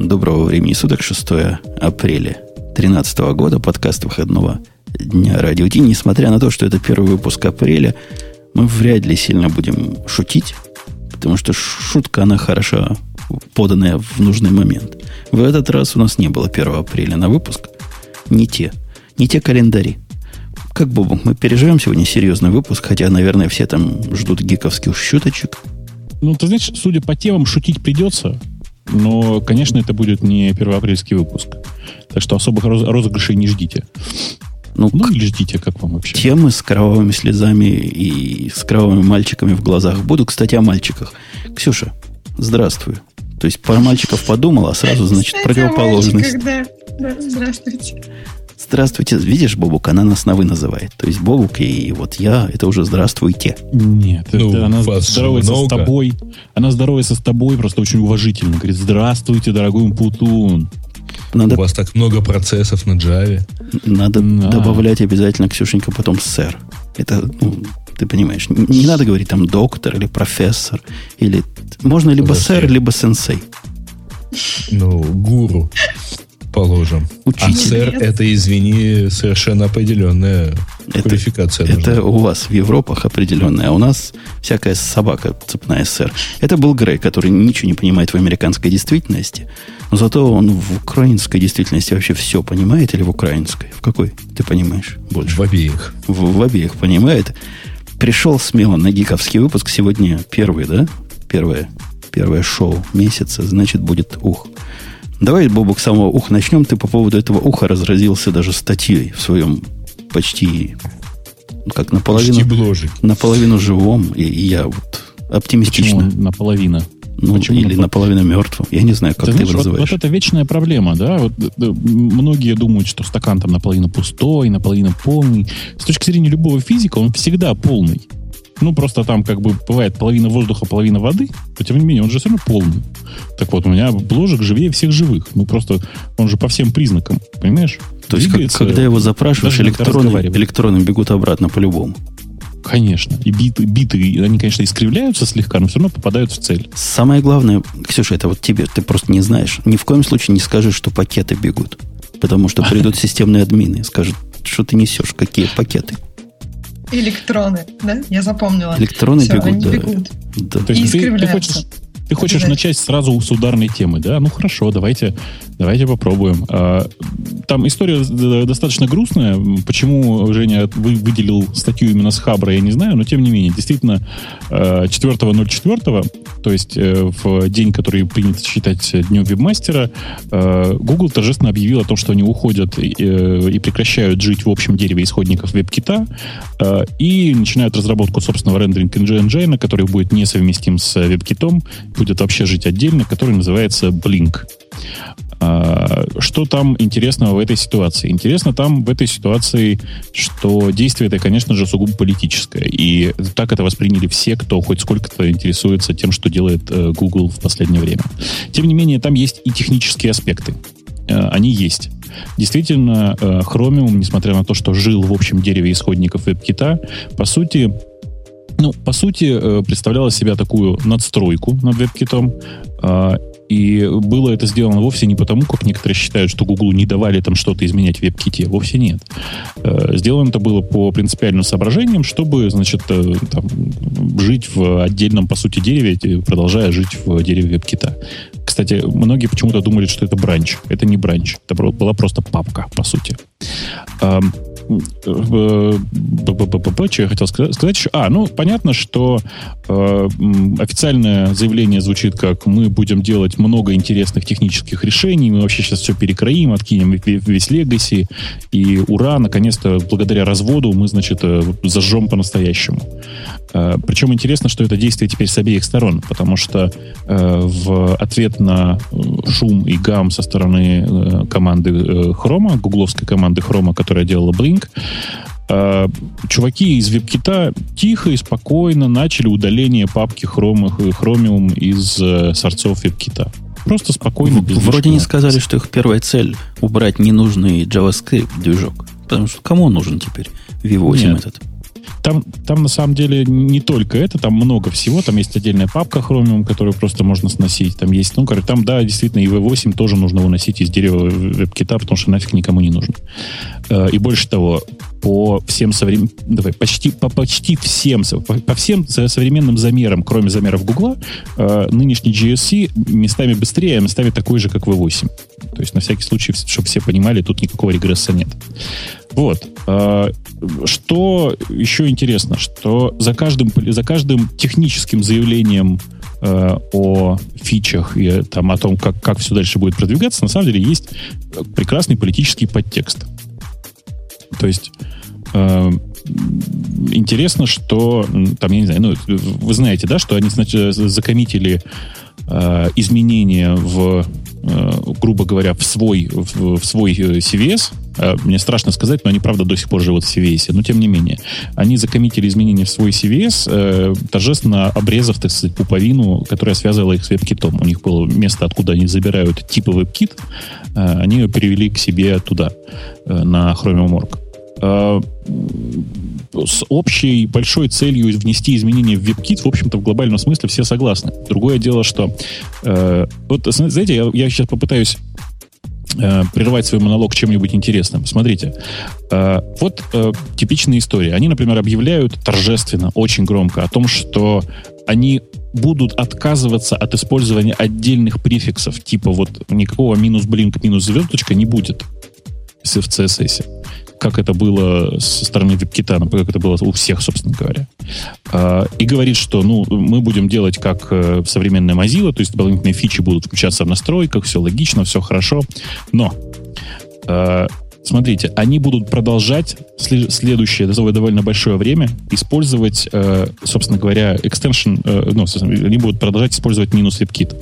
Доброго времени суток, 6 апреля 2013 года, подкаст выходного дня Радио Ти. Несмотря на то, что это первый выпуск апреля, мы вряд ли сильно будем шутить, потому что шутка, она хороша, поданная в нужный момент. В этот раз у нас не было 1 апреля на выпуск. Не те. Не те календари. Как, Бобок, мы переживем сегодня серьезный выпуск, хотя, наверное, все там ждут гиковских шуточек. Ну, ты знаешь, судя по темам, шутить придется. Но, конечно, это будет не первоапрельский выпуск. Так что особых розыгрышей не ждите. Ну, ну или ждите, как вам вообще? Темы с кровавыми слезами и с кровавыми мальчиками в глазах буду. Кстати, о мальчиках. Ксюша, здравствуй. То есть про мальчиков подумала, а сразу, значит, Кстати, противоположность. Да. да, здравствуйте. Здравствуйте. Видишь, Бобук, она нас на «вы» называет. То есть Бобук и вот я, это уже здравствуйте. Нет, ну, это она здоровается много. с тобой. Она здоровается с тобой просто очень уважительно. Говорит, здравствуйте, дорогой Путун. Надо, У вас так много процессов на Java. Надо да. добавлять обязательно, Ксюшенька, потом сэр. Это, ну, ты понимаешь, не, не надо говорить там доктор или профессор, или можно либо Зачем? сэр, либо сенсей. Ну, гуру положим. Учитель. А сэр, это, извини, совершенно определенная это, квалификация. Это нужна. у вас в Европах определенная, а у нас всякая собака цепная сэр. Это был Грей, который ничего не понимает в американской действительности, но зато он в украинской действительности вообще все понимает, или в украинской? В какой ты понимаешь больше? В обеих. В, в обеих понимает. Пришел смело на гиковский выпуск. Сегодня первый, да? Первое, первое шоу месяца, значит, будет ух. Давай, Бобок, с самого уха начнем. Ты по поводу этого уха разразился даже статьей в своем почти как наполовину, почти бложик. наполовину живом, и, и я вот оптимистично. Почему наполовину? Ну, Почему или наполовину мертвым. Я не знаю, как ты, ты знаешь, его называешь. Вот, вот это вечная проблема, да? Вот, да, многие думают, что стакан там наполовину пустой, наполовину полный. С точки зрения любого физика, он всегда полный. Ну, просто там как бы бывает половина воздуха, половина воды, но тем не менее он же все равно полный. Так вот, у меня бложек живее всех живых. Ну, просто он же по всем признакам, понимаешь? То есть, как, когда его запрашиваешь, электроны, электроны бегут обратно по-любому. Конечно. И биты, биты, они, конечно, искривляются слегка, но все равно попадают в цель. Самое главное, Ксюша, это вот тебе, ты просто не знаешь. Ни в коем случае не скажешь, что пакеты бегут. Потому что придут системные админы и скажут, что ты несешь, какие пакеты. Электроны, да? Я запомнила. Электроны Все, бегут, да. бегут. да. То есть ты, ты хочешь ты хочешь начать сразу с ударной темы, да? Ну хорошо, давайте, давайте попробуем. А, там история достаточно грустная. Почему Женя вы выделил статью именно с Хабра, я не знаю, но тем не менее, действительно, 4.04, а, то есть э, в день, который принято считать днем вебмастера, Google торжественно объявил о том, что они уходят и, э, прекращают жить в общем дереве исходников WebKit и начинают разработку собственного рендеринг engine, который будет несовместим с WebKit, будет вообще жить отдельно, который называется Blink. А, что там интересного в этой ситуации? Интересно там в этой ситуации, что действие это, конечно же, сугубо политическое. И так это восприняли все, кто хоть сколько-то интересуется тем, что делает э, Google в последнее время. Тем не менее, там есть и технические аспекты. Э, они есть. Действительно, э, Chromium, несмотря на то, что жил в общем дереве исходников WebKit, по сути, ну, по сути, э, представляла себя такую надстройку над веб-китом. А, и было это сделано вовсе не потому, как некоторые считают, что Google не давали там что-то изменять в веб-ките. Вовсе нет. Э, сделано это было по принципиальным соображениям, чтобы, значит, э, там, жить в отдельном, по сути, дереве, продолжая жить в дереве веб-кита. Кстати, многие почему-то думали, что это бранч. Это не бранч. Это была просто папка, по сути. Что я хотел сказать еще? А, ну, понятно, что э, официальное заявление звучит как мы будем делать много интересных технических решений, мы вообще сейчас все перекроим, откинем весь легаси, и ура, наконец-то, благодаря разводу мы, значит, зажжем по-настоящему. Э, причем интересно, что это действие теперь с обеих сторон, потому что э, в ответ на э, шум и гам со стороны э, команды э, Хрома, гугловской команды Хрома, которая делала Blink, Link, чуваки из WebKit тихо и спокойно начали удаление папки Chromium из сорцов WebKit. Просто спокойно. Без Вроде не сказали, что их первая цель убрать ненужный JavaScript движок. Потому что кому он нужен теперь? V8 Нет. этот. Там, там на самом деле не только это, там много всего. Там есть отдельная папка Chromium, которую просто можно сносить. Там есть, ну, короче, там, да, действительно, и V8 тоже нужно выносить из дерева веб-кита, потому что нафиг никому не нужен. Э, и больше того, по всем современным, давай, почти, по почти всем, по, по всем современным замерам, кроме замеров Гугла, э, нынешний GSC местами быстрее, а местами такой же, как V8. То есть, на всякий случай, чтобы все понимали, тут никакого регресса нет. Вот. Э, что еще интересно, что за каждым, за каждым техническим заявлением э, о фичах и там, о том, как, как все дальше будет продвигаться, на самом деле есть прекрасный политический подтекст. То есть э, интересно, что там, я не знаю, ну, вы знаете, да, что они, значит, закоммитили э, изменения в, э, грубо говоря, в свой, в, свой э, CVS. Мне страшно сказать, но они, правда, до сих пор живут в CVS. Но, тем не менее, они закоммитили изменения в свой CVS, торжественно обрезав, так сказать, пуповину, которая связывала их с веб-китом. У них было место, откуда они забирают типы веб-кит, э, они ее перевели к себе туда, на Chromium Org. Э, с общей большой целью внести изменения в WebKit, в общем-то, в глобальном смысле все согласны. Другое дело, что... Э, вот, знаете, я, я сейчас попытаюсь э, прервать свой монолог чем-нибудь интересным. Смотрите, э, вот э, типичная история. Они, например, объявляют торжественно, очень громко о том, что они будут отказываться от использования отдельных префиксов, типа вот никакого минус блинк, минус звездочка не будет в CSS как это было со стороны WebKit, как это было у всех, собственно говоря. А, и говорит, что ну, мы будем делать как э, современная Mozilla, то есть дополнительные фичи будут включаться в настройках, все логично, все хорошо. Но а, смотрите, они будут продолжать следующее довольно большое время использовать, э, собственно говоря, extension, э, ну, они будут продолжать использовать минус WebKit.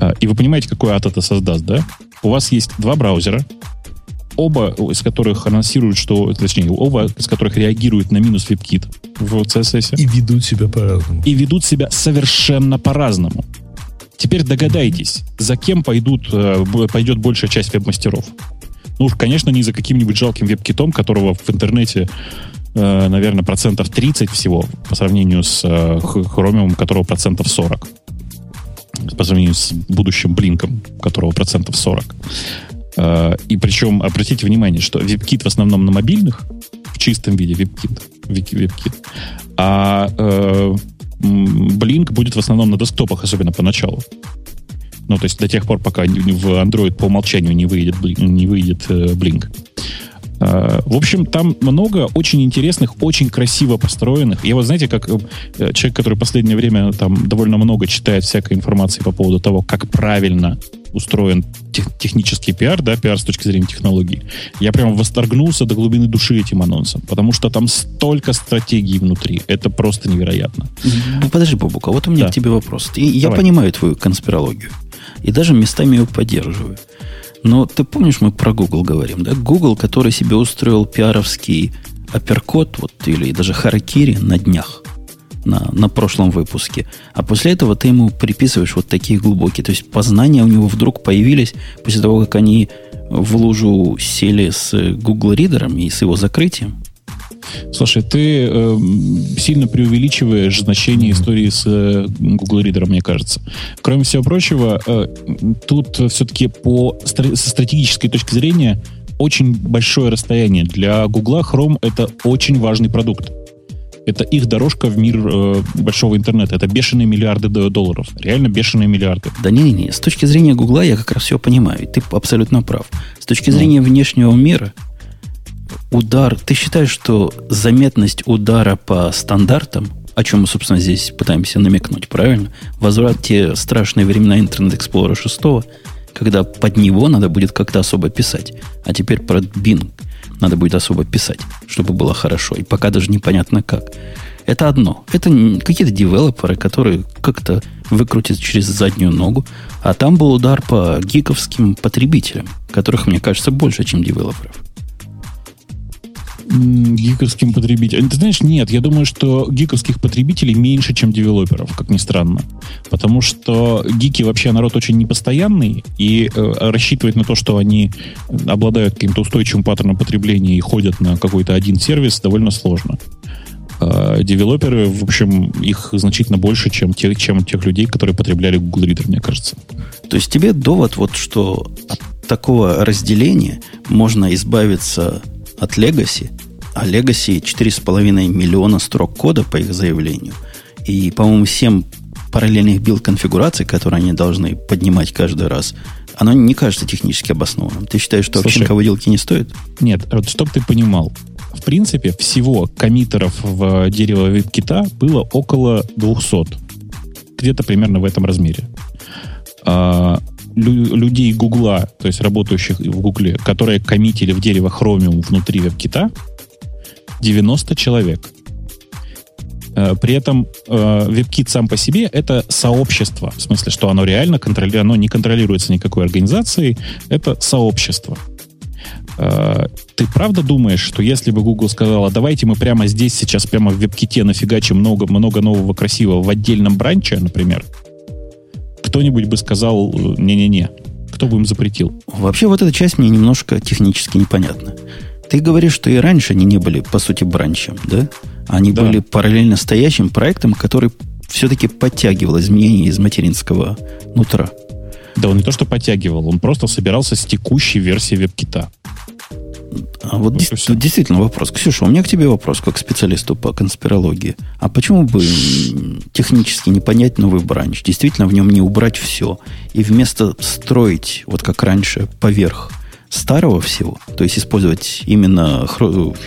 А, и вы понимаете, какой ад это создаст, да? У вас есть два браузера, оба из которых анонсируют, что, точнее, оба из которых реагируют на минус WebKit в CSS. И ведут себя по-разному. И ведут себя совершенно по-разному. Теперь догадайтесь, за кем пойдут, э, пойдет большая часть веб-мастеров. Ну уж, конечно, не за каким-нибудь жалким веб-китом, которого в интернете, э, наверное, процентов 30 всего по сравнению с э, Chromium, которого процентов 40 по сравнению с будущим блинком, которого процентов 40. Э, и причем, обратите внимание, что WebKit в основном на мобильных, в чистом виде WebKit, WebKit а э, Blink будет в основном на десктопах, особенно поначалу. Ну, то есть до тех пор, пока в Android по умолчанию не выйдет, не выйдет э, Blink. Э, в общем, там много очень интересных, очень красиво построенных. Я вот, знаете, как человек, который в последнее время там довольно много читает всякой информации по поводу того, как правильно устроен тех, технический пиар, да, пиар с точки зрения технологий, я прям восторгнулся до глубины души этим анонсом, потому что там столько стратегий внутри. Это просто невероятно. Подожди, Бобука, вот у меня да. к тебе вопрос. Я Давай. понимаю твою конспирологию. И даже местами ее поддерживаю. Но ты помнишь, мы про Google говорим, да? Google, который себе устроил пиаровский апперкот, вот, или даже харакири на днях, на, на прошлом выпуске. А после этого ты ему приписываешь вот такие глубокие. То есть познания у него вдруг появились после того, как они в лужу сели с Google Reader и с его закрытием. Слушай, ты э, сильно преувеличиваешь значение истории с э, Google Reader, мне кажется. Кроме всего прочего, э, тут все-таки по со стратегической точки зрения очень большое расстояние. Для Google Chrome это очень важный продукт. Это их дорожка в мир э, большого интернета. Это бешеные миллиарды долларов. Реально бешеные миллиарды. Да не-не-не. С точки зрения Гугла я как раз все понимаю. И ты абсолютно прав. С точки ну. зрения внешнего мира, удар, ты считаешь, что заметность удара по стандартам, о чем мы, собственно, здесь пытаемся намекнуть, правильно? Возврат те страшные времена Internet Explorer 6, когда под него надо будет как-то особо писать. А теперь про Bing надо будет особо писать, чтобы было хорошо. И пока даже непонятно как. Это одно. Это какие-то девелоперы, которые как-то выкрутят через заднюю ногу. А там был удар по гиковским потребителям, которых, мне кажется, больше, чем девелоперов гиковским потребителям. Ты знаешь, нет, я думаю, что гиковских потребителей меньше, чем девелоперов, как ни странно. Потому что гики вообще народ очень непостоянный, и э, рассчитывать на то, что они обладают каким-то устойчивым паттерном потребления и ходят на какой-то один сервис, довольно сложно. Э, девелоперы, в общем, их значительно больше, чем тех, чем тех людей, которые потребляли Google Reader, мне кажется. То есть тебе довод, вот что от такого разделения можно избавиться от Legacy, а Legacy 4,5 миллиона строк кода по их заявлению. И, по-моему, 7 параллельных билд-конфигураций, которые они должны поднимать каждый раз, оно не кажется технически обоснованным. Ты считаешь, что Слушай, вообще выделки не стоит? Нет, вот чтобы ты понимал, в принципе, всего коммитеров в дерево веб-кита было около 200. Где-то примерно в этом размере. А, лю- людей Гугла, то есть работающих в Гугле, которые коммитили в дерево Chromium внутри веб-кита, 90 человек. А, при этом э, WebKit сам по себе это сообщество, в смысле, что оно реально контроли... оно не контролируется никакой организацией, это сообщество. Э, ты правда думаешь, что если бы Google сказала, давайте мы прямо здесь сейчас, прямо в веб-ките нафигачим много-много нового красивого в отдельном бранче, например, кто-нибудь бы сказал, э, не-не-не, кто бы им запретил? Вообще вот эта часть мне немножко технически непонятна. Ты говоришь, что и раньше они не были, по сути, бранчем, да? Они да. были параллельно стоящим проектом, который все-таки подтягивал изменения из материнского нутра. Да он не то, что подтягивал, он просто собирался с текущей версии веб-кита. А вот, вот дес- действительно вопрос. Ксюша, у меня к тебе вопрос, как специалисту по конспирологии. А почему бы технически не понять новый бранч? Действительно в нем не убрать все. И вместо строить, вот как раньше, поверх старого всего, то есть использовать именно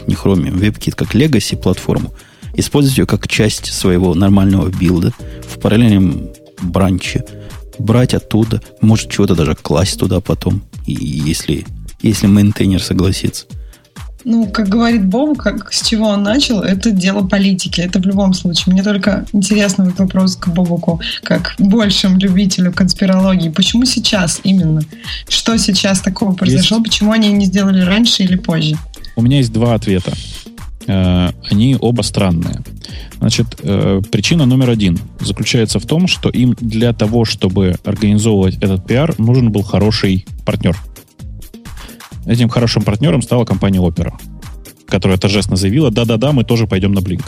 не Chromium, WebKit как Legacy платформу, использовать ее как часть своего нормального билда в параллельном бранче, брать оттуда, может чего-то даже класть туда потом, и если если мейнтейнер согласится. Ну, как говорит Боб, как, с чего он начал, это дело политики. Это в любом случае. Мне только интересный вот вопрос к Бобуку, как большим любителю конспирологии. Почему сейчас именно? Что сейчас такого произошло? Есть... Почему они не сделали раньше или позже? У меня есть два ответа. Э, они оба странные. Значит, э, причина номер один заключается в том, что им для того, чтобы организовывать этот пиар, нужен был хороший партнер – Этим хорошим партнером стала компания Opera, которая торжественно заявила, да-да-да, мы тоже пойдем на Blink.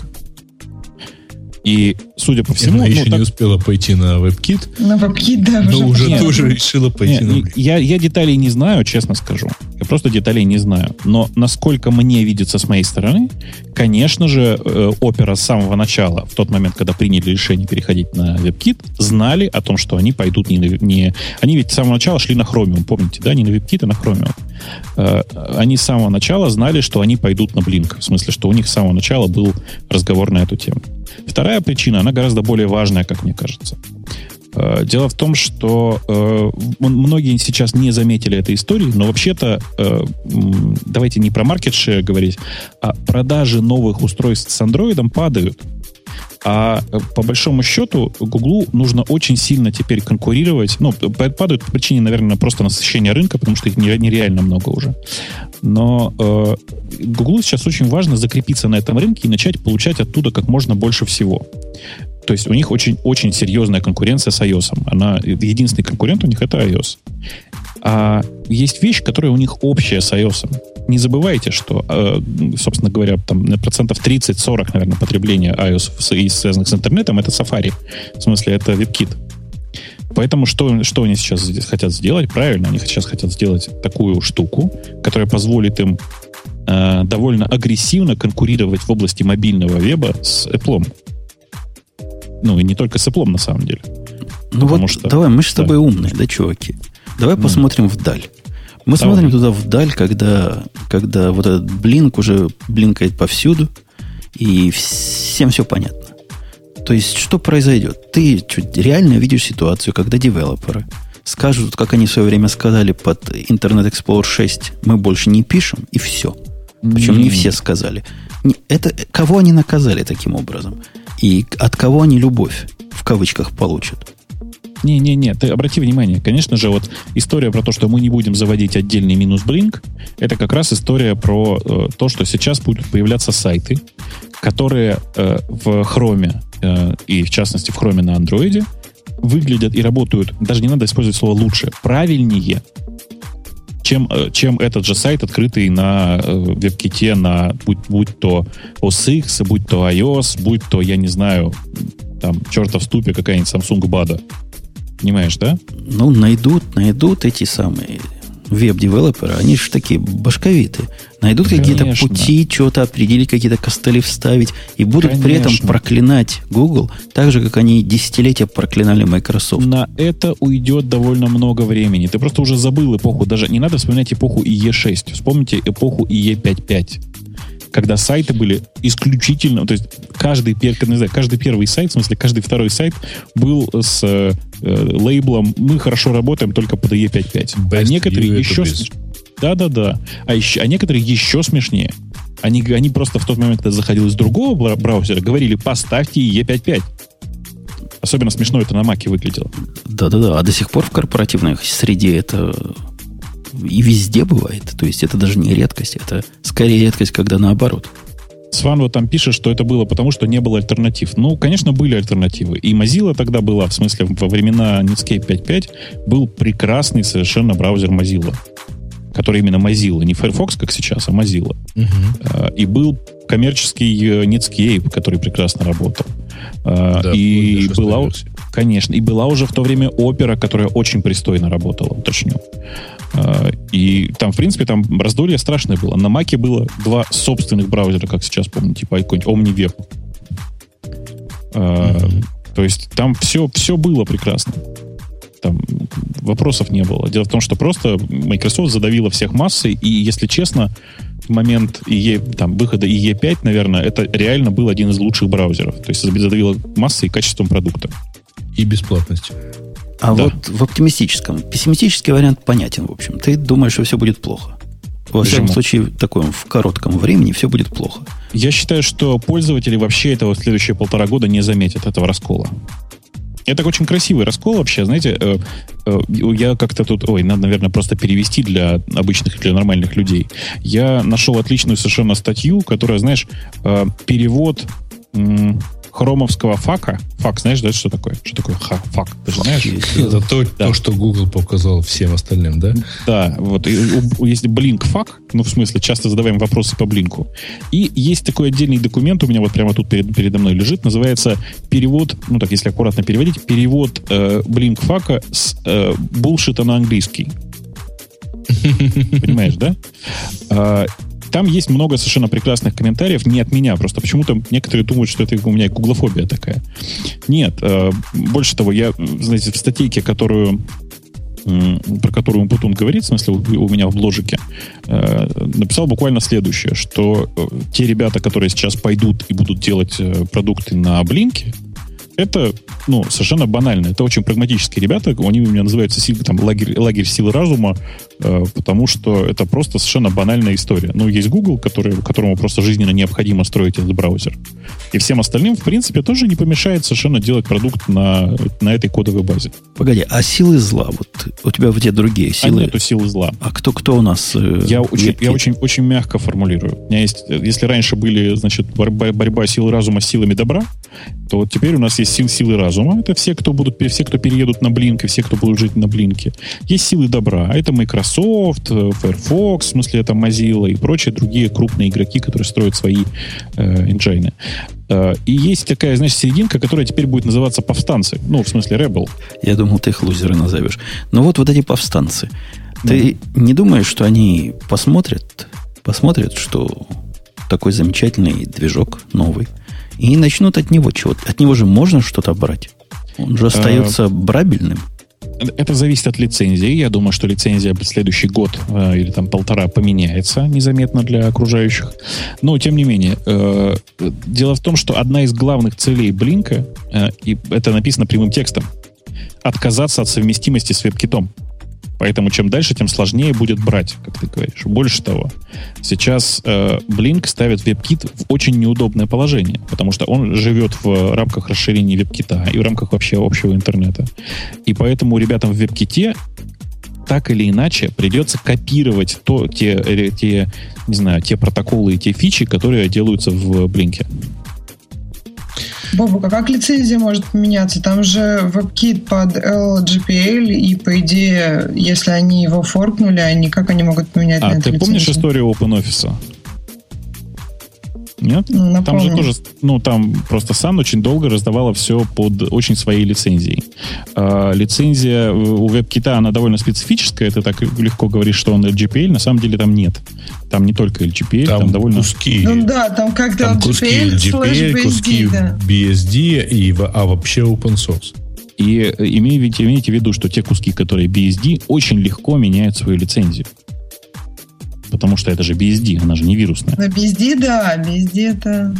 И, судя по всему... Она ну, еще так... не успела пойти на WebKit. На WebKit, да. Но уже, уже тоже решила пойти нет, на WebKit. Я, я деталей не знаю, честно скажу. Я просто деталей не знаю. Но насколько мне видится с моей стороны, конечно же, э, Opera с самого начала, в тот момент, когда приняли решение переходить на WebKit, знали о том, что они пойдут не... не они ведь с самого начала шли на Chromium, помните, да? Не на WebKit, а на Chromium. Э, они с самого начала знали, что они пойдут на Blink. В смысле, что у них с самого начала был разговор на эту тему. Вторая причина, она гораздо более важная, как мне кажется. Э, дело в том, что э, многие сейчас не заметили этой истории, но вообще-то, э, давайте не про маркет говорить, а продажи новых устройств с андроидом падают. А э, по большому счету Гуглу нужно очень сильно теперь конкурировать. Ну, падают по причине, наверное, просто насыщения рынка, потому что их нереально много уже. Но э, Гуглу сейчас очень важно закрепиться на этом рынке и начать получать оттуда как можно больше всего. То есть у них очень-очень серьезная конкуренция с iOS. Она, единственный конкурент у них это iOS. А есть вещь, которая у них общая с iOS. Не забывайте, что, э, собственно говоря, там на процентов 30-40, наверное, потребления iOS и связанных с интернетом это Safari. В смысле, это WebKit. Поэтому что, что они сейчас хотят сделать? Правильно, они сейчас хотят сделать такую штуку, которая позволит им э, довольно агрессивно конкурировать в области мобильного веба с Apple. Ну, и не только с Apple, на самом деле. Ну вот, что, давай, мы же с тобой да. умные, да, чуваки? Давай mm. посмотрим вдаль. Мы Давай. смотрим туда вдаль, когда, когда вот этот блинк уже блинкает повсюду, и всем все понятно. То есть, что произойдет? Ты чуть реально видишь ситуацию, когда девелоперы скажут, как они в свое время сказали под Internet Explorer 6, мы больше не пишем, и все. Причем не все сказали. Это кого они наказали таким образом? И от кого они любовь в кавычках получат? Не-не-не, ты обрати внимание, конечно же, вот история про то, что мы не будем заводить отдельный минус Blink, это как раз история про э, то, что сейчас будут появляться сайты, которые э, в Chrome э, и в частности в Chrome на Android выглядят и работают, даже не надо использовать слово лучше, правильнее, чем, э, чем этот же сайт, открытый на э, WebKit, на, будь, будь то OS X, будь то iOS, будь то, я не знаю, там, чертов ступе какая-нибудь Samsung Bada. Понимаешь, да? Ну, найдут, найдут эти самые веб-девелоперы, они же такие башковитые. Найдут какие-то пути, что-то определить, какие-то костыли вставить, и будут Конечно. при этом проклинать Google, так же, как они десятилетия проклинали Microsoft. На это уйдет довольно много времени. Ты просто уже забыл эпоху, даже не надо вспоминать эпоху IE6, вспомните эпоху IE5.5 когда сайты были исключительно, то есть каждый, не знаю, каждый первый сайт, в смысле каждый второй сайт был с э, лейблом «Мы хорошо работаем только под E5.5». А некоторые еще... Да-да-да. А, еще, а некоторые еще смешнее. Они, они просто в тот момент, когда заходил из другого браузера, говорили «поставьте E5.5». Особенно смешно это на Маке выглядело. Да-да-да. А до сих пор в корпоративной среде это и везде бывает. То есть это даже не редкость, это скорее редкость, когда наоборот. Сван вот там пишет, что это было потому, что не было альтернатив. Ну, конечно, были альтернативы. И Mozilla тогда была, в смысле, во времена Netscape 5.5 был прекрасный совершенно браузер Mozilla, который именно Mozilla, не Firefox, как сейчас, а Mozilla. Угу. И был коммерческий э, Netscape, который прекрасно работал. А, да, и была, конечно, и была уже в то время опера, которая очень пристойно работала, уточню. А, и там, в принципе, там раздолье страшное было. На Маке было два собственных браузера, как сейчас помню, типа какой-нибудь OmniWeb. Mm-hmm. То есть там все, все было прекрасно. Там вопросов не было. Дело в том, что просто Microsoft задавила всех массой, и, если честно, в момент IE, там, выхода IE5, наверное, это реально был один из лучших браузеров. То есть задавила массой и качеством продукта. И бесплатностью. А да. вот в оптимистическом, пессимистический вариант понятен, в общем. Ты думаешь, что все будет плохо. Во всяком случае, в таком в коротком времени все будет плохо. Я считаю, что пользователи вообще этого следующие полтора года не заметят этого раскола. Это очень красивый раскол вообще, знаете, э, э, я как-то тут, ой, надо, наверное, просто перевести для обычных, для нормальных людей. Я нашел отличную совершенно статью, которая, знаешь, э, перевод хромовского FAQ а. FAQ, знаешь, да, что такое? Что такое ха, FAQ? Ты же знаешь? Это то, да. то, что Google показал всем остальным, да? Да, вот. Есть Blink FAQ, ну, в смысле, часто задаваем вопросы по Blink у. И есть такой отдельный документ, у меня вот прямо тут перед, передо мной лежит, называется перевод, ну, так, если аккуратно переводить, перевод э, Blink FAQ а с э, bullshit а на английский. Понимаешь, да? Там есть много совершенно прекрасных комментариев, не от меня, просто почему-то некоторые думают, что это у меня гуглофобия такая. Нет, э, больше того, я, знаете, в статейке, которую про которую Путун говорит, в смысле, у, меня в бложике, э, написал буквально следующее, что э, те ребята, которые сейчас пойдут и будут делать продукты на Блинке, это ну, совершенно банально. Это очень прагматические ребята. Они у меня называются там, лагерь, лагерь силы разума, потому что это просто совершенно банальная история. Ну, есть Google, который, которому просто жизненно необходимо строить этот браузер. И всем остальным, в принципе, тоже не помешает совершенно делать продукт на, на этой кодовой базе. Погоди, а силы зла? Вот у тебя где другие силы? А нету силы зла. А кто, кто у нас? Э, я, очень, я очень, очень мягко формулирую. У меня есть, если раньше были, значит, борьба, борьба силы разума с силами добра, то вот теперь у нас есть сил, силы разума. Это все, кто будут, все, кто переедут на Блинк, и все, кто будут жить на Блинке. Есть силы добра. А это Microsoft, э, Firefox, в смысле это Mozilla и прочие другие крупные игроки, которые строят свои э. Э, и есть такая, знаешь, серединка, которая теперь будет называться повстанцы. Ну, в смысле Rebel. Я думал, ты их лузеры назовешь. Но вот вот эти повстанцы. Ты mm-hmm. не думаешь, что они посмотрят, посмотрят, что такой замечательный движок новый, и начнут от него чего-то. От него же можно что-то брать. Он же остается а, брабельным. Это зависит от лицензии. Я думаю, что лицензия в следующий год э, или там полтора поменяется незаметно для окружающих. Но, тем не менее, э, дело в том, что одна из главных целей Блинка, э, и это написано прямым текстом, отказаться от совместимости с веб-китом. Поэтому чем дальше, тем сложнее будет брать, как ты говоришь. Больше того, сейчас э, Blink ставит WebKit в очень неудобное положение, потому что он живет в рамках расширения WebKit и в рамках вообще общего интернета. И поэтому ребятам в WebKit так или иначе придется копировать то, те, э, те, не знаю, те протоколы и те фичи, которые делаются в Блинке. Бобука, как лицензия может поменяться? Там же WebKit под LGPL, и по идее, если они его форкнули, они как они могут поменять а, на ты помнишь историю OpenOffice? Нет? Ну, там же тоже, ну, там просто Sun очень долго раздавала все под очень своей лицензией. А, лицензия у WebKit, она довольно специфическая, ты так легко говоришь, что он LGPL, на самом деле там нет. Там не только LGPL, там, там довольно... куски. Ну да, там как-то там LGPL, куски LGPL, BSD, куски да. BSD, и, а вообще open source. И имейте, имейте в виду, что те куски, которые BSD, очень легко меняют свою лицензию потому что это же BSD, она же не вирусная. На BSD, да, BSD это...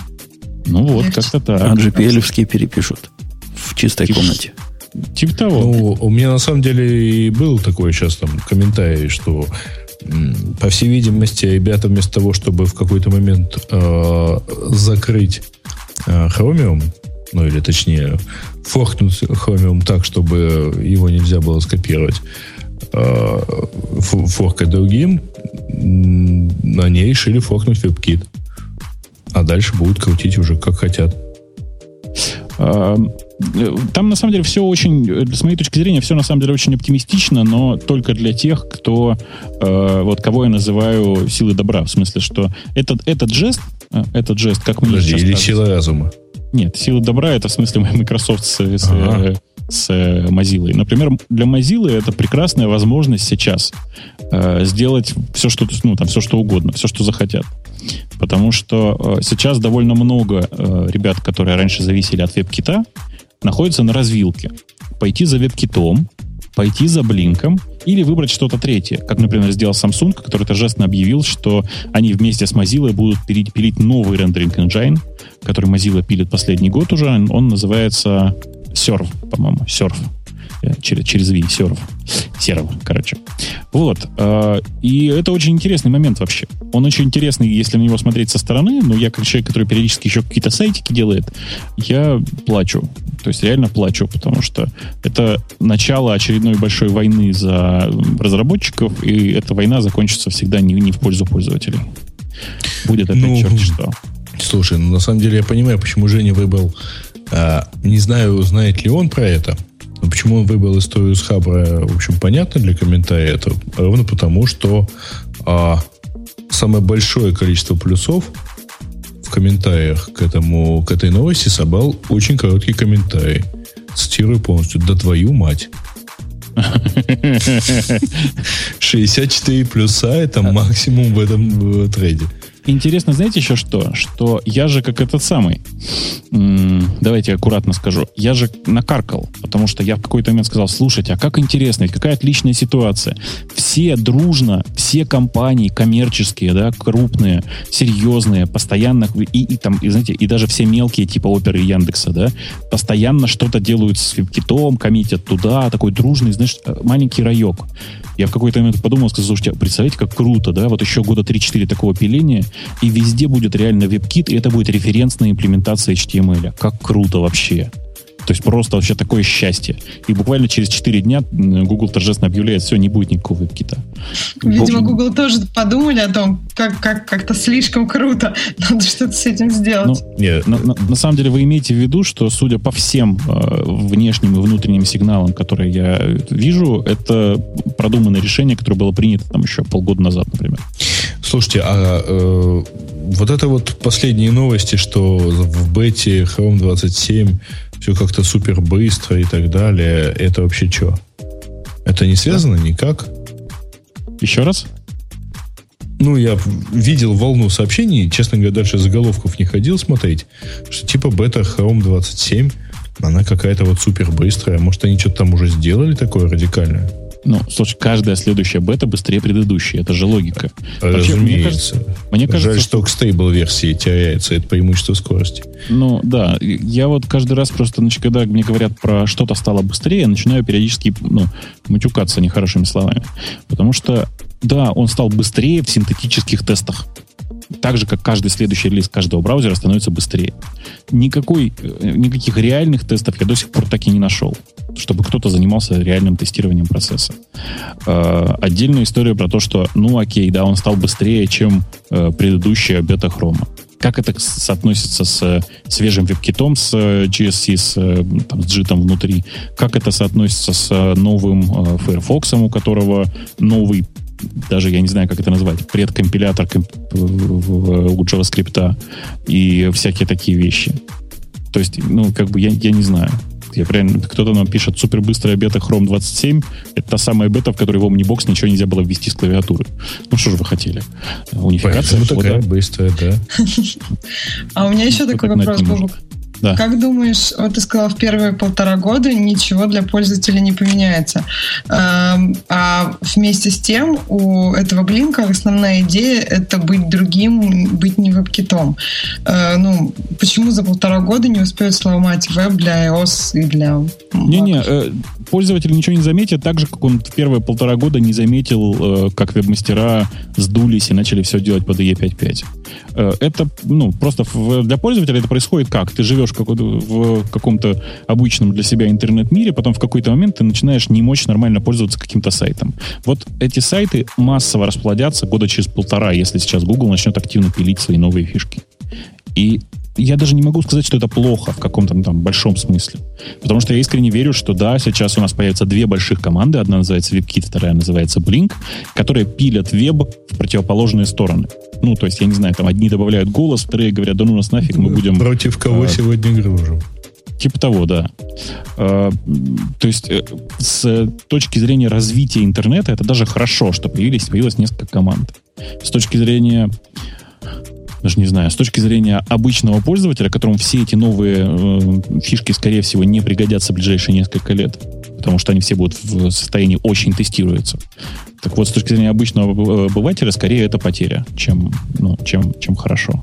Ну вот, как-то так. А GPL перепишут в чистой Тип, комнате. Типа того. Ну, у меня на самом деле и был такой сейчас там комментарий, что по всей видимости, ребята вместо того, чтобы в какой-то момент э, закрыть э, Chromium, ну или точнее форкнуть Chromium так, чтобы его нельзя было скопировать, форкать другим, они решили форкнуть WebKit. А дальше будут крутить уже как хотят. А, там, на самом деле, все очень, с моей точки зрения, все на самом деле очень оптимистично, но только для тех, кто, э, вот кого я называю силой добра. В смысле, что этот, этот жест, э, этот жест, как мы Подожди, или сила разума? Нет, сила добра это в смысле Microsoft с, с, ага с э, Mozilla. Например, для Mozilla это прекрасная возможность сейчас э, сделать все, что, ну, там, все, что угодно, все, что захотят. Потому что э, сейчас довольно много э, ребят, которые раньше зависели от веб-кита, находятся на развилке. Пойти за веб-китом, пойти за блинком или выбрать что-то третье. Как, например, сделал Samsung, который торжественно объявил, что они вместе с Mozilla будут пилить, новый рендеринг engine, который Mozilla пилит последний год уже. Он называется Серв, по-моему, серф. Э, через, через V, серв. Серв, короче. Вот. Э, и это очень интересный момент вообще. Он очень интересный, если на него смотреть со стороны, но я как человек, который периодически еще какие-то сайтики делает, я плачу. То есть реально плачу, потому что это начало очередной большой войны за разработчиков, и эта война закончится всегда не, не в пользу пользователей. Будет опять ну, черт что. Слушай, ну на самом деле я понимаю, почему Женя выбрал не знаю, знает ли он про это. Но почему он выбрал историю с Хабра, в общем, понятно для комментария. Это ровно потому, что а, самое большое количество плюсов в комментариях к, этому, к этой новости собрал очень короткий комментарий. Цитирую полностью. «Да твою мать!» 64 плюса это максимум в этом трейде. Интересно, знаете еще что? Что я же как этот самый, давайте аккуратно скажу, я же накаркал, потому что я в какой-то момент сказал, слушайте, а как интересно, ведь какая отличная ситуация. Все дружно, все компании коммерческие, да, крупные, серьезные, постоянно, и, и там, и, знаете, и даже все мелкие, типа Оперы и Яндекса, да, постоянно что-то делают с китом, коммитят туда, такой дружный, знаешь, маленький райок. Я в какой-то момент подумал, сказал, слушайте, а представляете, как круто, да, вот еще года 3-4 такого пиления, и везде будет реально WebKit, и это будет референсная имплементация HTML. Как круто вообще. То есть просто вообще такое счастье. И буквально через 4 дня Google торжественно объявляет, все, не будет никакого веб-кита. Видимо, Google тоже подумали о том, как, как, как-то слишком круто. Надо что-то с этим сделать. Ну, нет, на, на, на самом деле вы имеете в виду, что судя по всем э, внешним и внутренним сигналам, которые я вижу, это продуманное решение, которое было принято там еще полгода назад, например. Слушайте, а э, вот это вот последние новости, что в бете Chrome 27 все как-то супер быстро и так далее, это вообще что? Это не связано да. никак? Еще раз? Ну, я видел волну сообщений, честно говоря, дальше заголовков не ходил смотреть, что типа бета Chrome 27, она какая-то вот супер быстрая. Может, они что-то там уже сделали такое радикальное? Ну, слушай, каждая следующая бета быстрее предыдущей. Это же логика. Разумеется. Вообще, мне кажется, мне кажется, Жаль, что к стейбл версии теряется это преимущество скорости. Ну, да. Я вот каждый раз просто, значит, когда мне говорят про что-то стало быстрее, я начинаю периодически, ну, матюкаться нехорошими словами. Потому что, да, он стал быстрее в синтетических тестах так же, как каждый следующий релиз каждого браузера становится быстрее. Никакой, э, никаких реальных тестов я до сих пор так и не нашел, чтобы кто-то занимался реальным тестированием процесса. Э, отдельная история про то, что, ну окей, да, он стал быстрее, чем э, предыдущая бета хрома. как это соотносится с свежим веб-китом с GSC, с, там, с JIT внутри, как это соотносится с новым Firefox, у которого новый даже я не знаю, как это назвать, предкомпилятор комп, у JavaScript и всякие такие вещи. То есть, ну, как бы я, я не знаю. Я правильно, кто-то нам пишет супербыстрая бета Chrome 27. Это та самая бета, в которой в Omnibox ничего нельзя было ввести с клавиатуры. Ну, что же вы хотели? Унификация. Ну, такая быстрая, да. А у меня еще такой вопрос. Да. Как думаешь, вот ты сказал, в первые полтора года ничего для пользователя не поменяется. А вместе с тем у этого блинка основная идея это быть другим, быть не веб-китом. Э, ну, почему за полтора года не успеют сломать веб для iOS и для Не-не, э, пользователь ничего не заметит, так же, как он в первые полтора года не заметил, э, как веб-мастера сдулись и начали все делать под IE 5.5. Это, ну, просто для пользователя это происходит как? Ты живешь в каком-то обычном для себя интернет-мире, потом в какой-то момент ты начинаешь не мочь нормально пользоваться каким-то сайтом. Вот эти сайты массово расплодятся года через полтора, если сейчас Google начнет активно пилить свои новые фишки. И я даже не могу сказать, что это плохо в каком-то там большом смысле. Потому что я искренне верю, что да, сейчас у нас появятся две больших команды. Одна называется WebKit, вторая называется Blink, которые пилят веб в противоположные стороны. Ну, то есть, я не знаю, там одни добавляют голос, вторые говорят, да ну нас нафиг, мы будем... Против кого а, сегодня гружим? Типа того, да. А, то есть, э, с точки зрения развития интернета, это даже хорошо, что появились, появилось несколько команд. С точки зрения даже не знаю, с точки зрения обычного пользователя, которому все эти новые э, фишки, скорее всего, не пригодятся в ближайшие несколько лет, потому что они все будут в состоянии очень тестируются. Так вот, с точки зрения обычного обывателя, скорее это потеря, чем, ну, чем, чем хорошо.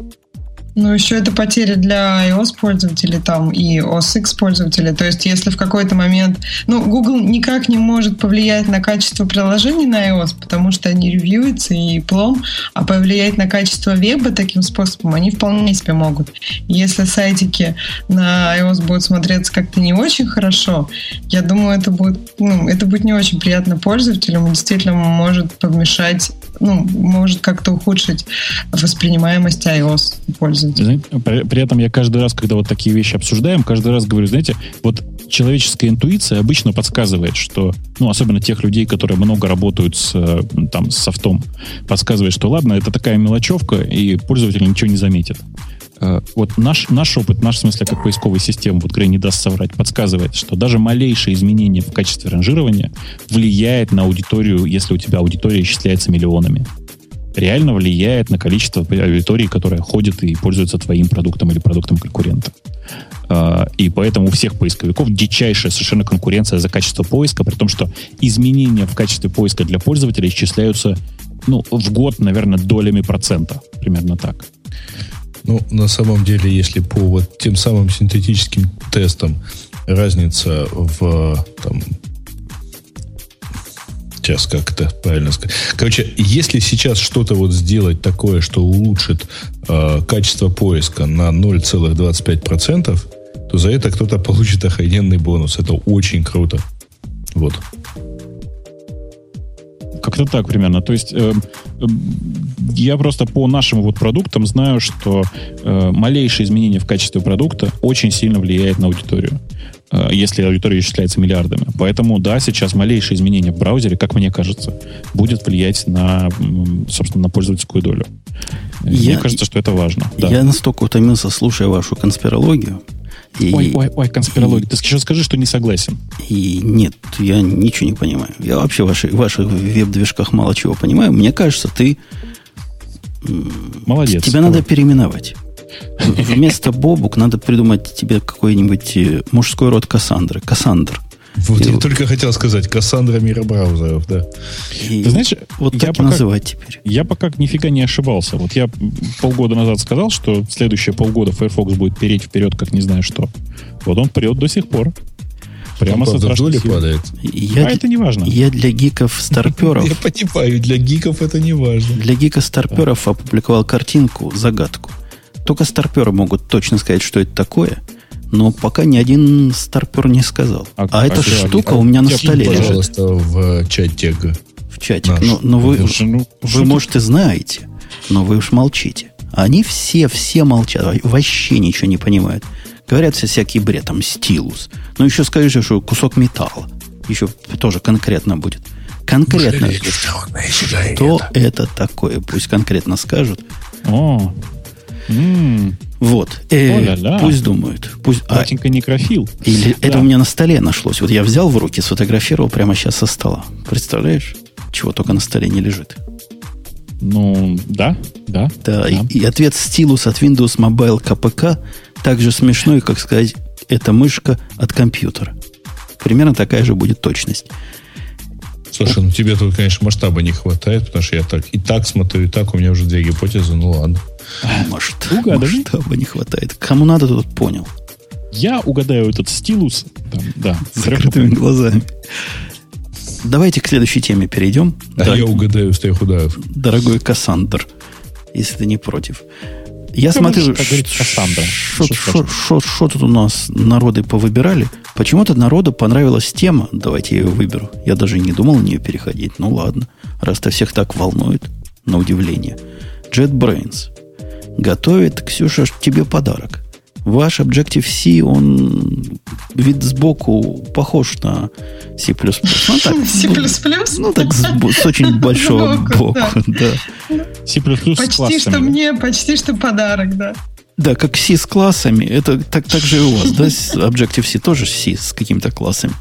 Ну, еще это потеря для iOS пользователей там и OS X пользователей. То есть, если в какой-то момент... Ну, Google никак не может повлиять на качество приложений на iOS, потому что они ревьюются и плом, а повлиять на качество веба таким способом они вполне себе могут. Если сайтики на iOS будут смотреться как-то не очень хорошо, я думаю, это будет, ну, это будет не очень приятно пользователям действительно может помешать ну, может как-то ухудшить воспринимаемость iOS пользователя. При, при этом я каждый раз, когда вот такие вещи обсуждаем, каждый раз говорю, знаете, вот человеческая интуиция обычно подсказывает, что, ну, особенно тех людей, которые много работают с, там, с софтом, подсказывает, что ладно, это такая мелочевка, и пользователь ничего не заметит. Э, вот наш, наш опыт, наш в смысле как поисковой системы, вот Грей не даст соврать, подсказывает, что даже малейшее изменение в качестве ранжирования влияет на аудиторию, если у тебя аудитория исчисляется миллионами. Реально влияет на количество аудитории, которая ходит и пользуется твоим продуктом или продуктом конкурента. Э, и поэтому у всех поисковиков дичайшая совершенно конкуренция за качество поиска, при том, что изменения в качестве поиска для пользователя исчисляются ну, в год, наверное, долями процента. Примерно так. Ну, на самом деле, если по вот тем самым синтетическим тестам разница в там, сейчас как это правильно сказать. Короче, если сейчас что-то вот сделать такое, что улучшит э, качество поиска на 0,25%, то за это кто-то получит охрененный бонус. Это очень круто. Вот. Как-то так примерно. То есть э, э, я просто по нашим вот продуктам знаю, что э, малейшее изменение в качестве продукта очень сильно влияет на аудиторию, э, если аудитория исчисляется миллиардами. Поэтому да, сейчас малейшее изменение в браузере, как мне кажется, будет влиять на, собственно, на пользовательскую долю. Я, мне кажется, что это важно. Я да. настолько утомился, слушая вашу конспирологию, и, ой, ой, ой, конспирология. И, Ты еще скажи, что не согласен. И нет, я ничего не понимаю. Я вообще в ваших, ваших веб-движках мало чего понимаю. Мне кажется, ты... Молодец. Тебя надо переименовать. Вместо Бобук надо придумать тебе какой-нибудь э, мужской род Кассандры. Кассандр. Вот и я только хотел сказать, Кассандра мира браузеров, да. И Ты знаешь, вот я пока, называть теперь. Я пока нифига не ошибался. Вот я полгода назад сказал, что следующие полгода Firefox будет переть вперед, как не знаю что. Вот он прет до сих пор. Прямо со страшной падает. Я, а это не важно. Я для гиков старперов... Я понимаю, для гиков это не важно. Для гиков старперов опубликовал картинку, загадку. Только старперы могут точно сказать, что это такое – но пока ни один старпер не сказал. А, а, а эта штука а, у меня на столе лежит. пожалуйста, в чатик. В чатик. Но, но вы, ну, вы, может, и знаете, но вы уж молчите. Они все, все молчат, вообще ничего не понимают. Говорят все всякий бред, там, стилус. Ну, еще скажи, что кусок металла. Еще тоже конкретно будет. Конкретно. Что это такое? Пусть конкретно скажут. О, Вот. Э, О-ля-ля. пусть думают. Пусть, а, батенька некрофил. или это Да. у меня на столе нашлось. Вот я взял в руки, сфотографировал прямо сейчас со стола. Представляешь? Чего только на столе не лежит. Ну, да, да. Да, И, и ответ стилус от Windows Mobile KPK так же смешной, как сказать, это мышка от компьютера. Примерно такая же будет точность. Слушай, ну тебе тут, конечно, масштаба не хватает, потому что я так и так смотрю, и так у меня уже две гипотезы, ну ладно. Может, Угадывай. масштаба не хватает. Кому надо, тот понял. Я угадаю этот стилус. Там, да, С закрытыми глазами. Давайте к следующей теме перейдем. А Да, я угадаю с трех ударов. Дорогой Кассандр, если ты не против. Я Ну, смотрю. Что что тут у нас народы повыбирали. Почему-то народу понравилась тема. Давайте я ее выберу. Я даже не думал на нее переходить. Ну ладно, раз-то всех так волнует, на удивление. JetBrains готовит, Ксюша, тебе подарок. Ваш Objective-C, он вид сбоку похож на C++. Ну, так, C++? ну, так с, с очень большого Сбоку, боку. Да. C++ с Почти классами. что мне, почти что подарок, да. Да, как C с классами, это так, так же и у вас, да? с Objective-C тоже C с какими-то классами.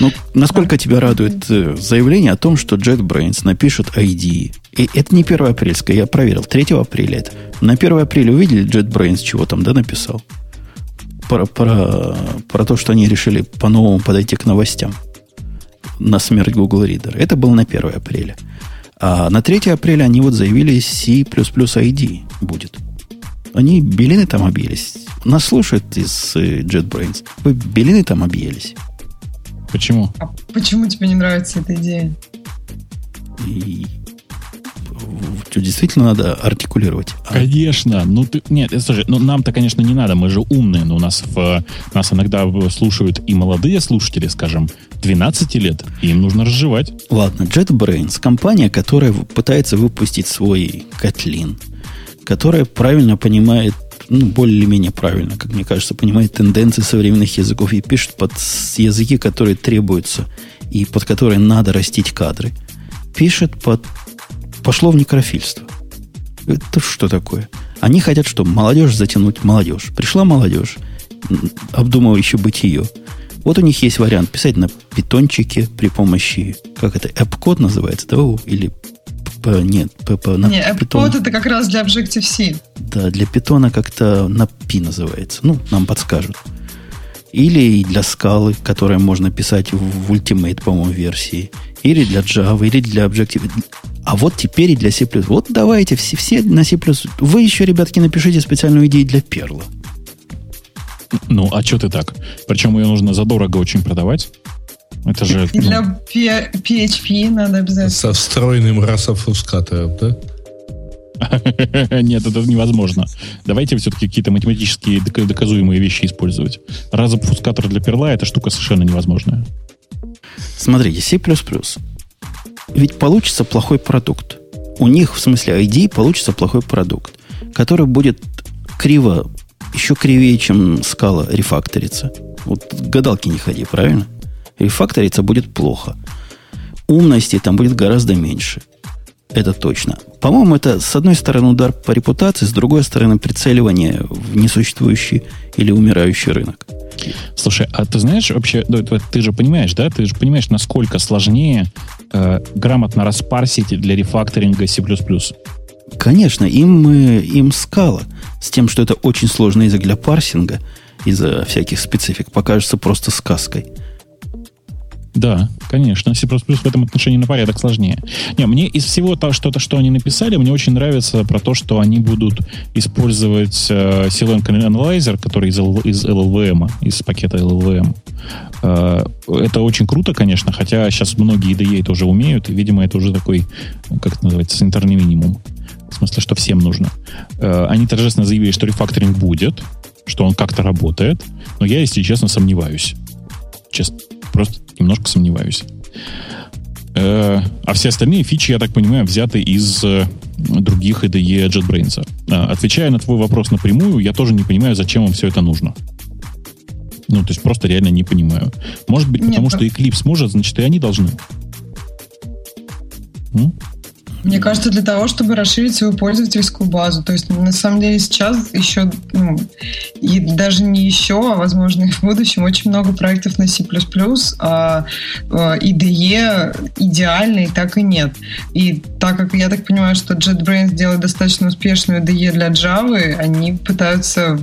Ну, насколько тебя радует э, заявление о том, что JetBrains напишет ID? И это не 1 апрельское, я проверил, 3 апреля это. На 1 апреля увидели JetBrains, чего там, да, написал? Про, про, про то, что они решили по-новому подойти к новостям на смерть Google Reader. Это было на 1 апреля. А на 3 апреля они вот заявили C++ ID будет. Они белины там объелись. Нас слушают из э, JetBrains. Вы белины там объелись. Почему? А почему тебе не нравится эта идея? И в- действительно надо артикулировать. А, Конечно. Ну, ты, нет, слушай, ну нам-то, конечно, не надо, мы же умные, но у нас, в, нас иногда слушают и молодые слушатели, скажем, 12 лет, и им нужно разжевать. Ладно, JetBrains, компания, которая пытается выпустить свой Kotlin, которая правильно понимает, ну, более или менее правильно, как мне кажется, понимает тенденции современных языков и пишет под языки, которые требуются и под которые надо растить кадры. Пишет под... Пошло в некрофильство. Это что такое? Они хотят что? Молодежь затянуть молодежь. Пришла молодежь, м, обдумывающая бытие. Вот у них есть вариант писать на питончике при помощи, как это, AppCode называется, да? Или п- нет, п- на Не, Python. AppCode это как раз для Objective-C. Да, для питона как-то на P называется. Ну, нам подскажут. Или и для скалы, которая можно писать в, в Ultimate, по-моему, версии. Или для Java, или для Objective. А вот теперь и для C++. Вот давайте все, все на C++. Вы еще, ребятки, напишите специальную идею для Перла. Ну, а что ты так? Причем ее нужно задорого очень продавать. Это же... И ну, для PHP надо обязательно. Со встроенным расофускатором, да? Нет, это невозможно. Давайте все-таки какие-то математические дока- доказуемые вещи использовать. Разобфускатор для перла это штука совершенно невозможная. Смотрите, C++. Ведь получится плохой продукт. У них, в смысле ID, получится плохой продукт, который будет криво, еще кривее, чем скала рефакторится. Вот гадалки не ходи, правильно? Рефакториться будет плохо. Умности там будет гораздо меньше. Это точно. По-моему, это с одной стороны удар по репутации, с другой стороны прицеливание в несуществующий или умирающий рынок. Слушай, а ты знаешь вообще, ты же понимаешь, да? Ты же понимаешь, насколько сложнее э, грамотно распарсить для рефакторинга C++. Конечно, им, э, им скала с тем, что это очень сложный язык для парсинга из-за всяких специфик, покажется просто сказкой. Да, конечно. C++ в этом отношении на порядок сложнее. Не, мне из всего того, что, что они написали, мне очень нравится про то, что они будут использовать э, C-Lang Analyzer, который из, из LLVM, из пакета LLVM. Э, это очень круто, конечно, хотя сейчас многие IDE это уже умеют, и, видимо, это уже такой, как это называется, санитарный минимум. В смысле, что всем нужно. Э, они торжественно заявили, что рефакторинг будет, что он как-то работает, но я, если честно, сомневаюсь. Честно, просто немножко сомневаюсь. Э, а все остальные фичи, я так понимаю, взяты из, э, других IDE JetBrains. А, отвечая на твой вопрос напрямую, я тоже не понимаю, зачем вам все это нужно. Ну, то есть просто реально не понимаю. Может быть, потому Нет, что Eclipse может, значит, и они должны. М? Мне кажется, для того, чтобы расширить свою пользовательскую базу. То есть, на самом деле, сейчас еще, ну, и даже не еще, а, возможно, и в будущем очень много проектов на C++, а, а IDE идеальный так и нет. И так как я так понимаю, что JetBrains делает достаточно успешную IDE для Java, они пытаются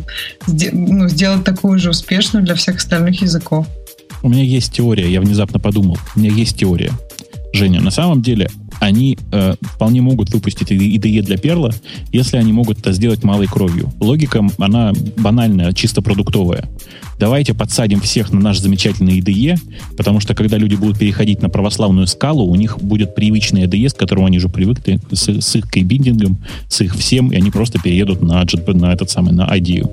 ну, сделать такую же успешную для всех остальных языков. У меня есть теория, я внезапно подумал. У меня есть теория. Женя, на самом деле они э, вполне могут выпустить IDE для перла, если они могут это сделать малой кровью. Логика, она банальная, чисто продуктовая. Давайте подсадим всех на наш замечательный IDE, потому что когда люди будут переходить на православную скалу, у них будет привычный IDE, с которым они уже привыкли, с, с их кейбиндингом, с их всем, и они просто переедут на, на этот самый, на IDE.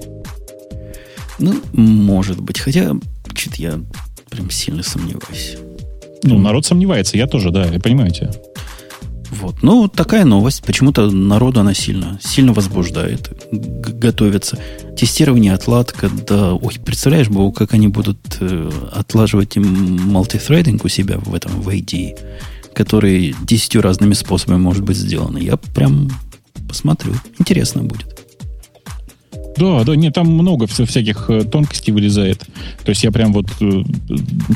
Ну, может быть. Хотя, что-то я прям сильно сомневаюсь. Ну, народ сомневается, я тоже, да, понимаете. Вот. Ну, такая новость. Почему-то народу она сильно, сильно возбуждает. Готовится. Тестирование, отладка, да. Ой, представляешь, Богу, как они будут э, отлаживать мультитрейдинг у себя в этом, в IDE, который десятью разными способами может быть сделан. Я прям посмотрю. Интересно будет. Да, да, нет, там много всяких э, тонкостей вылезает. То есть я прям вот, э,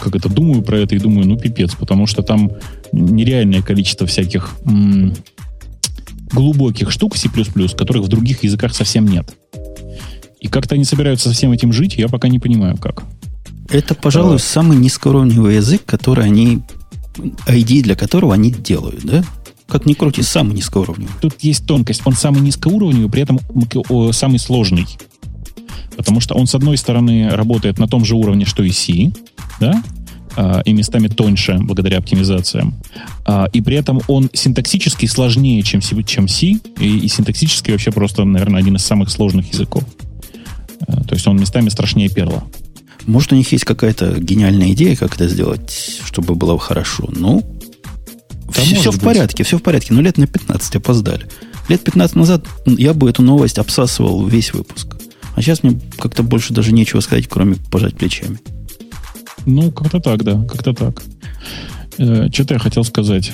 как это, думаю про это и думаю, ну, пипец, потому что там нереальное количество всяких м- глубоких штук C++, которых в других языках совсем нет. И как-то они собираются со всем этим жить, я пока не понимаю, как. Это, пожалуй, а... самый низкоуровневый язык, который они, ID для которого они делают, да? Как ни крути, самый низкоуровневый. Тут есть тонкость. Он самый низкоуровневый, при этом самый сложный. Потому что он, с одной стороны, работает на том же уровне, что и C, да, а, и местами тоньше благодаря оптимизациям. А, и при этом он синтаксически сложнее, чем C, чем C и, и синтаксически вообще просто, наверное, один из самых сложных языков. А, то есть он местами страшнее перла. Может, у них есть какая-то гениальная идея, как это сделать, чтобы было хорошо. Ну, да все, все в порядке, все в порядке. Но лет на 15 опоздали. Лет 15 назад я бы эту новость обсасывал весь выпуск. А сейчас мне как-то больше даже нечего сказать, кроме пожать плечами. Ну, как-то так, да, как-то так. Э, что-то я хотел сказать.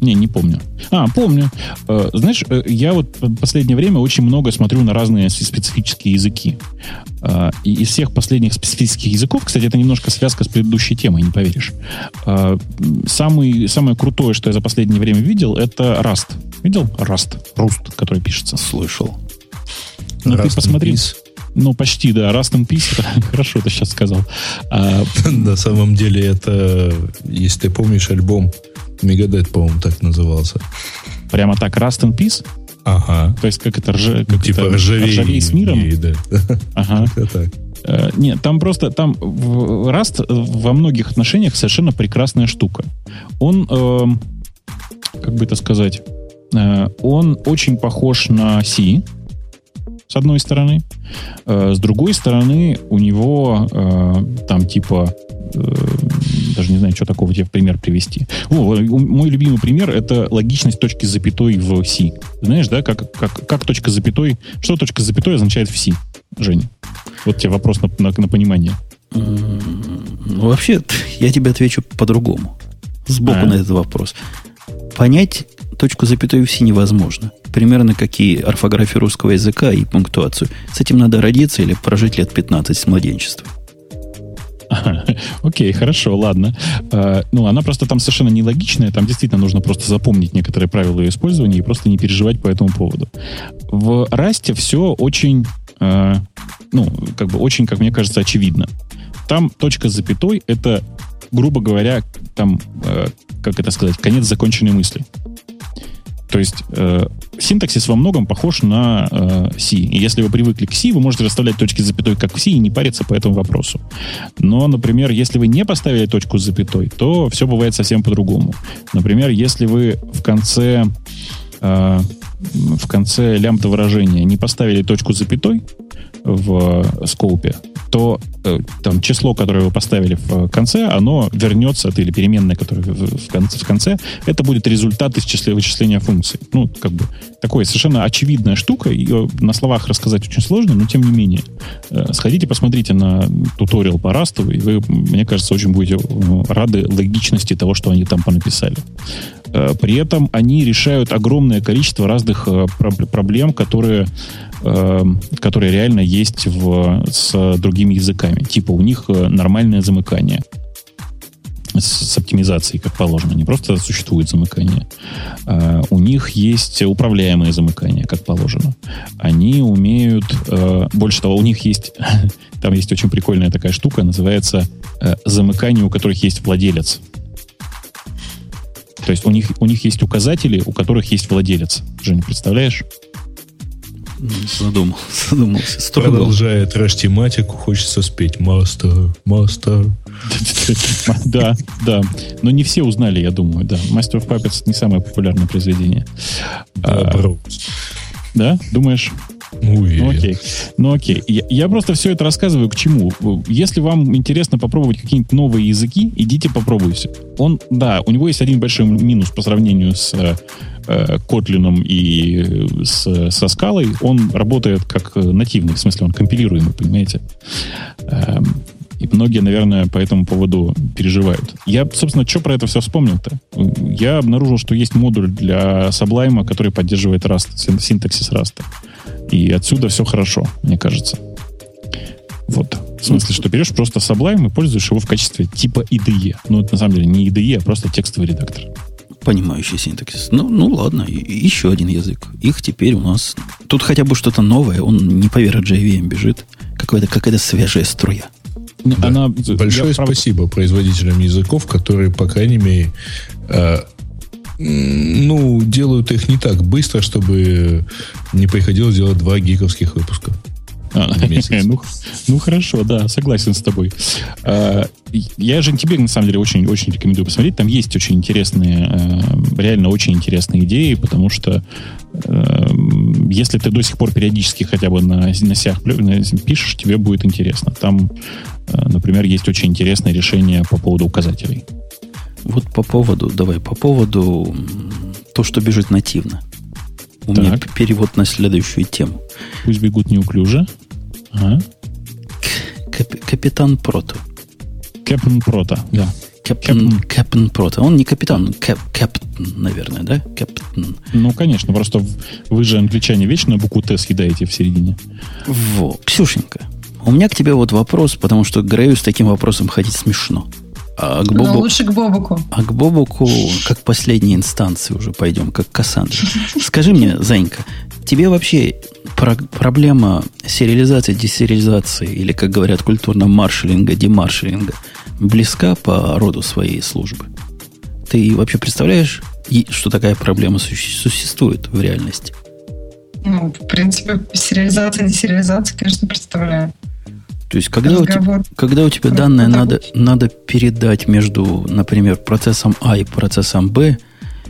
Не, не помню. А, помню. Э, знаешь, э, я вот в последнее время очень много смотрю на разные специфические языки. Э, и из всех последних специфических языков, кстати, это немножко связка с предыдущей темой, не поверишь. Самый, самое крутое, что я за последнее время видел, это Rust. Видел? Rust. Rust, который пишется. Слышал. Ну, ты посмотри. Ну, почти, да. Rust in Peace. Хорошо ты сейчас сказал. А, на самом деле это, если ты помнишь альбом Мегадет, по-моему, так назывался. Прямо так, Rust in Peace? Ага. То есть, как это, рже, как типа это, ржавей, ржавей с миром? И, да. Ага. так. Uh, нет, там просто, там Rust во многих отношениях совершенно прекрасная штука. Он, э, как бы это сказать, э, он очень похож на C, с одной стороны. Э, с другой стороны, у него э, там типа Э, даже не знаю, что такого тебе в пример привести. О, мой любимый пример это логичность точки с запятой в C. Знаешь, да, как, как, как точка с запятой, что точка с запятой означает в C, Жень? Вот тебе вопрос на, на, на понимание. Ну, вообще, я тебе отвечу по-другому. Сбоку а? на этот вопрос. Понять точку запятой в C невозможно. Примерно какие орфографии русского языка и пунктуацию. С этим надо родиться или прожить лет 15 с младенчества. Окей, хорошо, ладно. А, ну, она просто там совершенно нелогичная. Там действительно нужно просто запомнить некоторые правила ее использования и просто не переживать по этому поводу. В Расте все очень, а, ну, как бы очень, как мне кажется, очевидно. Там точка с запятой — это, грубо говоря, там, а, как это сказать, конец законченной мысли. То есть э, синтаксис во многом похож на э, C. И если вы привыкли к C, вы можете расставлять точки с запятой как в C и не париться по этому вопросу. Но, например, если вы не поставили точку с запятой, то все бывает совсем по-другому. Например, если вы в конце э, в конце лямбда выражения не поставили точку с запятой в скопе, то э, там число, которое вы поставили в конце, оно вернется, или переменная, которая в конце, в конце, это будет результат исчисления вычисления функций. Ну, как бы такая совершенно очевидная штука, ее на словах рассказать очень сложно, но тем не менее. Э, сходите, посмотрите на туториал по Rust, и вы, мне кажется, очень будете э, рады логичности того, что они там понаписали. Э, при этом они решают огромное количество разных э, проблем, которые Эм, которые реально есть в, с другими языками. Типа у них э, нормальное замыкание с, с оптимизацией, как положено. Не просто существует замыкание. А у них есть управляемое замыкание, как положено. Они умеют... Э, больше того, у них есть... Там есть очень прикольная такая штука, называется э, замыкание, у которых есть владелец. То есть у них, у них есть указатели, у которых есть владелец. Жень, представляешь? Задумал, задумался. С Продолжая трэш-тематику, хочется спеть «Мастер, мастер». Да, да. Но не все узнали, я думаю, да. «Master of Puppets» не самое популярное произведение. Да, а, да? Думаешь? Уверен. Ну окей. Ну окей. Я, я просто все это рассказываю к чему. Если вам интересно попробовать какие-нибудь новые языки, идите попробуйте. Он, да, у него есть один большой минус по сравнению с э, Kotlin и с, со скалой. Он работает как нативный, в смысле он компилируемый, понимаете? Эм, и многие, наверное, по этому поводу переживают. Я, собственно, что про это все вспомнил-то? Я обнаружил, что есть модуль для Sublime, который поддерживает Rust, синтаксис Rust. И отсюда все хорошо, мне кажется. Вот. В смысле, что берешь просто Sublime и пользуешь его в качестве типа IDE. Ну, это на самом деле не IDE, а просто текстовый редактор. Понимающий синтаксис. Ну, ну ладно, еще один язык. Их теперь у нас... Тут хотя бы что-то новое, он не поверх JVM бежит. Какая-то какая свежая струя. Да. Она, Большое спасибо прав... производителям языков, которые, по крайней мере, э, ну, делают их не так быстро, чтобы не приходилось делать два гиковских выпуска. А, ну, ну хорошо, да, согласен с тобой. А, я же тебе на самом деле очень, очень рекомендую посмотреть. Там есть очень интересные, э, реально очень интересные идеи, потому что э, если ты до сих пор периодически хотя бы на, на сях пишешь, тебе будет интересно. Там, э, например, есть очень интересное решение по поводу указателей. Вот по поводу, давай, по поводу то, что бежит нативно. У так. меня перевод на следующую тему. Пусть бегут неуклюже. Ага. Кап- капитан Прото. Капитан Прото, да. Капитан, Капитан Прото. Он не капитан, кап, капитан, наверное, да? Капитан. Ну, конечно, просто вы же, англичане, вечно букву Т съедаете в середине. Во, Ксюшенька, у меня к тебе вот вопрос, потому что Грею с таким вопросом ходить смешно. А к Бобу... Но лучше к Бобуку. А к Бобуку, как последней инстанции уже пойдем, как Кассандра. Скажи мне, Занька, тебе вообще про- проблема сериализации, десериализации, или, как говорят культурно, маршалинга, демаршалинга, близка по роду своей службы? Ты вообще представляешь, что такая проблема существует в реальности? Ну, в принципе, сериализация, десериализация, конечно, представляю. То есть, когда, у тебя, когда у тебя данные надо, надо передать между, например, процессом А и процессом Б,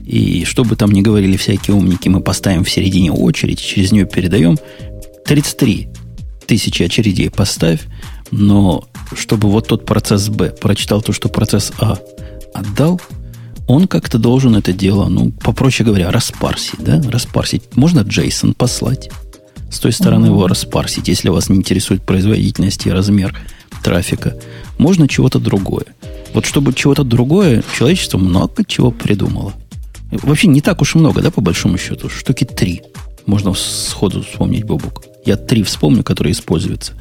и чтобы там не говорили всякие умники, мы поставим в середине очередь, через нее передаем 33 тысячи очередей поставь, но чтобы вот тот процесс Б прочитал то, что процесс А отдал, он как-то должен это дело, ну, попроще говоря, распарсить, да? Распарсить. Можно JSON послать с той стороны его распарсить, если вас не интересует производительность и размер трафика. Можно чего-то другое. Вот чтобы чего-то другое, человечество много чего придумало. Вообще не так уж много, да, по большому счету. Штуки три. Можно сходу вспомнить, Бобук. Я три вспомню, которые используются.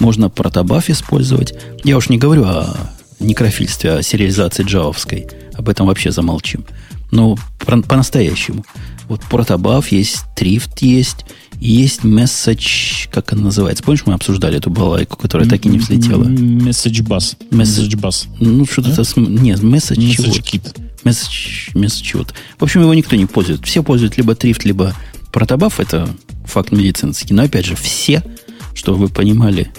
Можно протобаф использовать. Я уж не говорю о некрофильстве, о сериализации джавовской. Об этом вообще замолчим. Но по-настоящему. Вот протобаф есть, трифт есть, есть message, как она называется? Помнишь, мы обсуждали эту балайку, которая так и не взлетела? Message bus. Message bus. Ну, что-то... Да? Нет, message, message чего kit. Message, message чего-то. В общем, его никто не пользует. Все пользуют либо трифт, либо протобаф. Это факт медицинский. Но, опять же, все, чтобы вы понимали,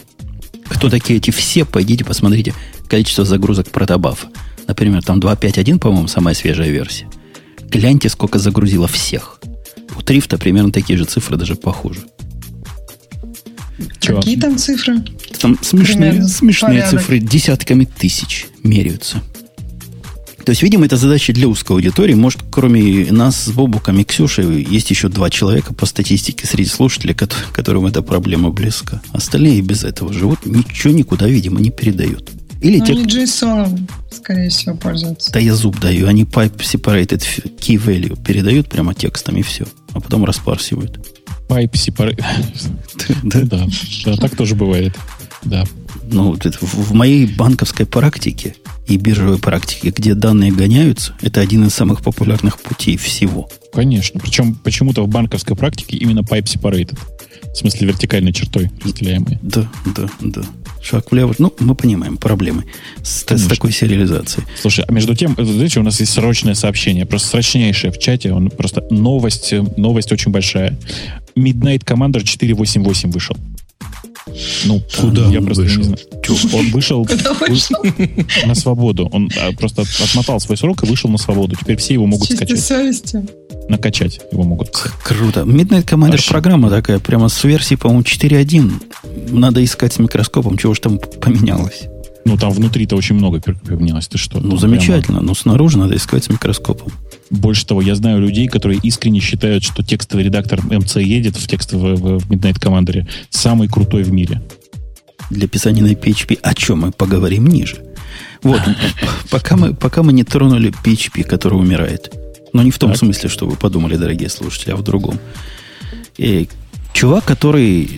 кто такие эти все, пойдите посмотрите количество загрузок протобафа. Например, там 2.5.1, по-моему, самая свежая версия. Гляньте, сколько загрузило всех. У Трифта примерно такие же цифры, даже похуже. Чего? Какие там цифры? Там смешные, смешные цифры десятками тысяч меряются. То есть, видимо, это задача для узкой аудитории. Может, кроме нас с Бобуком и Ксюшей, есть еще два человека по статистике среди слушателей, которым эта проблема близка. Остальные без этого живут, ничего никуда, видимо, не передают. Или ну, те, они JSON, скорее всего, пользуются. Да я зуб даю. Они pipe separated key value передают прямо текстом и все. А потом распарсивают. Pipe separated. Да, да, так тоже бывает. Да. Ну, в моей банковской практике и биржевой практике, где данные гоняются, это один из самых популярных путей всего. Конечно. Причем почему-то в банковской практике именно pipe separated. В смысле вертикальной чертой разделяемой. Да, да, да. Шаг влево. Ну, мы понимаем проблемы с, с такой сериализацией. Слушай, а между тем, знаете, у нас есть срочное сообщение, просто срочнейшее в чате, он просто новость, новость очень большая. Midnight Commander 488 вышел. Ну, куда я просто вышел? не знаю. Он вышел, вышел на свободу. Он а, просто отмотал свой срок и вышел на свободу. Теперь все его могут скачать. совестью. Накачать его могут. Круто. Midnight Commander Вообще. программа такая, прямо с версии, по-моему, 4.1. Надо искать с микроскопом, чего же там поменялось. Ну, там внутри-то очень много поменялось. Ты что? Ну, замечательно. Прямо... Но снаружи надо искать с микроскопом. Больше того, я знаю людей, которые искренне считают, что текстовый редактор MC едет в текстовый в Midnight Commander самый крутой в мире. Для писания на PHP, о чем мы поговорим ниже. Вот, пока мы, пока мы не тронули PHP, который умирает. Но не в том так. смысле, что вы подумали, дорогие слушатели, а в другом. И чувак, который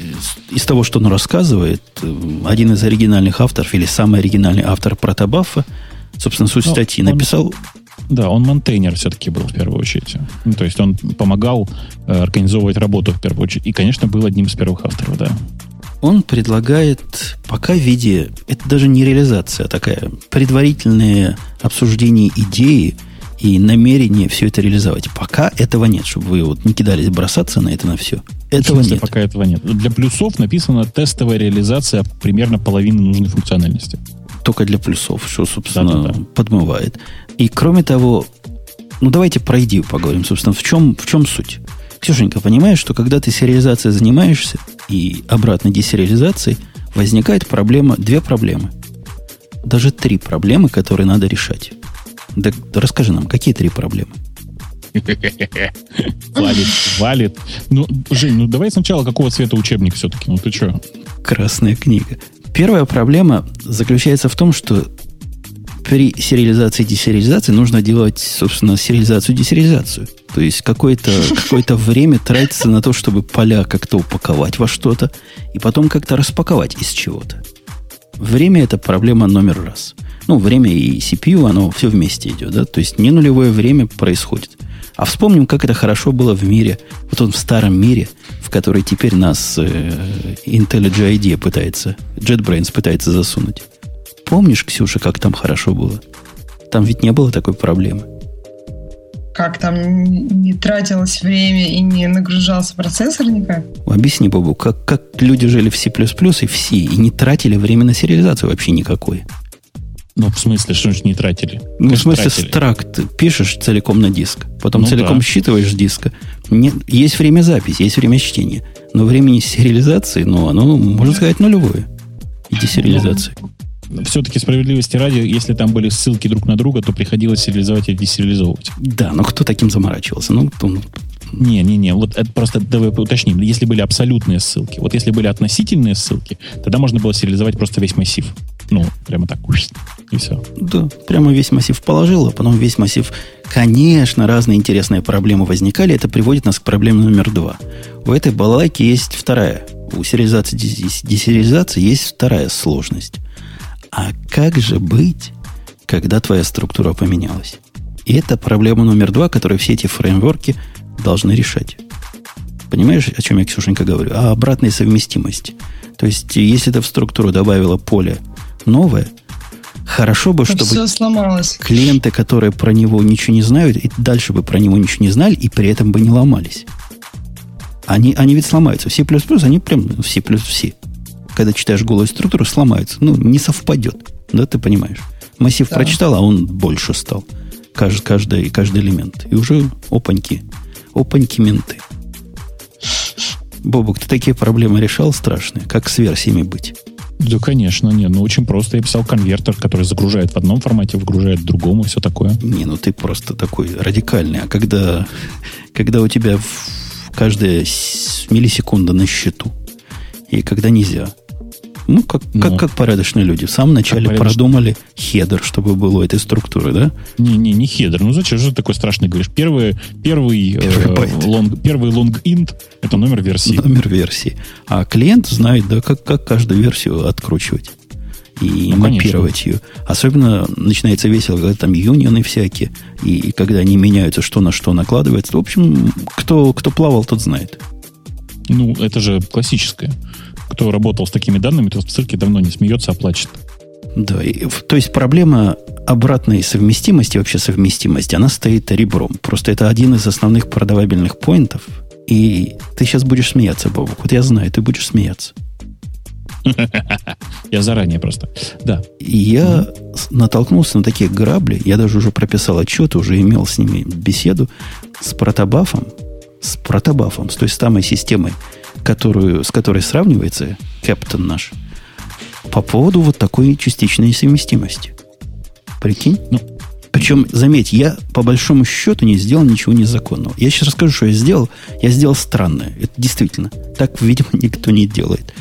из того, что он рассказывает, один из оригинальных авторов или самый оригинальный автор протобафа, собственно, суть ну, статьи, написал да, он монтейнер все-таки был в первую очередь. Ну, то есть он помогал э, организовывать работу в первую очередь. И, конечно, был одним из первых авторов, да. Он предлагает пока в виде, это даже не реализация, а такая предварительное обсуждение идеи и намерение все это реализовать. Пока этого нет, чтобы вы вот не кидались бросаться на это на все. Этого смысле, нет. Пока этого нет. Для плюсов написана тестовая реализация примерно половины нужной функциональности только для плюсов, что, собственно, да, да, да. подмывает. И кроме того, ну давайте про идею поговорим, собственно, в чем, в чем суть? Ксюшенька, понимаешь, что когда ты сериализацией занимаешься и обратно десериализацией, возникает проблема, две проблемы. Даже три проблемы, которые надо решать. Да, расскажи нам, какие три проблемы? Валит, валит. Ну, Жень, ну давай сначала, какого цвета учебник все-таки? Ну ты что? Красная книга. Первая проблема заключается в том, что при сериализации и десериализации нужно делать, собственно, сериализацию и десериализацию. То есть какое-то какое время тратится на то, чтобы поля как-то упаковать во что-то и потом как-то распаковать из чего-то. Время – это проблема номер раз. Ну, время и CPU, оно все вместе идет, да? То есть не нулевое время происходит. А вспомним, как это хорошо было в мире, вот он в старом мире, в который теперь нас э, IntelliJ IDEA пытается, JetBrains пытается засунуть. Помнишь, Ксюша, как там хорошо было? Там ведь не было такой проблемы. Как там не тратилось время и не нагружался процессор никак? Объясни, Бобу, как, как люди жили в C++ и в C и не тратили время на сериализацию вообще никакой? Ну, в смысле, что же не тратили? Ну, в смысле, тратили? стракт пишешь целиком на диск, потом ну, целиком да. считываешь с диска. Нет, есть время записи, есть время чтения. Но времени сериализации, ну, оно, можно сказать, нулевое. И десериализации. Ну, все-таки справедливости ради, если там были ссылки друг на друга, то приходилось сериализовать и десериализовывать. Да, но кто таким заморачивался? Ну, кто, ну, не, не, не. Вот это просто давай уточним. Если были абсолютные ссылки, вот если были относительные ссылки, тогда можно было сериализовать просто весь массив. Ну, прямо так. И все. Да, прямо весь массив положил, а потом весь массив. Конечно, разные интересные проблемы возникали. Это приводит нас к проблеме номер два. У этой балалайки есть вторая. У сериализации десериализации есть вторая сложность. А как же быть, когда твоя структура поменялась? И это проблема номер два, которую все эти фреймворки должны решать. Понимаешь, о чем я, Ксюшенька, говорю? О обратной совместимости. То есть, если ты в структуру добавила поле новое, хорошо бы, чтобы все сломалось. клиенты, которые про него ничего не знают, и дальше бы про него ничего не знали, и при этом бы не ломались. Они, они ведь сломаются. В C++, они прям в C++ все. Когда читаешь голую структуру, сломаются. Ну, не совпадет. Да, ты понимаешь. Массив да. прочитал, а он больше стал. Каждый, каждый, каждый элемент. И уже опаньки. Опаньки менты. Бобук, ты такие проблемы решал страшные? Как с версиями быть? Да, конечно, не, ну очень просто. Я писал конвертер, который загружает в одном формате, выгружает в другом и все такое. Не, ну ты просто такой радикальный. А когда, когда у тебя каждая миллисекунда на счету, и когда нельзя, ну, как, ну, как, как порядочные люди. В самом начале продумали header, чтобы было у этой структуры, да? Не, не, не header. Ну, зачем же такой страшный говоришь? Первый, первый, первый, э, long, первый long int – это номер версии. Номер версии. А клиент знает, да, как, как каждую версию откручивать и ну, мапировать ее. Особенно начинается весело, когда там юнионы всякие, и, и когда они меняются, что на что накладывается. В общем, кто, кто плавал, тот знает. Ну, это же классическое кто работал с такими данными, то в ссылке давно не смеется, а плачет. Да, и, то есть проблема обратной совместимости, вообще совместимости, она стоит ребром. Просто это один из основных продавабельных поинтов. И ты сейчас будешь смеяться, Бобок. Вот я знаю, ты будешь смеяться. Я заранее просто. Да. Я натолкнулся на такие грабли. Я даже уже прописал отчет, уже имел с ними беседу с протобафом. С протобафом, с той самой системой, которую, с которой сравнивается Кэптон наш, по поводу вот такой частичной совместимости. Прикинь? Ну, причем, заметь, я по большому счету не сделал ничего незаконного. Я сейчас расскажу, что я сделал. Я сделал странное. Это действительно. Так, видимо, никто не делает.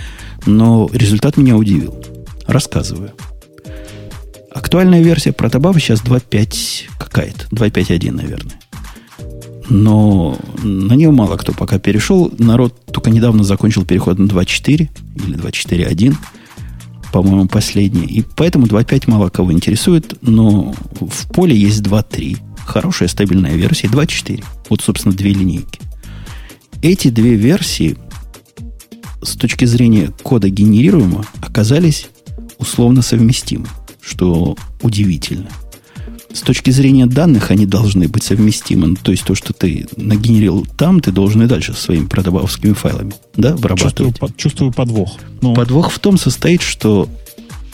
Но результат меня удивил. Рассказываю. Актуальная версия протобафа сейчас 2.5 какая-то. 2.5.1, наверное но на нее мало кто пока перешел. Народ только недавно закончил переход на 2.4 или 2.4.1, по-моему, последний. И поэтому 2.5 мало кого интересует, но в поле есть 2.3. Хорошая стабильная версия, 2.4. Вот, собственно, две линейки. Эти две версии с точки зрения кода генерируемого оказались условно совместимы, что удивительно – с точки зрения данных они должны быть совместимы. Ну, то есть то, что ты нагенерил там, ты должен и дальше со своими продававскими файлами да, обрабатывать. Чувствую, под, чувствую подвох. Ну. Подвох в том состоит, что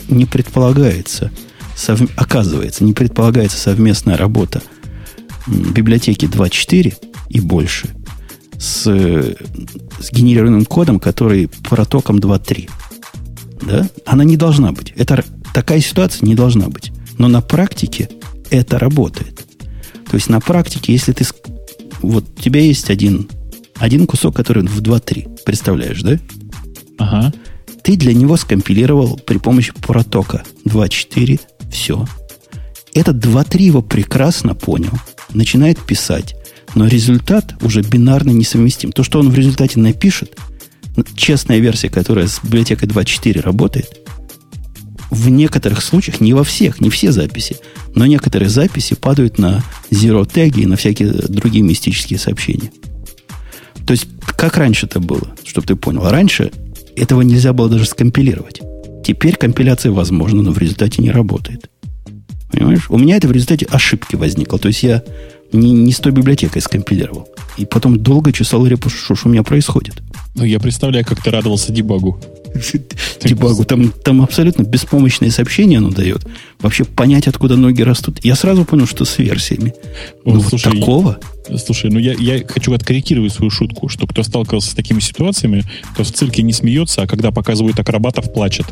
не предполагается, сов... оказывается, не предполагается совместная работа библиотеки 2.4 и больше с, с генерированным кодом, который протоком 2.3. Да? Она не должна быть. Это, такая ситуация не должна быть. Но на практике это работает. То есть на практике, если ты... Вот у тебя есть один, один кусок, который в 2.3. Представляешь, да? Ага. Ты для него скомпилировал при помощи протока 2.4. Все. Этот 2.3 его прекрасно понял. Начинает писать. Но результат уже бинарно несовместим. То, что он в результате напишет, честная версия, которая с библиотекой 2.4 работает, в некоторых случаях, не во всех, не все записи, но некоторые записи падают на zero теги и на всякие другие мистические сообщения. То есть, как раньше это было, чтобы ты понял. Раньше этого нельзя было даже скомпилировать. Теперь компиляция возможна, но в результате не работает. Понимаешь? У меня это в результате ошибки возникло. То есть я не, не с той библиотекой скомпилировал. И потом долго чесал репу, что, у меня происходит. Ну, я представляю, как ты радовался дебагу. дебагу. Там, там абсолютно беспомощные сообщения оно дает. Вообще понять, откуда ноги растут. Я сразу понял, что с версиями. Ну, слушай, вот такого... Слушай, ну я, я хочу откорректировать свою шутку, что кто сталкивался с такими ситуациями, то в цирке не смеется, а когда показывают акробатов, плачет.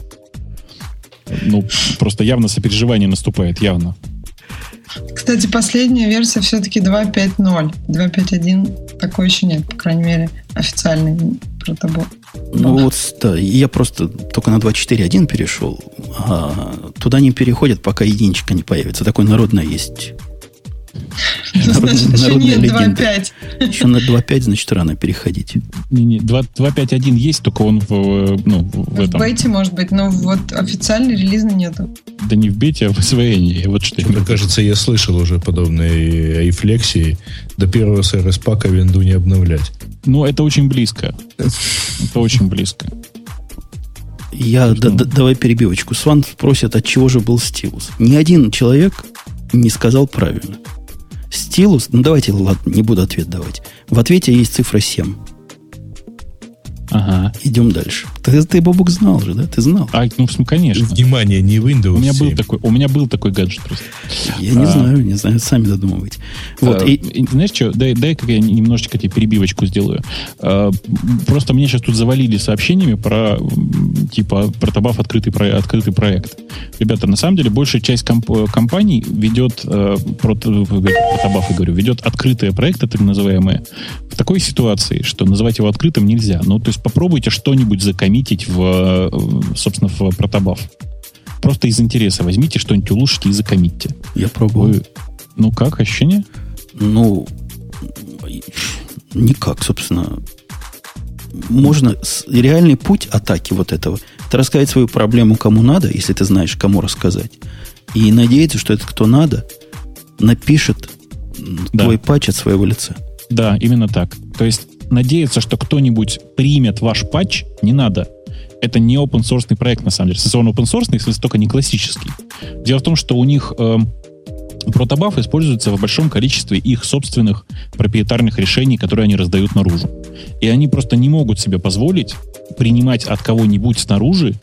Ну, просто явно сопереживание наступает, явно. Кстати, последняя версия все-таки 2.5.0. 2.5.1 такой еще нет, по крайней мере, официальный протобот. Ну вот, да, я просто только на 2.4.1 перешел, а туда не переходят, пока единичка не появится. Такой народное есть Значит, еще нет 2.5. Еще на 2.5, значит, рано переходить. Не-не, 2.5.1 есть, только он в, ну, в, этом. В бете, может быть, но вот официальный релиза нету. Да не в бете, а в освоении. Вот что Мне кажется, я слышал уже подобные рефлексии. До первого сервис пака винду не обновлять. Ну, это очень близко. Это очень близко. Я, да, да, давай перебивочку. Сван спросит, от чего же был стилус. Ни один человек не сказал правильно. Стилус, ну давайте, ладно, не буду ответ давать. В ответе есть цифра 7. Ага. Идем дальше. Ты, ты Бобук знал же, да? Ты знал. А, ну, конечно. Внимание, не Windows у меня 7. был такой, У меня был такой гаджет просто. Я а, не знаю, не знаю, сами додумывайте. Вот, а, и, и, знаешь что, дай, дай как я немножечко тебе перебивочку сделаю. А, просто мне сейчас тут завалили сообщениями про, типа, про Табаф открытый, про, открытый проект. Ребята, на самом деле, большая часть комп, компаний ведет, э, про, про Табаф, я говорю, ведет открытые проекты, так называемые, в такой ситуации, что называть его открытым нельзя. Ну, то есть попробуйте что-нибудь закоммитить в, собственно, в протобаф. Просто из интереса возьмите что-нибудь улучшите и закоммитьте. Я пробую. Вы, ну как, ощущение? Ну, никак, собственно. Можно... Реальный путь атаки вот этого – это рассказать свою проблему кому надо, если ты знаешь, кому рассказать. И надеяться, что этот кто надо напишет да. твой патч от своего лица. Да, именно так. То есть надеяться, что кто-нибудь примет ваш патч, не надо. Это не open source проект, на самом деле. Если он open source, смысле, только не классический. Дело в том, что у них э, протобаф используется в большом количестве их собственных проприетарных решений, которые они раздают наружу. И они просто не могут себе позволить принимать от кого-нибудь снаружи,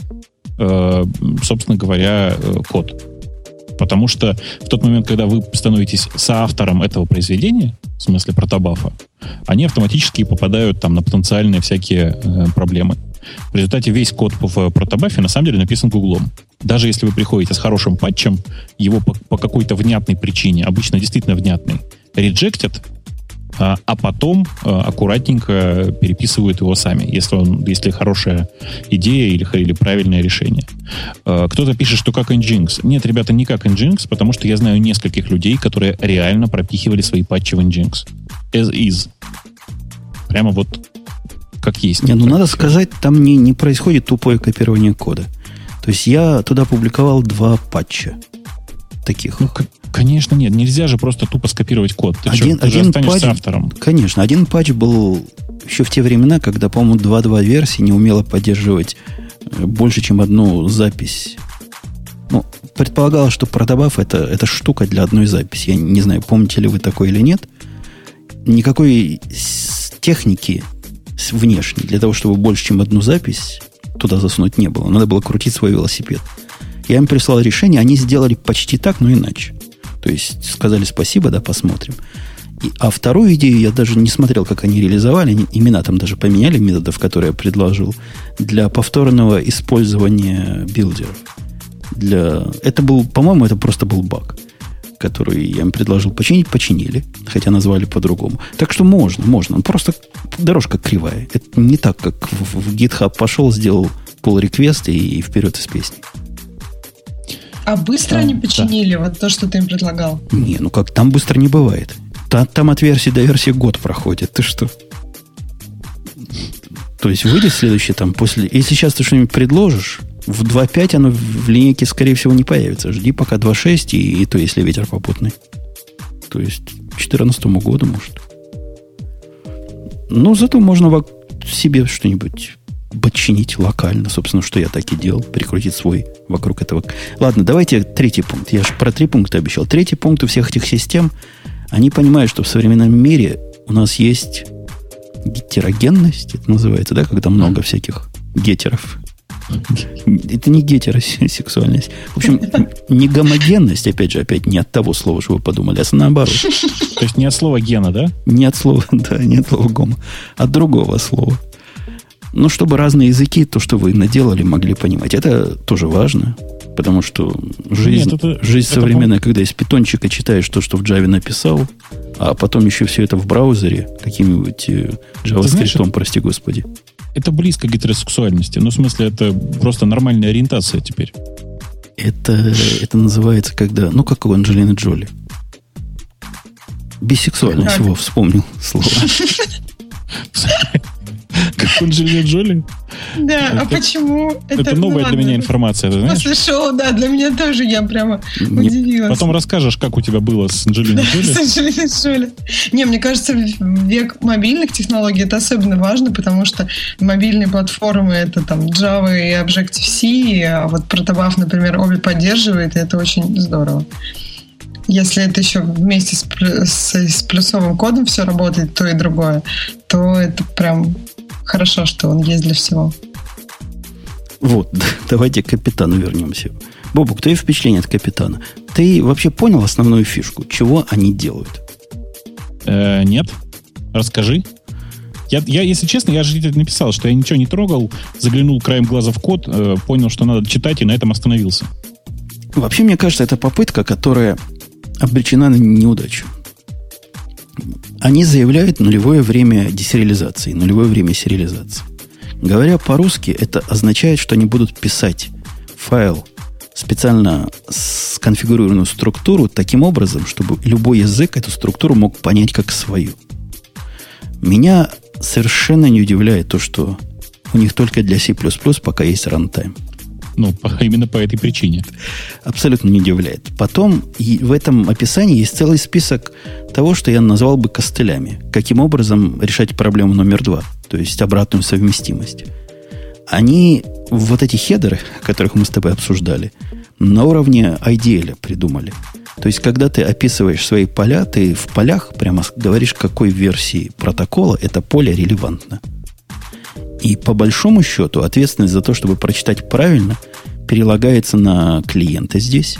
э, собственно говоря, э, код. Потому что в тот момент, когда вы становитесь соавтором этого произведения, в смысле протобафа, они автоматически попадают там на потенциальные всякие э, проблемы. В результате весь код в протобафе на самом деле написан Гуглом. Даже если вы приходите с хорошим патчем, его по, по какой-то внятной причине, обычно действительно внятной, реджектят, а, а потом а, аккуратненько переписывают его сами, если, он, если хорошая идея или, или правильное решение. А, кто-то пишет, что как Nginx. Нет, ребята, не как Nginx, потому что я знаю нескольких людей, которые реально пропихивали свои патчи в Nginx. As is. Прямо вот как есть. Не, ну надо сказать, там не, не происходит тупое копирование кода. То есть я туда публиковал два патча таких. Ну, конечно, нет. Нельзя же просто тупо скопировать код. Ты один, что, ты один патч, автором. Конечно, один патч был еще в те времена, когда, по-моему, 2.2 версии не умела поддерживать э, больше, чем одну запись. Ну, предполагалось, что продабаф это, это штука для одной записи. Я не знаю, помните ли вы такое или нет. Никакой техники внешней для того, чтобы больше, чем одну запись туда засунуть не было. Надо было крутить свой велосипед. Я им прислал решение, они сделали почти так, но иначе. То есть сказали спасибо, да, посмотрим. И, а вторую идею я даже не смотрел, как они реализовали. Они имена там даже поменяли методов, которые я предложил, для повторного использования билдеров. Для... Это был, по-моему, это просто был баг который я им предложил починить, починили, хотя назвали по-другому. Так что можно, можно. Просто дорожка кривая. Это не так, как в, в GitHub пошел, сделал pull реквест и, и вперед из песни. А быстро а, они починили да. вот то, что ты им предлагал? Не, ну как, там быстро не бывает. Там, там от версии до версии год проходит. Ты что? То есть выйдет следующий там после... Если сейчас ты что-нибудь предложишь, в 2.5 оно в линейке, скорее всего, не появится. Жди пока 2.6, и, и то, если ветер попутный. То есть, к 2014 году, может. Ну, зато можно себе что-нибудь подчинить локально. Собственно, что я так и делал. Прикрутить свой вокруг этого. Ладно, давайте третий пункт. Я же про три пункта обещал. Третий пункт у всех этих систем. Они понимают, что в современном мире у нас есть гетерогенность, это называется, да, когда много всяких гетеров это не гетеросексуальность. В общем, не гомогенность, опять же, опять не от того слова, что вы подумали, а наоборот. То есть не от слова гена, да? Не от слова, да, не от слова гомо, а от другого слова. Ну, чтобы разные языки, то, что вы наделали, могли понимать. Это тоже важно, потому что жизнь, Нет, это, жизнь это современная, пом... когда из питончика читаешь то, что в Java написал, а потом еще все это в браузере, каким-нибудь э, JavaScript, прости господи это близко к гетеросексуальности. Ну, в смысле, это просто нормальная ориентация теперь. Это, это называется, когда... Ну, как у Анджелины Джоли. Бисексуальность его вспомнил слово. Как Анджелина Джоли? Да, а почему? Это, новая для меня информация, ты знаешь? После шоу, да, для меня тоже я прямо удивилась. Потом расскажешь, как у тебя было с Анджелиной Джоли. С Анджелиной Джоли. Не, мне кажется, век мобильных технологий это особенно важно, потому что мобильные платформы это там Java и Objective-C, а вот Protobuf, например, обе поддерживает, и это очень здорово. Если это еще вместе с, с, с плюсовым кодом все работает, то и другое, то это прям хорошо, что он есть для всего. Вот, давайте к капитану вернемся. Бобук, твои впечатления от капитана? Ты вообще понял основную фишку? Чего они делают? Э, нет. Расскажи. Я, я, если честно, я же написал, что я ничего не трогал, заглянул краем глаза в код, э, понял, что надо читать, и на этом остановился. Вообще, мне кажется, это попытка, которая обречена на неудачу. Они заявляют нулевое время десериализации, нулевое время сериализации. Говоря по-русски, это означает, что они будут писать файл специально сконфигурированную структуру таким образом, чтобы любой язык эту структуру мог понять как свою. Меня совершенно не удивляет то, что у них только для C++ пока есть рантайм. Ну, именно по этой причине. Абсолютно не удивляет. Потом в этом описании есть целый список того, что я назвал бы костылями. Каким образом решать проблему номер два, то есть обратную совместимость. Они вот эти хедеры, которых мы с тобой обсуждали, на уровне IDL придумали. То есть, когда ты описываешь свои поля, ты в полях прямо говоришь, какой версии протокола это поле релевантно. И по большому счету ответственность за то, чтобы прочитать правильно, перелагается на клиента здесь.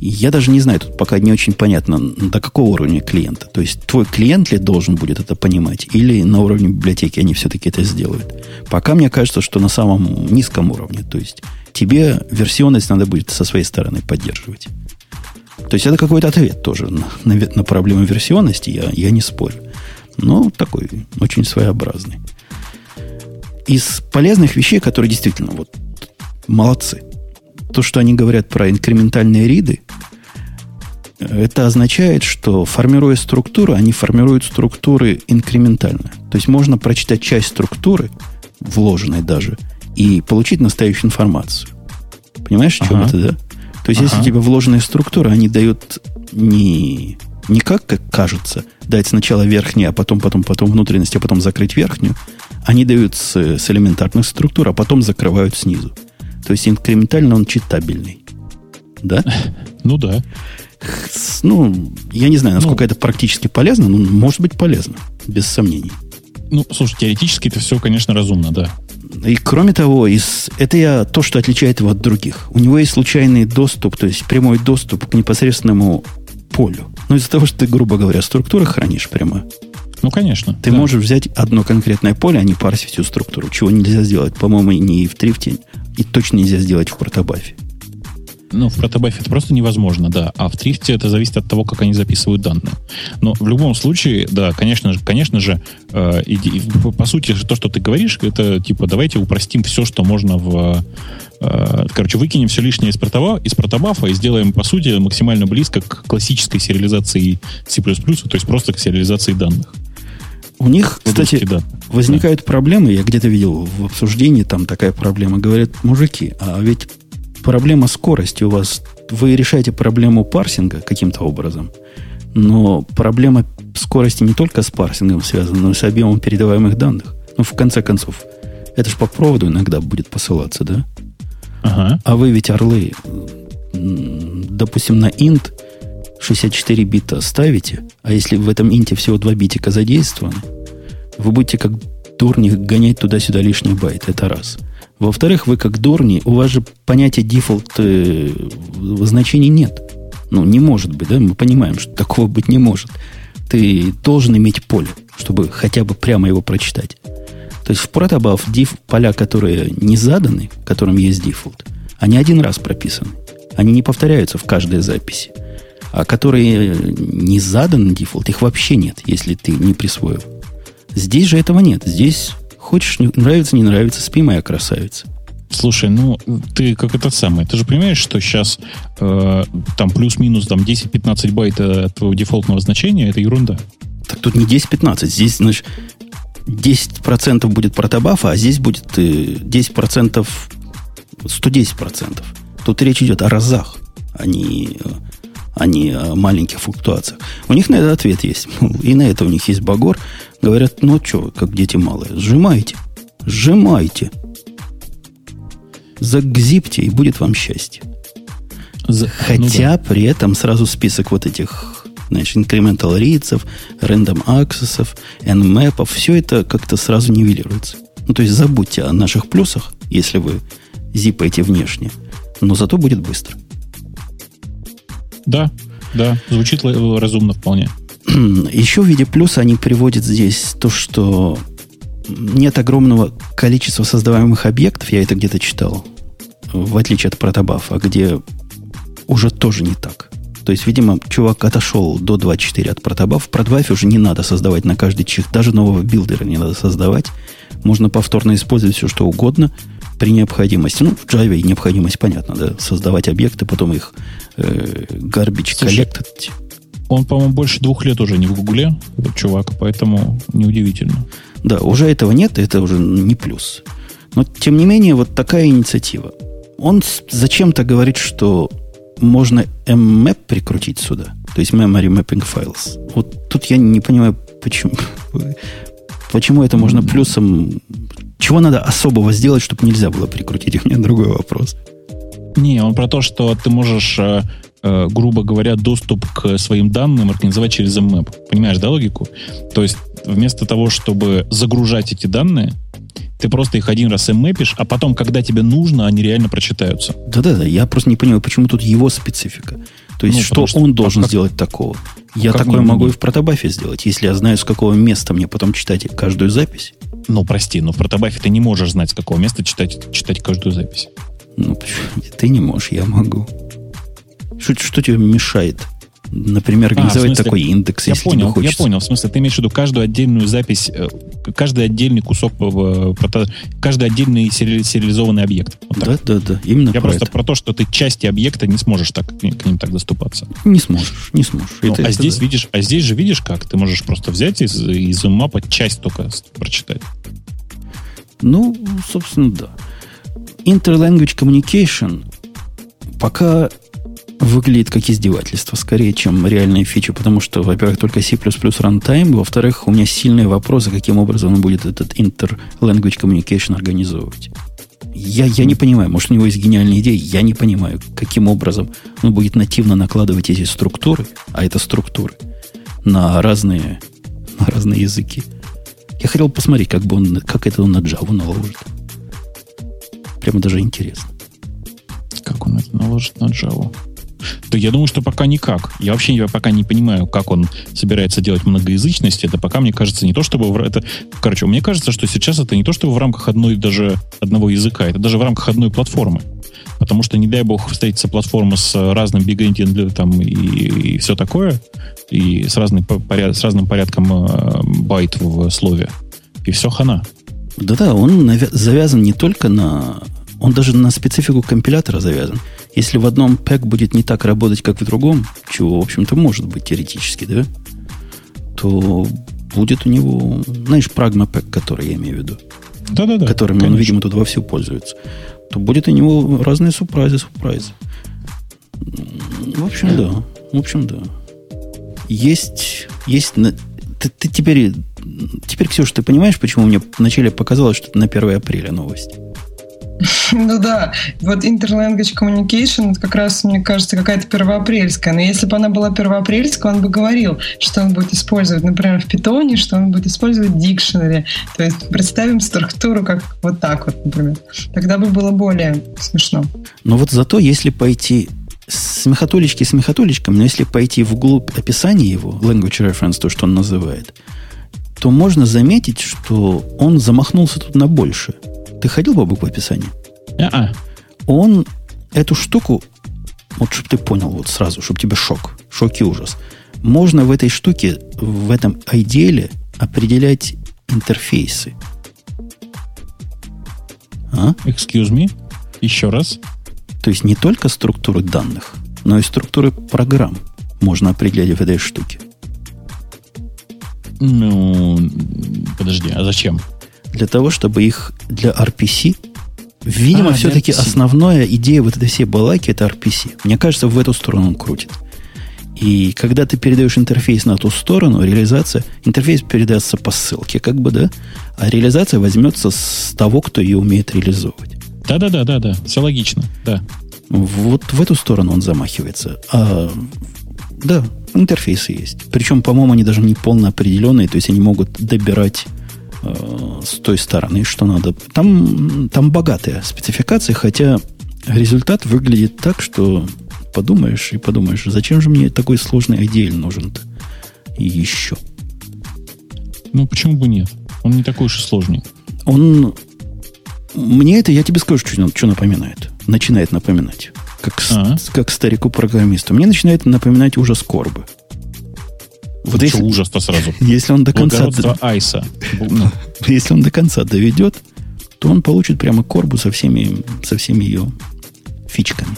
Я даже не знаю, тут пока не очень понятно, до какого уровня клиента. То есть твой клиент ли должен будет это понимать, или на уровне библиотеки они все-таки это сделают. Пока мне кажется, что на самом низком уровне. То есть тебе версионность надо будет со своей стороны поддерживать. То есть это какой-то ответ тоже на, на, на проблему версионности, я, я не спорю. Но такой очень своеобразный. Из полезных вещей, которые действительно вот молодцы, то, что они говорят про инкрементальные риды, это означает, что формируя структуру, они формируют структуры инкрементально. То есть можно прочитать часть структуры, вложенной даже, и получить настоящую информацию. Понимаешь, ага. чем это, да? То есть, ага. если у тебя вложенные структуры, они дают не, не как, как кажется, дать сначала верхние, а потом, потом, потом внутренность, а потом закрыть верхнюю. Они дают с, с элементарных структур, а потом закрывают снизу. То есть инкрементально он читабельный. Да? Ну да. Ну, я не знаю, насколько ну, это практически полезно, но может быть полезно, без сомнений. Ну, слушай, теоретически это все, конечно, разумно, да. И кроме того, из, это я, то, что отличает его от других. У него есть случайный доступ, то есть прямой доступ к непосредственному полю. Ну, из-за того, что ты, грубо говоря, структуры хранишь прямо. Ну, конечно. Ты да. можешь взять одно конкретное поле, а не парсить всю структуру, чего нельзя сделать, по-моему, ни в Трифте, и точно нельзя сделать в протобафе. Ну, в протобафе это просто невозможно, да. А в трифте это зависит от того, как они записывают данные. Но в любом случае, да, конечно же, конечно же, э, и, и, по сути, то, что ты говоришь, это типа давайте упростим все, что можно в э, короче, выкинем все лишнее из, протоба, из протобафа и сделаем, по сути, максимально близко к классической сериализации C++, то есть просто к сериализации данных. У них, кстати, да. возникают да. проблемы, я где-то видел в обсуждении, там такая проблема. Говорят, мужики, а ведь проблема скорости у вас. Вы решаете проблему парсинга каким-то образом, но проблема скорости не только с парсингом связана, но и с объемом передаваемых данных. Ну, в конце концов, это же по проводу иногда будет посылаться, да? Ага. А вы ведь орлы, допустим, на int 64 бита ставите, а если в этом инте всего 2 битика задействованы, вы будете как дурни гонять туда-сюда лишний байт. Это раз. Во-вторых, вы как дурни, у вас же понятия дефолт э, значений нет. Ну, не может быть, да? Мы понимаем, что такого быть не может. Ты должен иметь поле, чтобы хотя бы прямо его прочитать. То есть в protobuf diff, поля, которые не заданы, которым есть дефолт, они один раз прописаны. Они не повторяются в каждой записи. А которые не заданы дефолт, их вообще нет, если ты не присвоил. Здесь же этого нет. Здесь Хочешь, не, нравится, не нравится, спи, моя красавица. Слушай, ну ты как этот самый, ты же понимаешь, что сейчас э, там плюс-минус там 10-15 байт от твоего дефолтного значения это ерунда. Так тут не 10-15, здесь, значит, 10% будет протобафа, а здесь будет 10%, 110%. Тут речь идет о разах, а не, а не о маленьких флуктуациях. У них на это ответ есть. И на это у них есть багор. Говорят, ну что, как дети малые, сжимайте, сжимайте. Загзипте, и будет вам счастье. За... Хотя ну, да. при этом сразу список вот этих значит, incremental reads, random access, nmap, все это как-то сразу нивелируется. Ну, то есть забудьте о наших плюсах, если вы зипаете внешне. Но зато будет быстро. Да, да, звучит разумно вполне. Еще в виде плюса они приводят здесь то, что нет огромного количества создаваемых объектов, я это где-то читал, в отличие от протобафа, где уже тоже не так. То есть, видимо, чувак отошел до 2.4 от протобаф. В продбафе уже не надо создавать на каждый чих, даже нового билдера не надо создавать. Можно повторно использовать все, что угодно при необходимости. Ну, в Java необходимость понятно, да, создавать объекты, потом их э, garbage коллектить. Он, по-моему, больше двух лет уже не в Гугле, этот чувак, поэтому неудивительно. Да, уже этого нет, это уже не плюс. Но, тем не менее, вот такая инициатива. Он зачем-то говорит, что можно mmap прикрутить сюда. То есть memory mapping files. Вот тут я не понимаю, почему, почему это можно плюсом... Чего надо особого сделать, чтобы нельзя было прикрутить? У меня другой вопрос. Не, он про то, что ты можешь э, э, грубо говоря, доступ к своим данным организовать через mmap. Понимаешь, да, логику? То есть вместо того, чтобы загружать эти данные, ты просто их один раз mmapишь, а потом, когда тебе нужно, они реально прочитаются. Да-да-да, я просто не понимаю, почему тут его специфика. То есть, ну, что он что, должен как, сделать такого? Я такое могу и в протобафе сделать, если я знаю, с какого места мне потом читать каждую запись. Ну, прости, но в протобафе ты не можешь знать, с какого места читать, читать каждую запись. Ну, ты не можешь, я могу. Что, что тебе мешает? Например, организовать а, смысле, такой индекс, я если понял, тебе Я понял. В смысле, ты имеешь в виду каждую отдельную запись, э, каждый отдельный кусок, каждый отдельный сериализованный объект. Вот да, да, да. Именно Я про просто это. про то, что ты части объекта не сможешь так к ним так доступаться. Не сможешь, не сможешь. Ну, это, а это здесь да. видишь, а здесь же видишь как? Ты можешь просто взять из, из мапа часть только прочитать. Ну, собственно, да. Interlanguage Communication пока выглядит как издевательство, скорее, чем реальная фича, потому что, во-первых, только C++ runtime, во-вторых, у меня сильные вопросы, каким образом он будет этот inter-language communication организовывать. Я, я не понимаю, может, у него есть гениальная идея, я не понимаю, каким образом он будет нативно накладывать эти структуры, а это структуры, на разные, на разные языки. Я хотел посмотреть, как, бы он, как это он на Java наложит. Прямо даже интересно. Как он это наложит на Java? То я думаю, что пока никак. Я вообще я пока не понимаю, как он собирается делать многоязычность. Это пока, мне кажется, не то, чтобы... Это, короче, мне кажется, что сейчас это не то, чтобы в рамках одной даже одного языка, это даже в рамках одной платформы. Потому что, не дай бог, встретится платформа с разным big там, и, и все такое, и с, разной, поряд, с разным порядком э, байт в слове. И все хана. Да-да, он завязан не только на... Он даже на специфику компилятора завязан. Если в одном пэк будет не так работать, как в другом, чего, в общем-то, может быть теоретически, да, то будет у него, знаешь, прагма пэк, который я имею в виду. Да-да-да. Которым конечно. он, видимо, тут вовсю пользуется. То будет у него разные сюрпризы, сюрпризы. В общем, да. В общем, да. Есть, есть ты, ты теперь, теперь, Ксюша, ты понимаешь, почему мне вначале показалось, что это на 1 апреля новость? Ну да, вот Interlanguage Communication, это как раз, мне кажется, какая-то первоапрельская. Но если бы она была первоапрельская, он бы говорил, что он будет использовать, например, в питоне, что он будет использовать dictionary. То есть представим структуру как вот так вот, например. Тогда бы было более смешно. Но вот зато, если пойти смехотулечки смехотулечком, но если пойти вглубь описания его, language reference, то, что он называет, то можно заметить, что он замахнулся тут на больше – ты ходил, Бабук, по описанию? А-а. Он эту штуку, вот чтобы ты понял вот сразу, чтобы тебе шок, шок и ужас. Можно в этой штуке, в этом айделе определять интерфейсы. А? Excuse me? Еще раз? То есть не только структуры данных, но и структуры программ можно определять в этой штуке. Ну, подожди, а зачем? Для того, чтобы их для RPC Видимо, а, все-таки основная идея вот этой всей балаки это RPC. Мне кажется, в эту сторону он крутит. И когда ты передаешь интерфейс на ту сторону, реализация, интерфейс передастся по ссылке, как бы, да, а реализация возьмется с того, кто ее умеет реализовывать. Да-да-да, да, да, все логично, да. Вот в эту сторону он замахивается. А, да, интерфейсы есть. Причем, по-моему, они даже не полно определенные, то есть они могут добирать с той стороны, что надо. Там, там богатые спецификации, хотя результат выглядит так, что подумаешь и подумаешь, зачем же мне такой сложный IDL нужен-то? И еще. Ну, почему бы нет? Он не такой уж и сложный. Он... Мне это, я тебе скажу, что, что напоминает. Начинает напоминать. Как, а? как старику-программисту. Мне начинает напоминать ужас Корбы. Вот если, ужас-то сразу. Если он до конца... Айса. Если он до конца доведет, то он получит прямо корбу со всеми, со всеми ее фичками.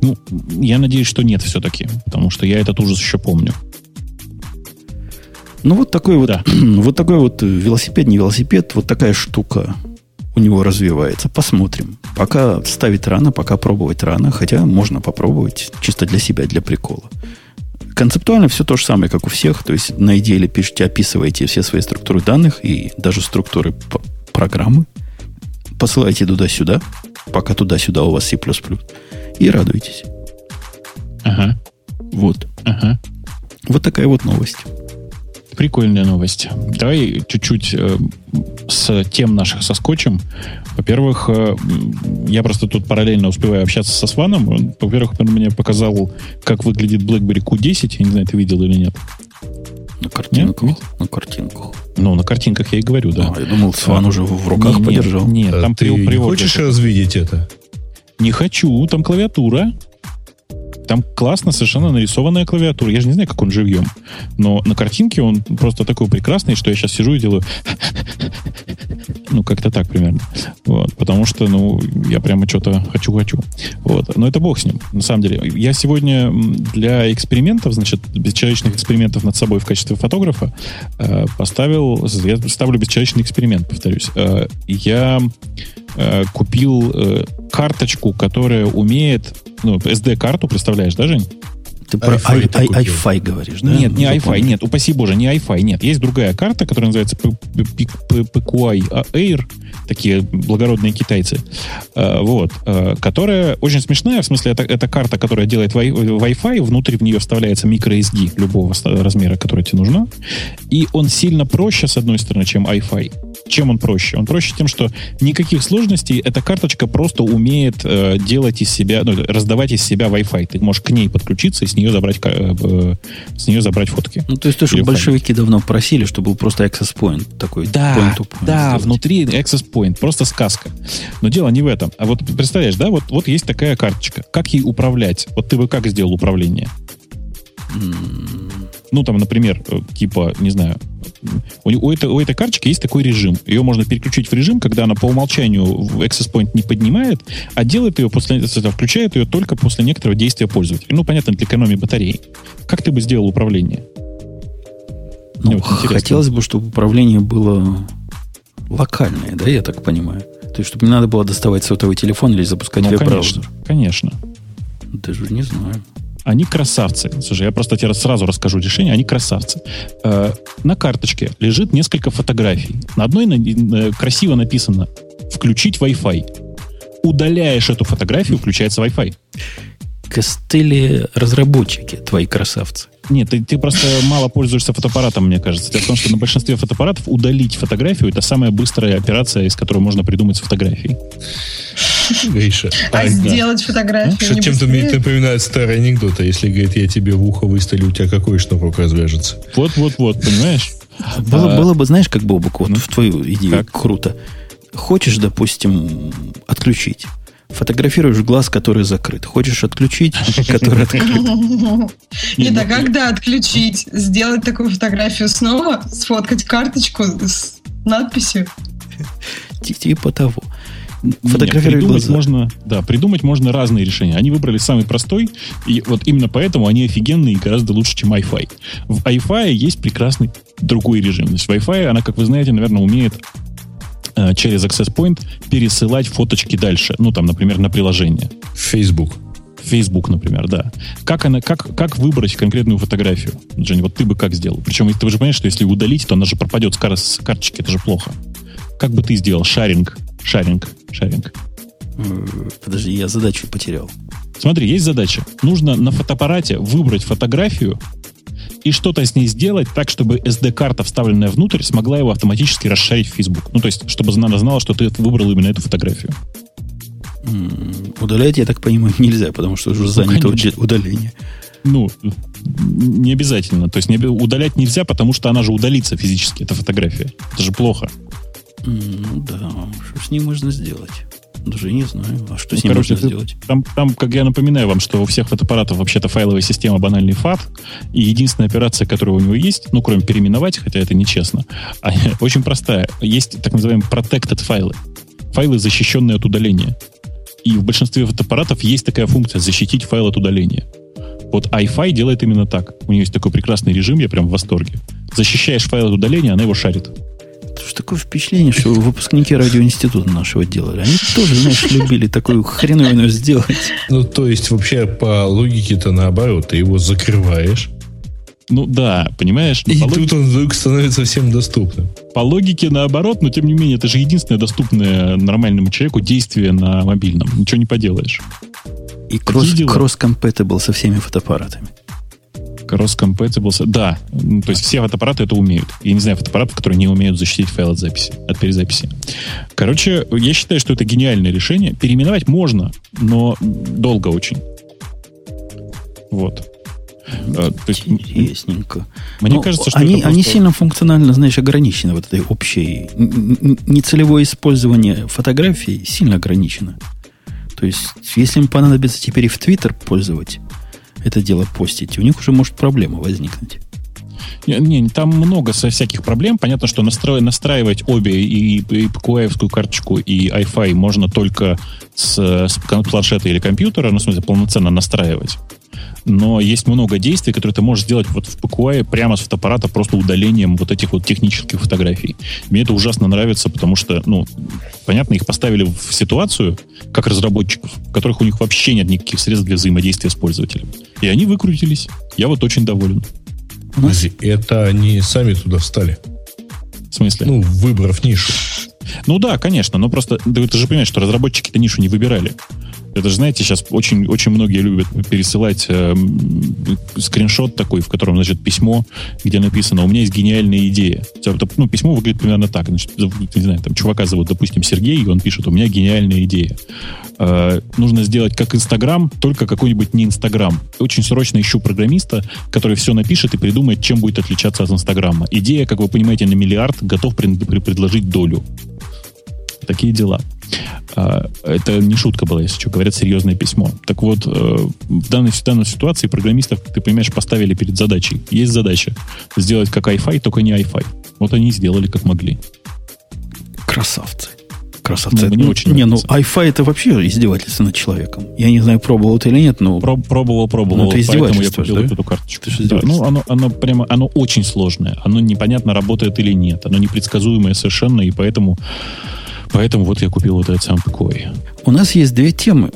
Ну, я надеюсь, что нет все-таки, потому что я этот ужас еще помню. Ну, вот такой вот, да. вот такой вот велосипед, не велосипед, вот такая штука у него развивается. Посмотрим. Пока ставить рано, пока пробовать рано, хотя можно попробовать чисто для себя, для прикола. Концептуально все то же самое, как у всех. То есть на идее пишете, описываете все свои структуры данных и даже структуры программы. Посылаете туда-сюда, пока туда-сюда у вас C++. И радуйтесь. Ага. Вот. Ага. Вот такая вот новость. Прикольная новость. Давай чуть-чуть э, с тем наших соскочим. Во-первых, э, я просто тут параллельно успеваю общаться со Сваном. Он, во-первых, он мне показал, как выглядит BlackBerry Q10. Я не знаю, ты видел или нет. На картинках. Нет? На картинках. Ну, на картинках я и говорю, да. А, я думал, Сван а, уже в руках нет, подержал. Нет, там а ты не хочешь развидеть это? Не хочу, там клавиатура. Там классно совершенно нарисованная клавиатура. Я же не знаю, как он живьем. Но на картинке он просто такой прекрасный, что я сейчас сижу и делаю... Ну, как-то так примерно. Вот. Потому что, ну, я прямо что-то хочу-хочу. Вот. Но это бог с ним, на самом деле. Я сегодня для экспериментов, значит, бесчеловечных экспериментов над собой в качестве фотографа э, поставил... Я ставлю бесчеловечный эксперимент, повторюсь. Э, я э, купил э, карточку, которая умеет ну, SD-карту, представляешь, да, Жень? Ты про i говоришь, да? Нет, не i нет, упаси боже, не i нет. Есть другая карта, которая называется PQI Air, такие благородные китайцы, э, вот, э, которая очень смешная, в смысле, это, это карта, которая делает Wi-Fi, внутри в нее вставляется microSD любого размера, который тебе нужно, и он сильно проще, с одной стороны, чем i чем он проще? Он проще тем, что никаких сложностей, эта карточка просто умеет э, делать из себя, ну, раздавать из себя Wi-Fi. Ты можешь к ней подключиться и с нее забрать, э, с нее забрать фотки. Ну, то есть то, что большевики давно просили, чтобы был просто access point такой. Да, point -point да, сделать. внутри access point, просто сказка. Но дело не в этом. А вот представляешь, да, вот, вот есть такая карточка. Как ей управлять? Вот ты бы как сделал управление? Ну, там, например, э, типа, не знаю, у, у, этой, у этой карточки есть такой режим. Ее можно переключить в режим, когда она по умолчанию Access Point не поднимает, а делает ее после, включает ее только после некоторого действия пользователя. Ну, понятно, для экономии батареи. Как ты бы сделал управление? Ну, вот хотелось бы, чтобы управление было локальное, да, я так понимаю. То есть, чтобы не надо было доставать сотовый телефон или запускать ну, веб-браузер. Конечно, конечно. Даже не знаю. Они красавцы. Слушай, я просто тебе сразу расскажу решение. Они красавцы. Э, на карточке лежит несколько фотографий. На одной красиво написано «Включить Wi-Fi». Удаляешь эту фотографию, включается Wi-Fi. Костыли разработчики, твои красавцы. Нет, ты, ты просто мало пользуешься фотоаппаратом, мне кажется. Дело в том, что на большинстве фотоаппаратов удалить фотографию это самая быстрая операция, из которой можно придумать с фотографией. Гриша. А, а сделать да. фотографию Что чем-то мне напоминает старый анекдот. А если, говорит, я тебе в ухо выставлю, у тебя какой шнурок развяжется? Вот-вот-вот, понимаешь? Было, а, было бы, знаешь, как Бобок, вот ну, в твою идею как? круто. Хочешь, допустим, отключить Фотографируешь глаз, который закрыт. Хочешь отключить, который открыт. Нет, а когда отключить? Сделать такую фотографию снова? Сфоткать карточку с надписью? Типа того. Фотографировать придумать можно, да, придумать можно разные решения. Они выбрали самый простой, и вот именно поэтому они офигенные и гораздо лучше, чем Wi-Fi. В Wi-Fi есть прекрасный другой режим. То есть Wi-Fi, она, как вы знаете, наверное, умеет Э, через Access Point пересылать фоточки дальше. Ну, там, например, на приложение. Facebook. Facebook, например, да. Как, она, как, как выбрать конкретную фотографию? Жень, вот ты бы как сделал? Причем ты же понимаешь, что если удалить, то она же пропадет с, кар- с карточки, это же плохо. Как бы ты сделал? Шаринг, шаринг, шаринг. Подожди, я задачу потерял. Смотри, есть задача. Нужно на фотоаппарате выбрать фотографию, и что-то с ней сделать так, чтобы SD-карта, вставленная внутрь, смогла его автоматически расшарить в Facebook. Ну, то есть, чтобы она знала, что ты выбрал именно эту фотографию. Удалять, я так понимаю, нельзя, потому что уже ну, занято конечно. удаление. Ну, не обязательно. То есть не, удалять нельзя, потому что она же удалится физически, эта фотография. Это же плохо. Ну да, что с ней можно сделать? Даже не знаю. А что ну, с ним короче, можно сделать? Там, там, как я напоминаю вам, что у всех фотоаппаратов вообще-то файловая система банальный FAT, и единственная операция, которая у него есть, ну, кроме переименовать, хотя это нечестно, а, очень простая. Есть так называемые protected файлы. Файлы, защищенные от удаления. И в большинстве фотоаппаратов есть такая функция защитить файл от удаления. Вот iFi делает именно так. У нее есть такой прекрасный режим, я прям в восторге. Защищаешь файл от удаления, она его шарит. Что такое впечатление, что выпускники радиоинститута нашего делали. Они тоже, знаешь, любили такую хреновину сделать. Ну, то есть, вообще, по логике-то наоборот, ты его закрываешь. Ну да, понимаешь? И тут логике... он вдруг становится всем доступным. По логике наоборот, но тем не менее, это же единственное доступное нормальному человеку действие на мобильном. Ничего не поделаешь. И кросс-компатибл со всеми фотоаппаратами cross-compatible. Да, то есть все фотоаппараты это умеют. Я не знаю фотоаппаратов, которые не умеют защитить файл от записи, от перезаписи. Короче, я считаю, что это гениальное решение. Переименовать можно, но долго очень. Вот. А, то есть, Интересненько. Мне Но кажется, что они, просто... они сильно функционально, знаешь, ограничены вот этой общей. Нецелевое использование фотографий сильно ограничено. То есть, если им понадобится теперь и в Твиттер пользовать, это дело постить, у них уже может проблема возникнуть. Не, не, там много со всяких проблем. Понятно, что настро, настраивать обе и, и PQI карточку, и iFi можно только с, с планшета или компьютера, ну, в смысле, полноценно настраивать но есть много действий, которые ты можешь сделать вот в PQI прямо с фотоаппарата просто удалением вот этих вот технических фотографий. Мне это ужасно нравится, потому что, ну, понятно, их поставили в ситуацию, как разработчиков, в которых у них вообще нет никаких средств для взаимодействия с пользователем. И они выкрутились. Я вот очень доволен. Подожди, это они сами туда встали? В смысле? Ну, выбрав нишу. Ну да, конечно, но просто ты, ты же понимаешь, что разработчики эту нишу не выбирали. Это же, знаете, сейчас очень, очень многие любят пересылать э, скриншот такой, в котором, значит, письмо, где написано «У меня есть гениальная идея». Ну, письмо выглядит примерно так. Значит, не знаю, там чувака зовут, допустим, Сергей, и он пишет «У меня гениальная идея». Э, нужно сделать как Инстаграм, только какой-нибудь не Инстаграм. Очень срочно ищу программиста, который все напишет и придумает, чем будет отличаться от Инстаграма. Идея, как вы понимаете, на миллиард готов предложить долю. Такие дела. А, это не шутка была, если что, говорят, серьезное письмо. Так вот, э, в данной, в данной ситуации программистов, ты понимаешь, поставили перед задачей. Есть задача сделать как Wi-Fi, только не Wi-Fi. Вот они сделали как могли. Красавцы. Красавцы. Ну, мне очень не, ну Wi-Fi это вообще издевательство над человеком. Я не знаю, пробовал это или нет, но... Про пробовал, пробовал. Ну, это поэтому я купил да? эту карточку. Да, ну, оно, оно прямо, оно очень сложное. Оно непонятно, работает или нет. Оно непредсказуемое совершенно, и поэтому Поэтому вот я купил вот этот сам PQI. У нас есть две темы,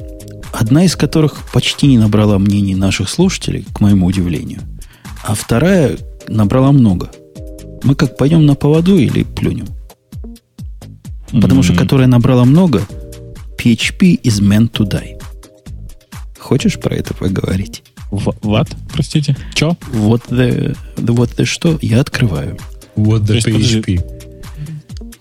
одна из которых почти не набрала мнений наших слушателей, к моему удивлению, а вторая набрала много. Мы как пойдем на поводу или плюнем? Потому mm-hmm. что которая набрала много, PHP is meant to die. Хочешь про это поговорить? What? Простите? Че? Вот the, the, вот the что? Я открываю. Вот the PHP.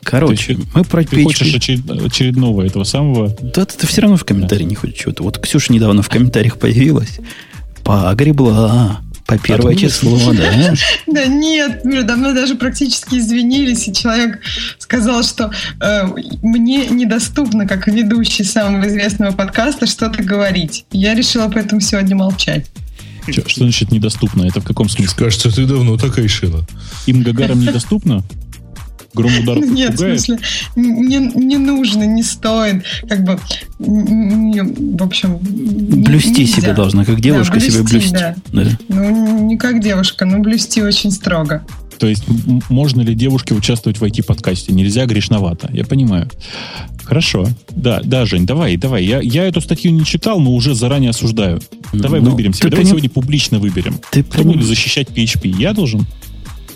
Короче, ты, мы про ты PHP... хочешь очеред... очередного этого самого... Да, ты, ты все равно в комментарии да. не хочешь чего-то. Вот Ксюша недавно в комментариях появилась. Погребла. По первое а число, да? Да нет, давно даже практически извинились, и человек сказал, что э, мне недоступно, как ведущий самого известного подкаста, что-то говорить. Я решила поэтому сегодня молчать. Что, что значит недоступно? Это в каком смысле? Кажется, ты давно так решила. Им Гагарам недоступно? Гром удар Нет, в смысле, не, не нужно, не стоит. Как бы, не, в общем... Блюсти нельзя. себя должна, как девушка да, блюсти, себя блюсти. Да. Да. Ну, не как девушка, но блюсти очень строго. То есть, можно ли девушке участвовать в IT-подкасте? Нельзя, грешновато. Я понимаю. Хорошо. Да, да, Жень, давай, давай. Я, я эту статью не читал, но уже заранее осуждаю. Давай ну, выберем себя. Давай поним... сегодня публично выберем. Ты Кто поним... будет защищать PHP? Я должен?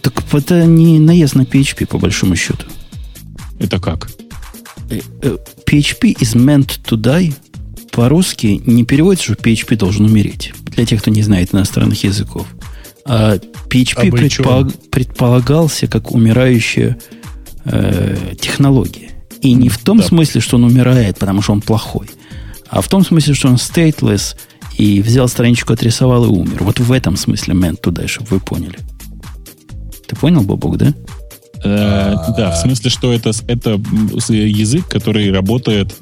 Так это не наезд на PHP, по большому счету. Это как? Э, э, PHP is meant to die. По-русски не переводится, что PHP должен умереть. Для тех, кто не знает иностранных языков. А PHP предполаг, предполагался как умирающая э, технология. И не в том да. смысле, что он умирает, потому что он плохой, а в том смысле, что он stateless и взял страничку, отрисовал и умер. Вот в этом смысле meant to die, чтобы вы поняли. Ты понял, Бобок, да? Э, да, в смысле, что это, это язык, который работает,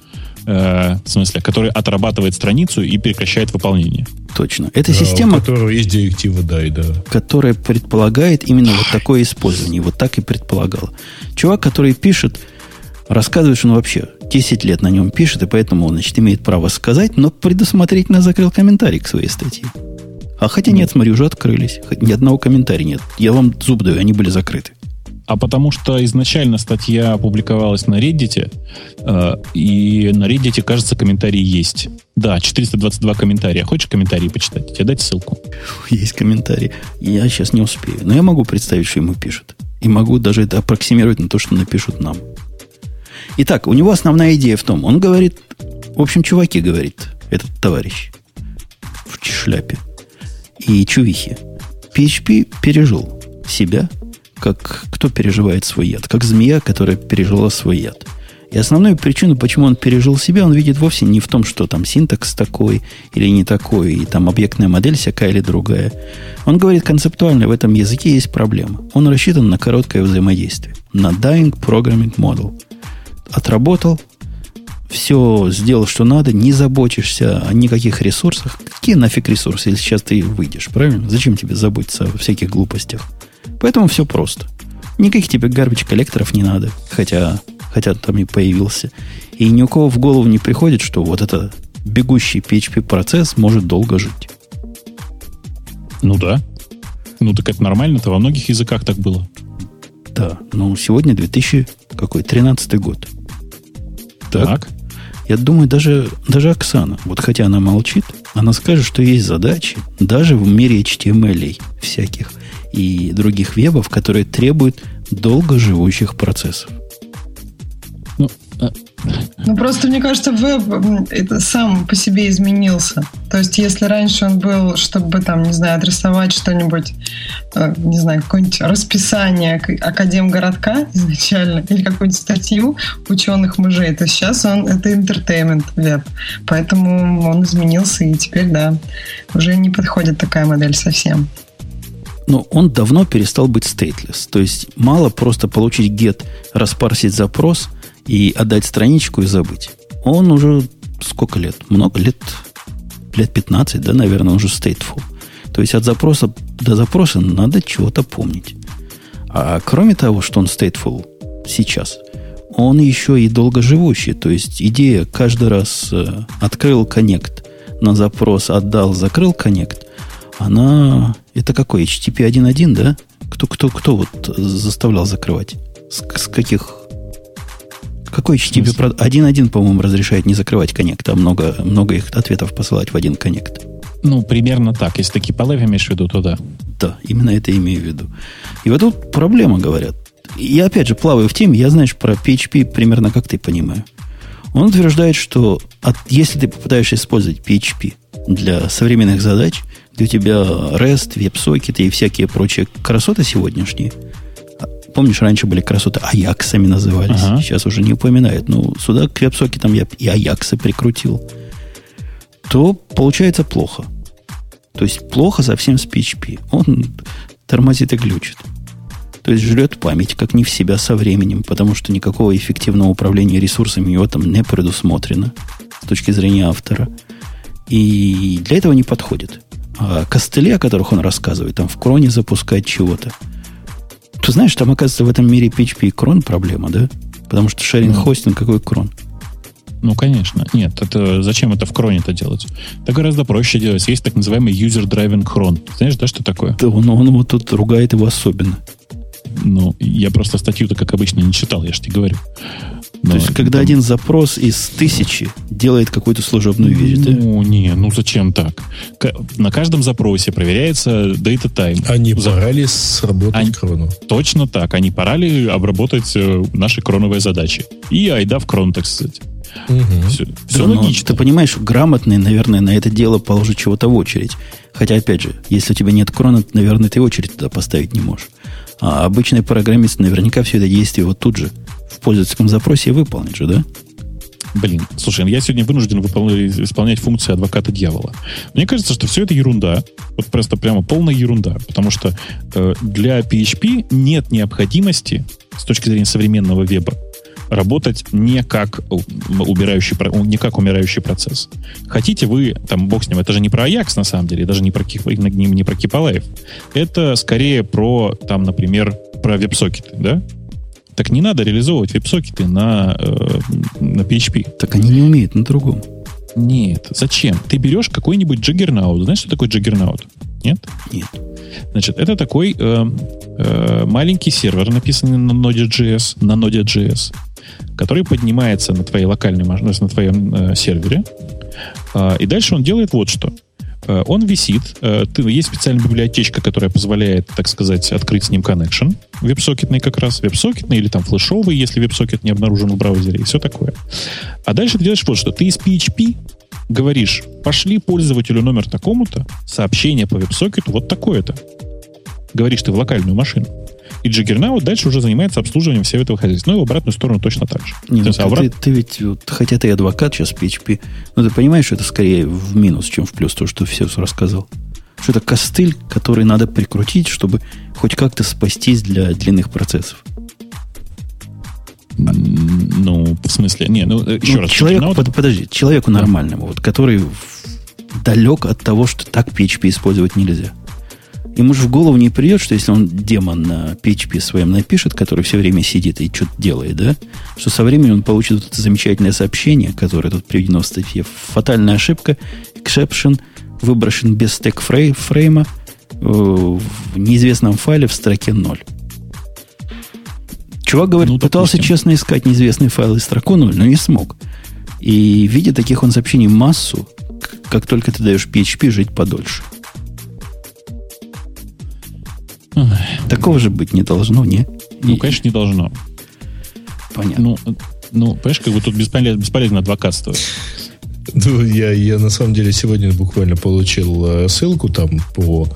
э, в смысле, который отрабатывает страницу и прекращает выполнение. Точно. Это система, которая есть директива да, да. которая предполагает именно вот такое использование. Вот так и предполагал. Чувак, который пишет, рассказывает, что он вообще 10 лет на нем пишет, и поэтому он, значит, имеет право сказать, но предусмотрительно закрыл комментарий к своей статье. А хотя нет, смотри, уже открылись. Ни одного комментария нет. Я вам зуб даю, они были закрыты. А потому что изначально статья опубликовалась на Reddit, э, и на Reddit, кажется, комментарии есть. Да, 422 комментария. Хочешь комментарии почитать? Тебе дать ссылку? Есть комментарии. Я сейчас не успею. Но я могу представить, что ему пишут. И могу даже это аппроксимировать на то, что напишут нам. Итак, у него основная идея в том, он говорит, в общем, чуваки говорит, этот товарищ в шляпе и чувихи. PHP пережил себя как кто переживает свой яд, как змея, которая пережила свой яд. И основную причину, почему он пережил себя, он видит вовсе не в том, что там синтакс такой или не такой, и там объектная модель всякая или другая. Он говорит концептуально, в этом языке есть проблема. Он рассчитан на короткое взаимодействие, на dying programming model. Отработал, все сделал, что надо, не заботишься о никаких ресурсах. Какие нафиг ресурсы, если сейчас ты выйдешь, правильно? Зачем тебе заботиться о всяких глупостях? Поэтому все просто. Никаких тебе гарбич коллекторов не надо, хотя, хотя там и появился. И ни у кого в голову не приходит, что вот этот бегущий PHP-процесс может долго жить. Ну да. Ну так это нормально, это во многих языках так было. Да, ну сегодня 2013 год. Так. так. Я думаю, даже, даже Оксана, вот хотя она молчит, она скажет, что есть задачи даже в мире HTML всяких – и других вебов, которые требуют долгоживущих процессов. Ну, ну, просто мне кажется, веб это сам по себе изменился. То есть, если раньше он был, чтобы там, не знаю, адресовать что-нибудь, э, не знаю, какое-нибудь расписание Академгородка изначально, или какую-нибудь статью ученых мужей, то сейчас он это entertainment веб. Поэтому он изменился, и теперь, да, уже не подходит такая модель совсем но он давно перестал быть stateless. То есть мало просто получить get, распарсить запрос и отдать страничку и забыть. Он уже сколько лет? Много лет? Лет 15, да, наверное, уже stateful. То есть от запроса до запроса надо чего-то помнить. А кроме того, что он stateful сейчас, он еще и долгоживущий. То есть идея каждый раз э, открыл коннект на запрос, отдал, закрыл коннект, она... Это какой? HTTP 1.1, да? Кто, кто, кто вот заставлял закрывать? С, с каких... Какой HTTP 1.1, по-моему, разрешает не закрывать коннект, а много, много их ответов посылать в один коннект? Ну, примерно так. Если такие полы имеешь в виду, то да. Да, именно это имею в виду. И вот тут проблема, говорят. Я опять же плаваю в теме, я, знаешь, про PHP примерно как ты понимаю. Он утверждает, что от, если ты попытаешься использовать PHP для современных задач, где у тебя REST, веб-сокеты и всякие прочие красоты сегодняшние. Помнишь, раньше были красоты Аяксами назывались. Ага. Сейчас уже не упоминают. Но сюда к веб-сокетам я и Аяксы прикрутил. То получается плохо. То есть плохо совсем с PHP. Он тормозит и глючит. То есть жрет память, как не в себя со временем, потому что никакого эффективного управления ресурсами у него там не предусмотрено с точки зрения автора. И для этого не подходит. А костыли, о которых он рассказывает, там в кроне запускать чего-то. Ты знаешь, там, оказывается, в этом мире PHP и крон проблема, да? Потому что шеринг-хостинг ну, какой крон? Ну, конечно. Нет, это зачем это в кроне-то делать? Это гораздо проще делать. Есть так называемый user driving cron. Знаешь, да, что такое? Да, он, он вот тут ругает его особенно. Ну, я просто статью-то, как обычно, не читал, я же тебе говорю. Но То есть, когда там... один запрос из тысячи делает какую-то служебную вещь, да? Ну, не, ну зачем так? На каждом запросе проверяется data time. Они За... пора ли сработать Они... крону? Точно так. Они пора ли обработать э, наши кроновые задачи. И айда в крон, так сказать. Угу. Все, все да, логично. Ты понимаешь, грамотный, наверное, на это дело положит чего-то в очередь. Хотя, опять же, если у тебя нет крона, наверное, ты очередь туда поставить не можешь. А обычный программист наверняка все это действие вот тут же в пользовательском запросе выполнит же, да? Блин, слушай, я сегодня вынужден выполнять, исполнять функции адвоката дьявола. Мне кажется, что все это ерунда. Вот просто прямо полная ерунда. Потому что э, для PHP нет необходимости с точки зрения современного веба работать не как убирающий, не как умирающий процесс. Хотите вы, там, бог с ним, это же не про Ajax, на самом деле, даже не про, не, не про Кипалаев. Это скорее про, там, например, про веб-сокеты, да? Так не надо реализовывать веб-сокеты на, э, на PHP. Так они не умеют на другом. Нет. Зачем? Ты берешь какой-нибудь Juggernaut. Знаешь, что такое Juggernaut? Нет? Нет. Значит, это такой э, э, маленький сервер, написанный на Node.js, на Node.js, который поднимается на твоей локальной на твоем э, сервере. Э, и дальше он делает вот что. Э, он висит. Э, есть специальная библиотечка, которая позволяет, так сказать, открыть с ним connection. Веб-сокетный как раз. Веб-сокетный или там флешовый, если веб-сокет не обнаружен в браузере и все такое. А дальше ты делаешь вот что. Ты из PHP говоришь, пошли пользователю номер такому-то, сообщение по веб-сокету вот такое-то. Говоришь ты в локальную машину. И Juggernaut дальше уже занимается обслуживанием всего этого хозяйства. Ну и в обратную сторону точно так же. Не, ну, ты, обрат... ты, ты ведь, вот, хотя ты адвокат сейчас PHP, но ты понимаешь, что это скорее в минус, чем в плюс, то, что ты все рассказал. Что это костыль, который надо прикрутить, чтобы хоть как-то спастись для длинных процессов. Ну, в смысле, не, ну, еще ну, раз. Человек, под, подожди, человеку нормальному, вот, который далек от того, что так PHP использовать нельзя. Ему же в голову не придет, что если он демон на PHP своем напишет, который все время сидит и что-то делает, да, что со временем он получит вот это замечательное сообщение, которое тут приведено в статье. Фатальная ошибка, exception, выброшен без стек фрейма э, в неизвестном файле в строке 0. Чувак, говорит, ну, пытался честно искать неизвестный файл из строку 0, но не смог. И видя таких он сообщений массу, как только ты даешь PHP жить подольше – Такого же быть не должно, не? Ну, И... конечно, не должно. Понятно. Ну, ну понимаешь, как бы тут бесполезно, бесполезно адвокатствовать. Ну, я, я на самом деле сегодня буквально получил э, ссылку там по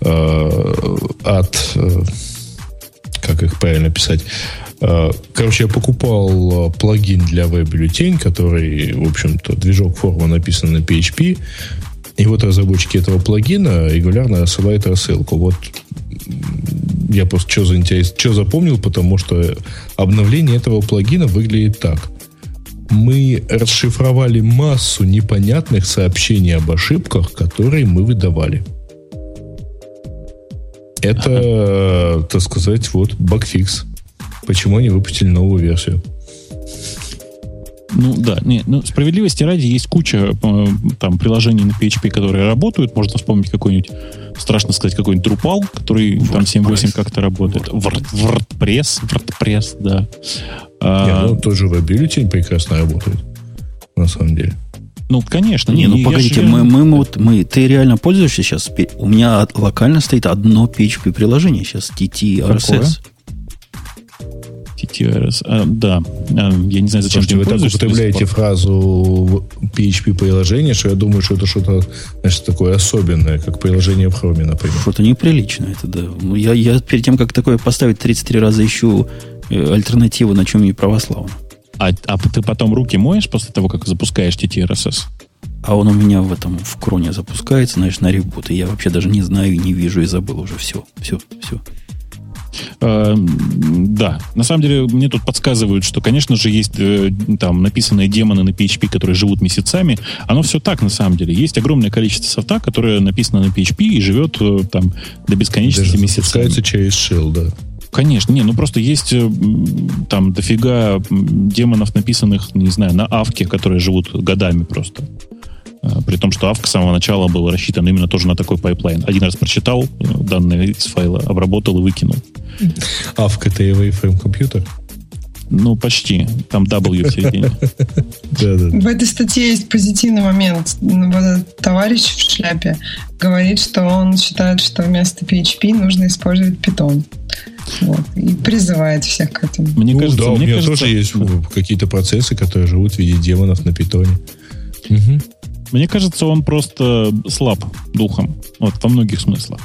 э, от э, как их правильно писать. Э, короче, я покупал э, плагин для веб-бюллетень, который, в общем-то, движок форма написан на PHP. И вот разработчики этого плагина регулярно рассылают рассылку. Вот я просто что, заинтерес... что запомнил, потому что обновление этого плагина выглядит так. Мы расшифровали массу непонятных сообщений об ошибках, которые мы выдавали. Это, ага. так сказать, вот багфикс. Почему они выпустили новую версию? Ну да, не, ну, справедливости ради есть куча э, там приложений на PHP, которые работают. Можно вспомнить какой-нибудь, страшно сказать, какой-нибудь Drupal, который WordPress. там 7.8 как-то работает. WordPress, WordPress, да. А, не, ну, тоже WebBuiltin прекрасно работает, на самом деле. Ну, конечно. Не, ну погодите, мы, мы, мы, вот, мы, ты реально пользуешься сейчас? У меня локально стоит одно PHP приложение сейчас, TT RSS. Какое? TTRS. А, да. А, я не знаю, зачем Слушайте, вы так употребляете фразу PHP-приложение, что я думаю, что это что-то значит, такое особенное, как приложение в Chrome, например. Что-то неприличное. Это, да. Ну, я, я перед тем, как такое поставить, 33 раза ищу э, альтернативу, на чем не православно. А, а ты потом руки моешь после того, как запускаешь TTRSS? А он у меня в этом в кроне запускается, знаешь, на ребут. И я вообще даже не знаю, не вижу и забыл уже все. Все, все. Э, да, на самом деле мне тут подсказывают, что, конечно же, есть э, там написанные демоны на PHP, которые живут месяцами. Оно все так, на самом деле. Есть огромное количество софта, которое написано на PHP и живет э, там до бесконечности Даже месяцами. Через shell, да. Конечно, не, ну просто есть там дофига демонов, написанных, не знаю, на awk е, которые живут годами просто. При том, что awk с самого начала был рассчитан именно тоже на такой pipeline. Один раз прочитал данные из файла, обработал и выкинул. Авк это waveform компьютер? Ну, почти. Там W в середине. В этой статье есть позитивный момент. Товарищ в шляпе говорит, что он считает, что вместо PHP нужно использовать Python. Вот, и призывает всех к этому. Мне ну, кажется, да, мне у меня кажется, тоже есть какие-то процессы, которые живут в виде демонов на питоне. Угу. Мне кажется, он просто слаб духом. Вот, во многих смыслах.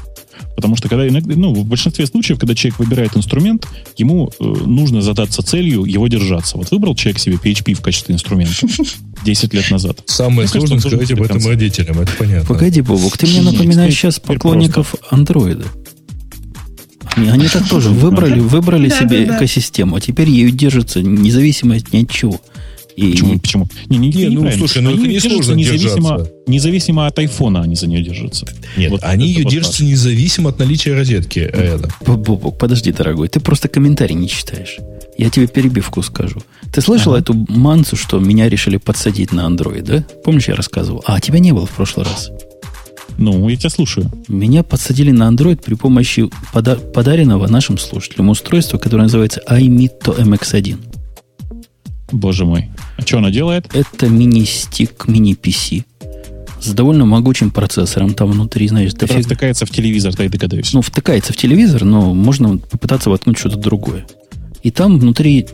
Потому что когда иногда, ну, в большинстве случаев, когда человек выбирает инструмент, ему э, нужно задаться целью его держаться. Вот выбрал человек себе PHP в качестве инструмента 10 лет назад. Самое сложное сказать об этом родителям, это понятно. Погоди, Бобок, ты мне напоминаешь сейчас поклонников андроида. Они, они так тоже выбрали, выбрали себе экосистему, а теперь ею держатся независимо от ни от чего. И... Почему? Почему? Не, не, не, ну, слушай, ну они это не сложно независимо, независимо от айфона они за нее держатся. Нет, вот они ее держатся независимо от наличия розетки. Это. Подожди, дорогой, ты просто комментарий не читаешь. Я тебе перебивку скажу. Ты слышал ага. эту мансу, что меня решили подсадить на Android, да? Помнишь, я рассказывал? А, тебя не было в прошлый раз. Ну, я тебя слушаю. Меня подсадили на Android при помощи пода- подаренного нашим слушателям устройства, которое называется iMito MX1. Боже мой. А что она делает? Это мини-стик, мини-PC с довольно могучим процессором там внутри, знаешь. Который дофиг... втыкается в телевизор, да и догадаюсь. Ну, втыкается в телевизор, но можно попытаться воткнуть что-то другое. И там внутри,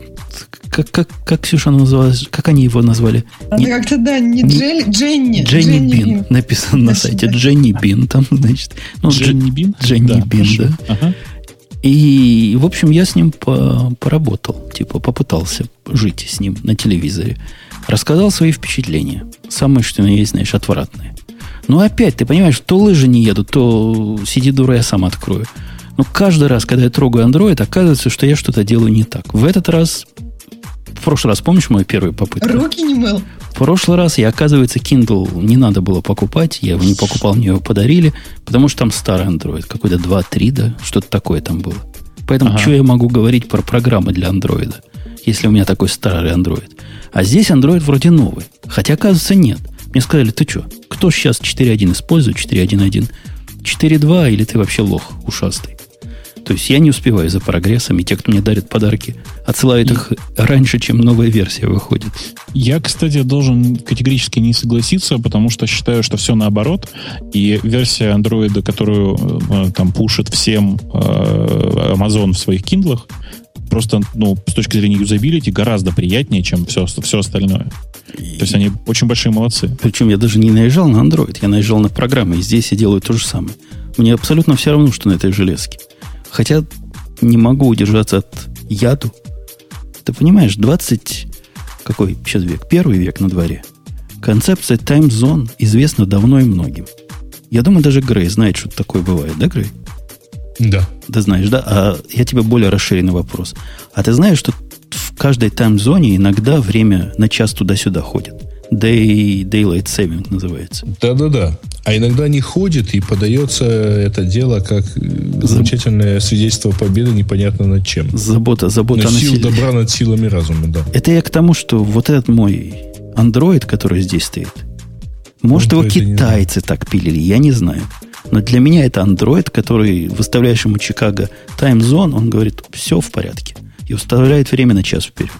как, как, как Ксюша называлась, как они его назвали? Это не, как-то, да, не, не Джелли, Дженни. Дженни, Дженни Бин. Бин. Написано на сайте. Дженни Бин там, значит. Ну, Дженни Бин? Дженни да, Бин, да. Ага. И, в общем, я с ним по поработал, типа попытался жить с ним на телевизоре. Рассказал свои впечатления. Самые, что на есть, знаешь, отвратные. Ну, опять, ты понимаешь, то лыжи не едут, то сиди дура, я сам открою. Но каждый раз, когда я трогаю Android, оказывается, что я что-то делаю не так. В этот раз, в прошлый раз, помнишь мою первую попытку? Руки не мыл. В прошлый раз я, оказывается, Kindle не надо было покупать. Я его не покупал, мне его подарили, потому что там старый Android. Какой-то 2.3, да? Что-то такое там было. Поэтому ага. что я могу говорить про программы для Android, если у меня такой старый Android? А здесь Android вроде новый. Хотя, оказывается, нет. Мне сказали, ты что, кто сейчас 4.1 использует, 4.1.1? 4.2 или ты вообще лох ушастый? То есть я не успеваю за прогрессом, и те, кто мне дарит подарки, отсылают и... их раньше, чем новая версия выходит. Я, кстати, должен категорически не согласиться, потому что считаю, что все наоборот. И версия Android, которую э, там пушит всем э, Amazon в своих киндлах, просто, ну, с точки зрения юзабилити, гораздо приятнее, чем все, все остальное. То есть они очень большие молодцы. Причем я даже не наезжал на Android, я наезжал на программы, и здесь я делаю то же самое. Мне абсолютно все равно, что на этой железке. Хотя не могу удержаться от яду. Ты понимаешь, 20... Какой сейчас век? Первый век на дворе. Концепция таймзон известна давно и многим. Я думаю, даже Грей знает, что такое бывает, да, Грей? Да. Да знаешь, да? А я тебе более расширенный вопрос. А ты знаешь, что в каждой таймзоне иногда время на час туда-сюда ходит? Day, daylight saving называется. Да-да-да. А иногда не ходит и подается это дело как замечательное свидетельство победы непонятно над чем. Забота, забота на сил добра над силами разума, да. Это я к тому, что вот этот мой Android, который здесь стоит, может, его китайцы так пилили, я не знаю. Но для меня это Android, который выставляешь ему Чикаго Zone, он говорит, все в порядке. И выставляет время на час вперед.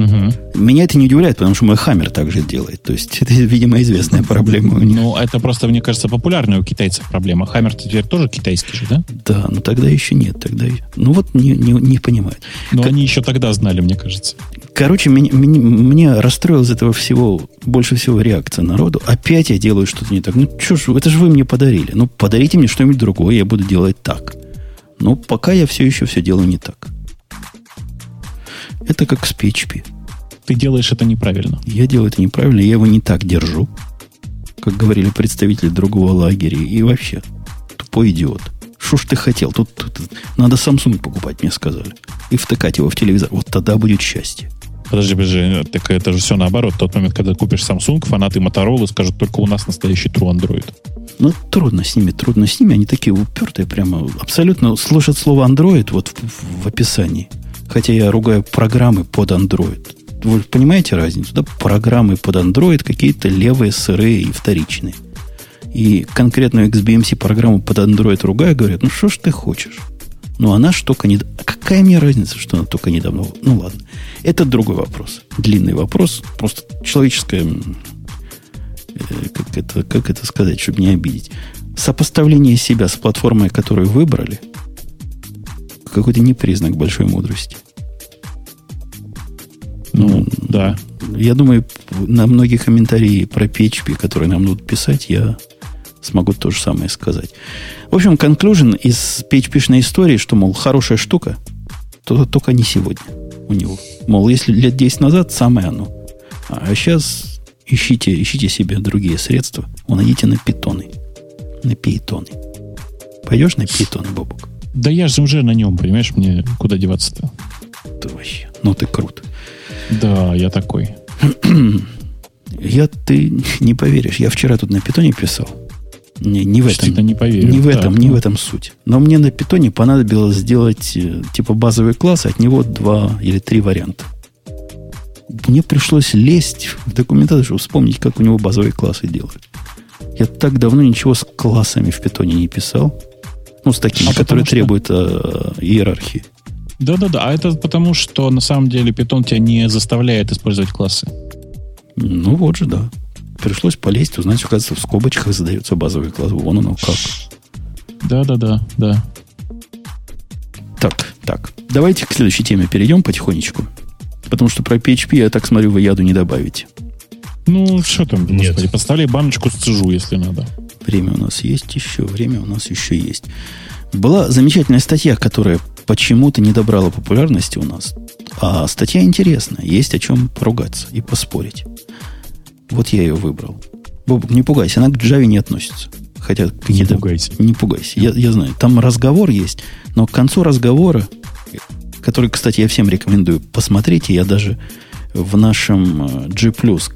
Угу. Меня это не удивляет, потому что мой Хаммер также делает. То есть это, видимо, известная проблема у них. Ну, это просто, мне кажется, популярная у китайцев проблема. Хаммер теперь тоже китайский же, да? Да, но тогда еще нет. Тогда... Ну вот не, не, не понимаю. Но как... они еще тогда знали, мне кажется. Короче, меня, мне расстроил из этого всего больше всего реакция народу. Опять я делаю что-то не так. Ну, что ж, это же вы мне подарили. Ну, подарите мне что-нибудь другое, я буду делать так. Но пока я все еще все делаю не так. Это как с PHP. Ты делаешь это неправильно. Я делаю это неправильно, я его не так держу, как говорили представители другого лагеря. И вообще, тупой идиот. Что ж ты хотел? Тут, тут надо Samsung покупать, мне сказали. И втыкать его в телевизор. Вот тогда будет счастье. Подожди, подожди, так это же все наоборот. В тот момент, когда купишь Samsung, фанаты Motorola скажут, только у нас настоящий True Android. Ну, трудно с ними, трудно с ними. Они такие упертые прямо. Абсолютно слышат слово Android вот в, в описании. Хотя я ругаю программы под Android. Вы понимаете разницу? Да? Программы под Android какие-то левые, сырые и вторичные. И конкретную XBMC программу под Android ругаю, говорят, ну что ж ты хочешь? Ну, она штука не... какая мне разница, что она только недавно... Ну ладно. Это другой вопрос. Длинный вопрос. Просто человеческое... Э, как это, как это сказать, чтобы не обидеть? Сопоставление себя с платформой, которую выбрали, какой-то не признак большой мудрости. Ну, да. Я думаю, на многие комментарии про PHP, которые нам будут писать, я смогу то же самое сказать. В общем, conclusion из PHP-шной истории, что, мол, хорошая штука, то только не сегодня у него. Мол, если лет 10 назад, самое оно. А сейчас ищите, ищите себе другие средства. Найдите на питоны. На питоны. Пойдешь на питоны, Бобок? Да я же уже на нем, понимаешь, мне куда деваться-то? Ты вообще, ну ты крут. Да, я такой. я, ты не поверишь, я вчера тут на питоне писал. Не, не в этом. не поверю. Не в этом, так, не ну. в этом суть. Но мне на питоне понадобилось сделать э, типа базовый класс, от него два или три варианта. Мне пришлось лезть в документацию, чтобы вспомнить, как у него базовые классы делают. Я так давно ничего с классами в питоне не писал. Ну, с такими, а которые что... требуют э, иерархии. Да-да-да, а это потому, что на самом деле питон тебя не заставляет использовать классы. Ну вот же, да. Пришлось полезть, узнать, оказывается, в скобочках задается базовый класс. Вон оно как. Да-да-да, да. Так, так. Давайте к следующей теме перейдем потихонечку. Потому что про PHP, я так смотрю, вы яду не добавите. Ну, что там, Нет. господи, поставили баночку сцежу, если надо. Время у нас есть еще, время у нас еще есть. Была замечательная статья, которая почему-то не добрала популярности у нас. А статья интересная, есть о чем поругаться и поспорить. Вот я ее выбрал. Бобок, не пугайся, она к Java не относится. Хотя. Не пугайся. Не пугайся. Я, я знаю, там разговор есть, но к концу разговора, который, кстати, я всем рекомендую посмотреть, я даже в нашем э, G+,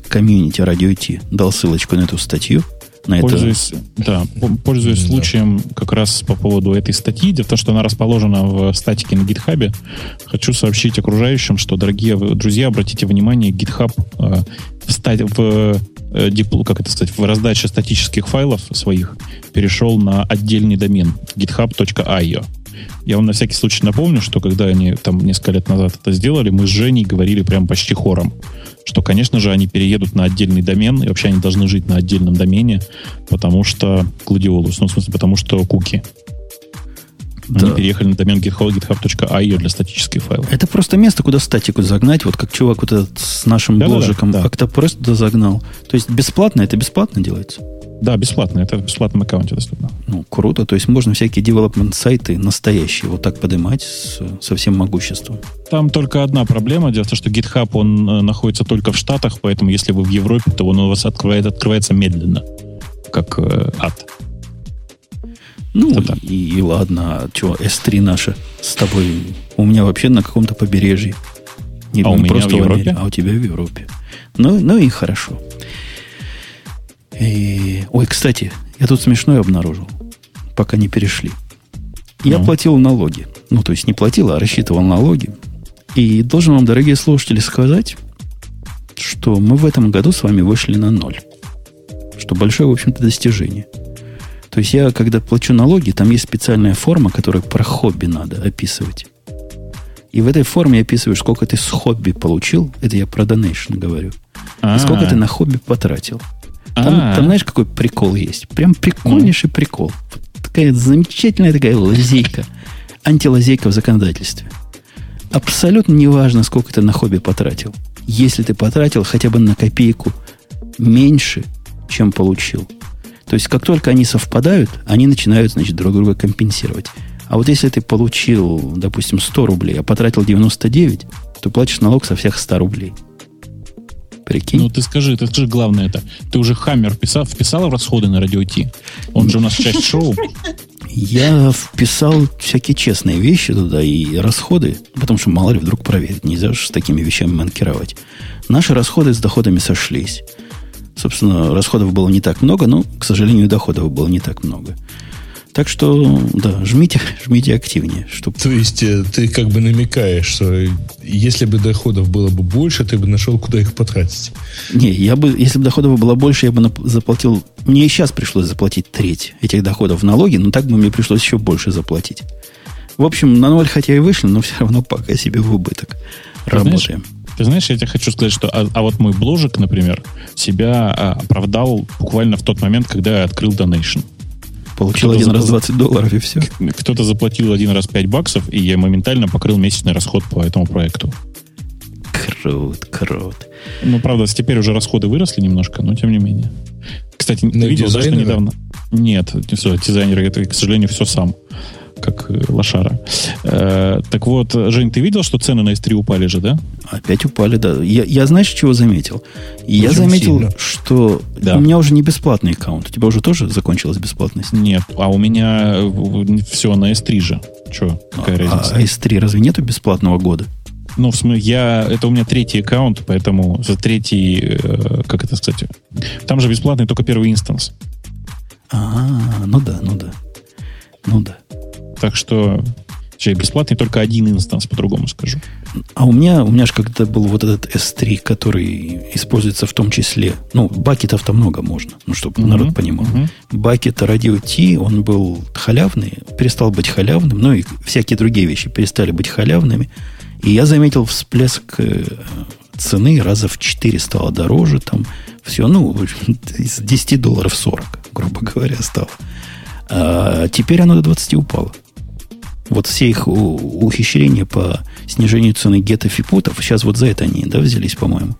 комьюнити Radio T дал ссылочку на эту статью – на пользуясь, это. Да, пользуясь да. случаем как раз по поводу этой статьи, дело в том, что она расположена в статике на GitHub, хочу сообщить окружающим, что, дорогие друзья, обратите внимание, GitHub э, в, в э, как это сказать, в раздаче статических файлов своих перешел на отдельный домен github.io. Я вам на всякий случай напомню, что когда они там несколько лет назад это сделали, мы с Женей говорили прям почти хором что, конечно же, они переедут на отдельный домен, и вообще они должны жить на отдельном домене, потому что Gladiolus, ну, в смысле, потому что куки. Да. Они переехали на домен github, github.io для статических файлов. Это просто место, куда статику загнать, вот как чувак вот этот с нашим да, бложиком да, да. Octopress туда загнал. То есть бесплатно, это бесплатно делается? Да, бесплатно. Это в бесплатном аккаунте доступно. Ну, круто. То есть можно всякие development сайты настоящие вот так поднимать с, со всем могуществом. Там только одна проблема. Дело в том, что GitHub, он э, находится только в Штатах, поэтому если вы в Европе, то он у вас открывает, открывается медленно, как э, ад. Ну, и, и ладно. А что, S3 наша с тобой у меня вообще на каком-то побережье. Не, а у меня просто в Европе? а у тебя в Европе. Ну, ну и хорошо. И... Ой, кстати, я тут смешное обнаружил, пока не перешли. Я ну. платил налоги. Ну, то есть не платил, а рассчитывал налоги. И должен вам, дорогие слушатели, сказать, что мы в этом году с вами вышли на ноль. Что большое, в общем-то, достижение. То есть я, когда плачу налоги, там есть специальная форма, которую про хобби надо описывать. И в этой форме я описываю, сколько ты с хобби получил. Это я про донейшн говорю. А-а-а. И сколько ты на хобби потратил. Там, там, знаешь, какой прикол есть? Прям прикольнейший mm. прикол. Вот такая замечательная такая лазейка. Антилазейка в законодательстве. Абсолютно неважно, сколько ты на хобби потратил. Если ты потратил хотя бы на копейку меньше, чем получил. То есть, как только они совпадают, они начинают, значит, друг друга компенсировать. А вот если ты получил, допустим, 100 рублей, а потратил 99, то платишь налог со всех 100 рублей. Прикинь. Ну, ты скажи, ты скажи главное это. Ты уже Хаммер вписал, вписал в расходы на радио Ти? Он же у нас часть шоу. Я вписал всякие честные вещи туда и расходы, потому что мало ли вдруг проверить. Нельзя же с такими вещами манкировать. Наши расходы с доходами сошлись. Собственно, расходов было не так много, но, к сожалению, доходов было не так много. Так что, да, жмите, жмите активнее. Чтобы... То есть э, ты как бы намекаешь, что если бы доходов было бы больше, ты бы нашел, куда их потратить. Не, я бы, если бы доходов было больше, я бы заплатил... Мне и сейчас пришлось заплатить треть этих доходов в налоги, но так бы мне пришлось еще больше заплатить. В общем, на ноль хотя и вышли, но все равно пока себе в убыток Ты работаем. знаешь, ты знаешь, я тебе хочу сказать, что а, а вот мой бложек, например, себя а, оправдал буквально в тот момент, когда я открыл Donation. Получил Кто-то один раз забыл- 20 долларов и все. Кто-то заплатил один раз 5 баксов, и я моментально покрыл месячный расход по этому проекту. Крут, крут. Ну, правда, теперь уже расходы выросли немножко, но тем не менее. Кстати, ты На видел, да, что недавно... Нет, не все, дизайнер, это, к сожалению, все сам, как э, лошара. Э, так вот, Жень, ты видел, что цены на S3 упали же, да? Опять упали, да. Я, я знаешь, чего заметил? Я Очень заметил, сильно. что Да. у меня уже не бесплатный аккаунт. У тебя уже тоже закончилась бесплатность? Нет, а у меня все на S3 же. Че, какая разница? А S3 разве нету бесплатного года? Ну, в смысле, я, это у меня третий аккаунт, поэтому за третий, э, как это сказать, там же бесплатный только первый instance. А, ну да, ну да. Ну да. Так что, точнее, бесплатный только один instance, по-другому скажу. А у меня, у меня же когда был вот этот S3, который используется в том числе, ну, bucket ов там много можно, ну, чтобы Мгм, народ понимал. мгм. Bucket Radio T, он был халявный, перестал быть халявным, ну, и всякие другие вещи перестали быть халявными. И я заметил всплеск э, цены раза в 4 стало дороже, там все, ну, из 10 долларов 40, грубо говоря, стало. А теперь оно до 20 упало. Вот все их ухищрения по снижению цены гетов и путов, сейчас вот за это они, да, взялись, по-моему.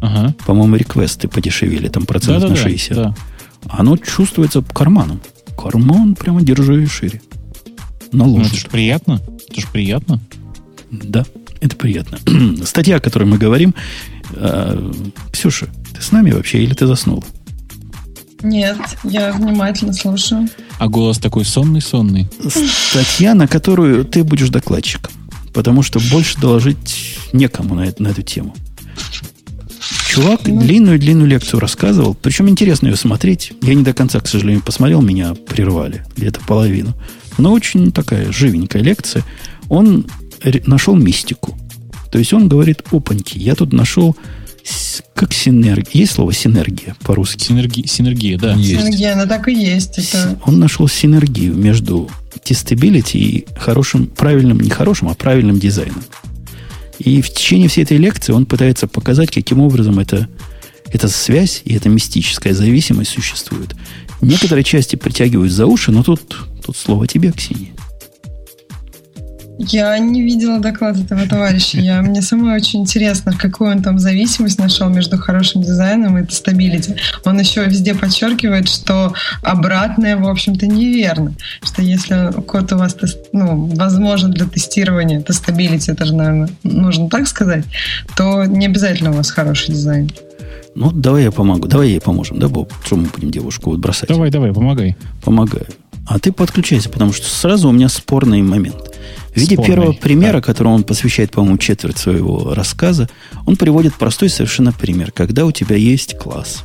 Ага. По-моему, реквесты подешевели, там процентов на Да-да-да, 60. да. Оно чувствуется карманом. Карман прямо держи шире. Ну, это Наложит. же приятно. Это же приятно. Да, это приятно. Статья, о которой мы говорим. э, Ксюша, ты с нами вообще или ты заснула? Нет, я внимательно слушаю. А голос такой сонный-сонный. Статья, на которую ты будешь докладчиком. Потому что больше доложить некому на, это- на эту тему. Чувак Ну. длинную-длинную лекцию рассказывал. Причем интересно ее смотреть. Я не до конца, к сожалению, посмотрел. Меня прервали. Где-то половину. Но очень такая живенькая лекция. Он нашел мистику. То есть он говорит, опаньки, я тут нашел как синергия. Есть слово синергия по-русски? Синерги- синергия, да. Есть. Синергия, она так и есть. Это Он нашел синергию между testability и хорошим, правильным, не хорошим, а правильным дизайном. И в течение всей этой лекции он пытается показать, каким образом это, эта связь и эта мистическая зависимость существует. Некоторые части притягивают за уши, но тут, тут слово тебе, Ксения. Я не видела доклад этого товарища. Я, мне самой очень интересно, какую он там зависимость нашел между хорошим дизайном и testability. Он еще везде подчеркивает, что обратное, в общем-то, неверно. Что если код у вас ну, возможен для тестирования, testability, это же, наверное, нужно так сказать, то не обязательно у вас хороший дизайн. Ну, давай я помогу. Давай ей поможем, да, Боб? Что мы будем девушку вот бросать? Давай, давай, помогай. Помогаю. А ты подключайся, потому что сразу у меня спорный момент. В виде Спорный, первого примера, да. которому он посвящает, по-моему, четверть своего рассказа, он приводит простой совершенно пример. Когда у тебя есть класс,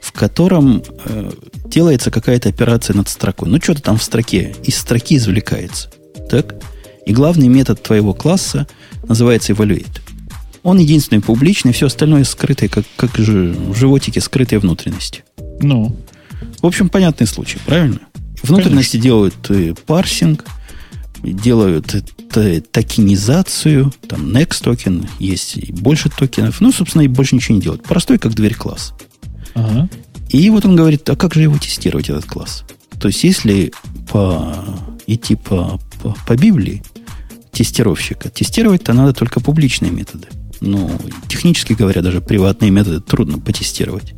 в котором э, делается какая-то операция над строкой. Ну, что-то там в строке, из строки извлекается. Так? И главный метод твоего класса называется evaluate. Он единственный публичный, все остальное скрытое, как, как же в животике скрытые внутренности. Ну, В общем, понятный случай, правильно? Внутренности делают э, парсинг, делают токенизацию, там next токен, есть и больше токенов. Ну, собственно, и больше ничего не делают. Простой, как дверь класс. ага. И вот он говорит, а как же его тестировать, этот класс? То есть, если по, идти по, по, по Библии тестировщика, тестировать-то надо только публичные методы. Ну, технически говоря, даже приватные методы трудно потестировать.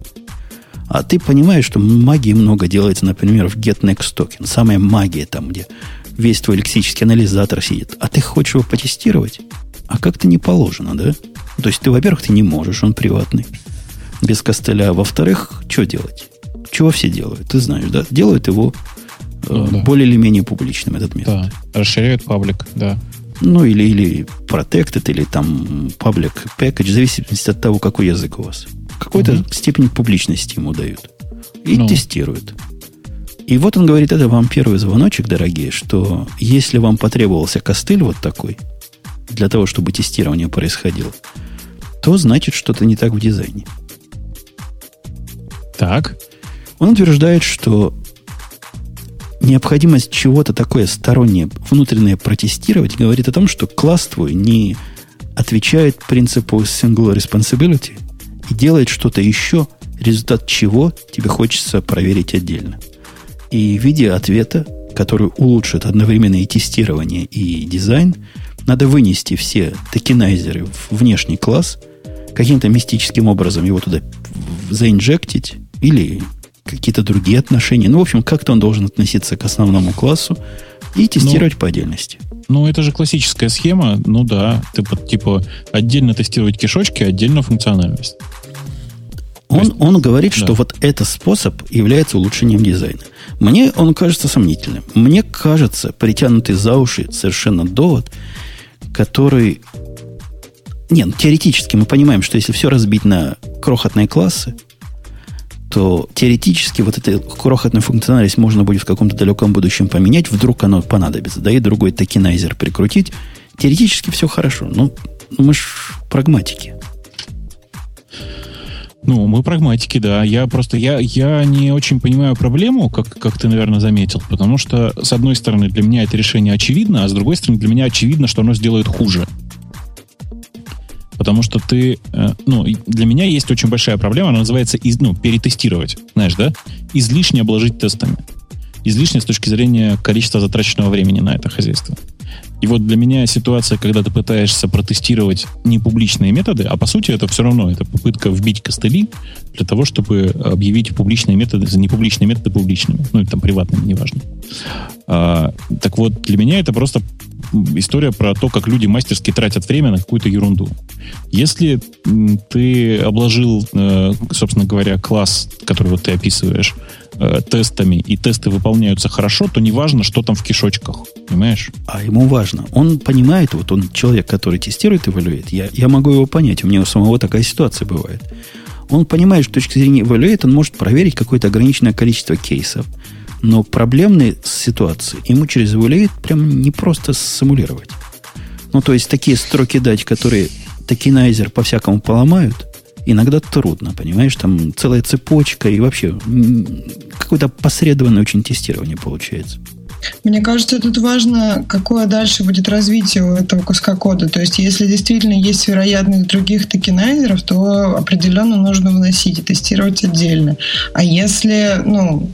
А ты понимаешь, что магии много делается, например, в getNextToken. Самая магия там, где весь твой лексический анализатор сидит. А ты хочешь его потестировать? А как-то не положено, да? То есть ты, во-первых, ты не можешь, он приватный. Без костыля. А Во-вторых, что делать? Чего все делают? Ты знаешь, да? Делают его э, Ну, да. более или менее публичным, этот метод. Да. Расширяют паблик, да. Ну, или, или protected, или там public package, в зависимости от того, какой язык у вас. Какой-то Мгм. степень публичности ему дают. И Ну. тестируют. И вот он говорит, это вам первый звоночек, дорогие, что если вам потребовался костыль вот такой, для того, чтобы тестирование происходило, то значит что-то не так в дизайне. Так. Он утверждает, что необходимость чего-то такое стороннее, внутреннее протестировать, говорит о том, что класс твой не отвечает принципу single responsibility и делает что-то еще, результат чего тебе хочется проверить отдельно. И в виде ответа, который улучшит одновременно и тестирование, и дизайн, надо вынести все токенайзеры в внешний класс, каким-то мистическим образом его туда заинжектить или какие-то другие отношения. Ну, в общем, как-то он должен относиться к основному классу и тестировать ну, по отдельности. Ну, это же классическая схема. Ну да, ты типа отдельно тестировать кишочки, отдельно функциональность. Он, есть, он говорит, да. что вот этот способ является улучшением дизайна. Мне он кажется сомнительным. Мне кажется, притянутый за уши совершенно довод, который... Нет, ну, теоретически мы понимаем, что если все разбить на крохотные классы, то теоретически вот эту крохотную функциональность можно будет в каком-то далеком будущем поменять, вдруг оно понадобится, да и другой токенайзер прикрутить. Теоретически все хорошо. Ну, мы ж прагматики. Ну, мы прагматики, да. Я просто, я, я не очень понимаю проблему, как, как ты, наверное, заметил, потому что, с одной стороны, для меня это решение очевидно, а с другой стороны, для меня очевидно, что оно сделает хуже. Потому что ты, э, ну, для меня есть очень большая проблема, она называется, из, ну, перетестировать, знаешь, да? Излишне обложить тестами. Излишне с точки зрения количества затраченного времени на это хозяйство. И вот для меня ситуация, когда ты пытаешься протестировать не публичные методы, а по сути это все равно, это попытка вбить костыли для того, чтобы объявить публичные методы за непубличные методы публичными, ну или там приватными, неважно. А, так вот, для меня это просто история про то, как люди мастерски тратят время на какую-то ерунду. Если ты обложил, э, собственно говоря, класс, который вот ты описываешь, э, тестами, и тесты выполняются хорошо, то не важно, что там в кишочках. Понимаешь? А ему важно. Он понимает, вот он человек, который тестирует, эвалюет. Я, я могу его понять. У меня у самого такая ситуация бывает. Он понимает, что с точки зрения эвалюет, он может проверить какое-то ограниченное количество кейсов. Но проблемные ситуации ему через evaluate прям не просто симулировать. Ну, то есть такие строки дать, которые tokenizer по-всякому поломают, иногда трудно, понимаешь? Там целая цепочка и вообще какое-то посредованное очень тестирование получается. Мне кажется, тут важно, какое дальше будет развитие у этого куска кода. То есть, если действительно есть вероятность других tokenizer ов, то определенно нужно вносить и тестировать отдельно. А если, ну,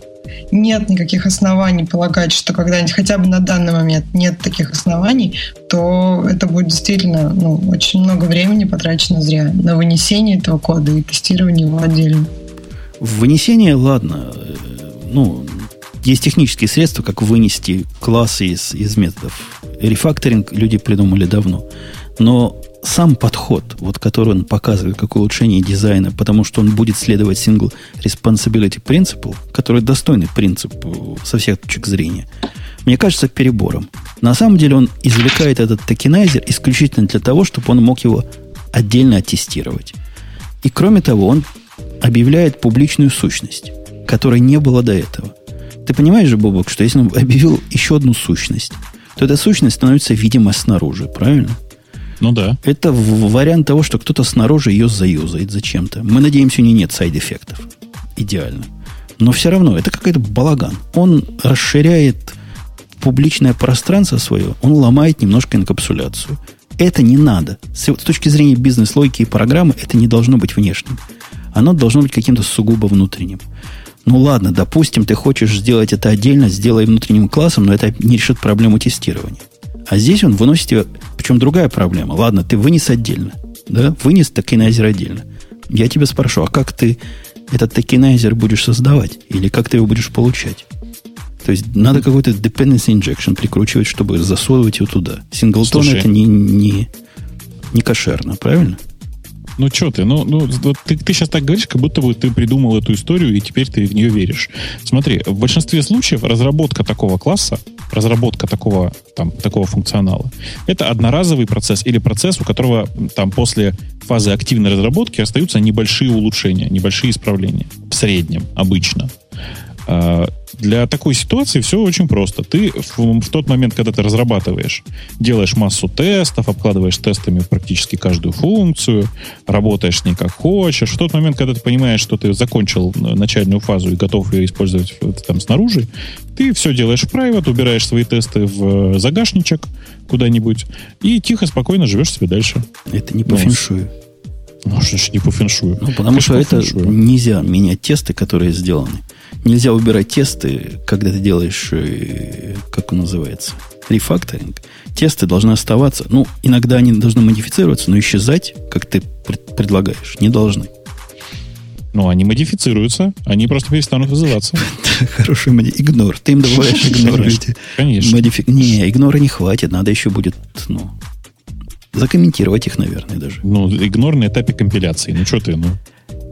нет никаких оснований полагать, что когда-нибудь, хотя бы на данный момент нет таких оснований, то это будет действительно ну, очень много времени потрачено зря на вынесение этого кода и тестирование его отдельно. Вынесение, ладно, э, ну, есть технические средства, как вынести классы из, из методов. Рефакторинг люди придумали давно. Но сам подход, вот который он показывает как улучшение дизайна, потому что он будет следовать single responsibility принципу, который достойный принцип со всех точек зрения, мне кажется перебором. На самом деле он извлекает этот tokenizer исключительно для того, чтобы он мог его отдельно оттестировать. И кроме того, он объявляет публичную сущность, которой не было до этого. Ты понимаешь же, Бобок, что если он объявил еще одну сущность, то эта сущность становится видима снаружи, правильно? Ну да. Это вариант того, что кто-то снаружи ее заюзает зачем-то. Мы надеемся, у нее нет side effect ов. Идеально. Но все равно это какой-то балаган. Он расширяет публичное пространство свое, он ломает немножко инкапсуляцию. Это не надо. С точки зрения бизнес-логики и программы это не должно быть внешним. Оно должно быть каким-то сугубо внутренним. Ну ладно, допустим, ты хочешь сделать это отдельно, сделай внутренним классом, но это не решит проблему тестирования. А здесь он выносит ее... Причем другая проблема. Ладно, ты вынес отдельно. Да? Вынес tokenizer отдельно. Я тебя спрошу, а как ты этот tokenizer будешь создавать? Или как ты его будешь получать? То есть надо какой-то dependency injection прикручивать, чтобы засовывать его туда. Singleton это не, не, не кошерно, правильно? Ну, что ты? Ну, ну ты, ты сейчас так говоришь, как будто бы ты придумал эту историю, и теперь ты в нее веришь. Смотри, в большинстве случаев разработка такого класса, разработка такого, там, такого функционала, это одноразовый процесс или процесс, у которого там после фазы активной разработки остаются небольшие улучшения, небольшие исправления. В среднем, обычно. Для такой ситуации все очень просто. Ты в, в тот момент, когда ты разрабатываешь, делаешь массу тестов, обкладываешь тестами практически каждую функцию, работаешь с ней как хочешь. В тот момент, когда ты понимаешь, что ты закончил начальную фазу и готов ее использовать там снаружи, ты все делаешь в private, убираешь свои тесты в э, загашничек куда-нибудь и тихо, спокойно живешь себе дальше. Это не по ну, феншую. Ну, что ж не по феншую? Ну, потому что это нельзя менять тесты, которые сделаны. Нельзя убирать тесты, когда ты делаешь, э, как он называется, рефакторинг. Тесты должны оставаться. Ну, иногда они должны модифицироваться, но исчезать, как ты предлагаешь, не должны. Ну, они модифицируются, они просто перестанут вызываться. Хороший игнор. Ты им добавляешь игнор. Конечно. Не, игнора не хватит, надо еще будет, ну, закомментировать их, наверное, даже. Ну, игнор на этапе компиляции. Ну, что ты, ну.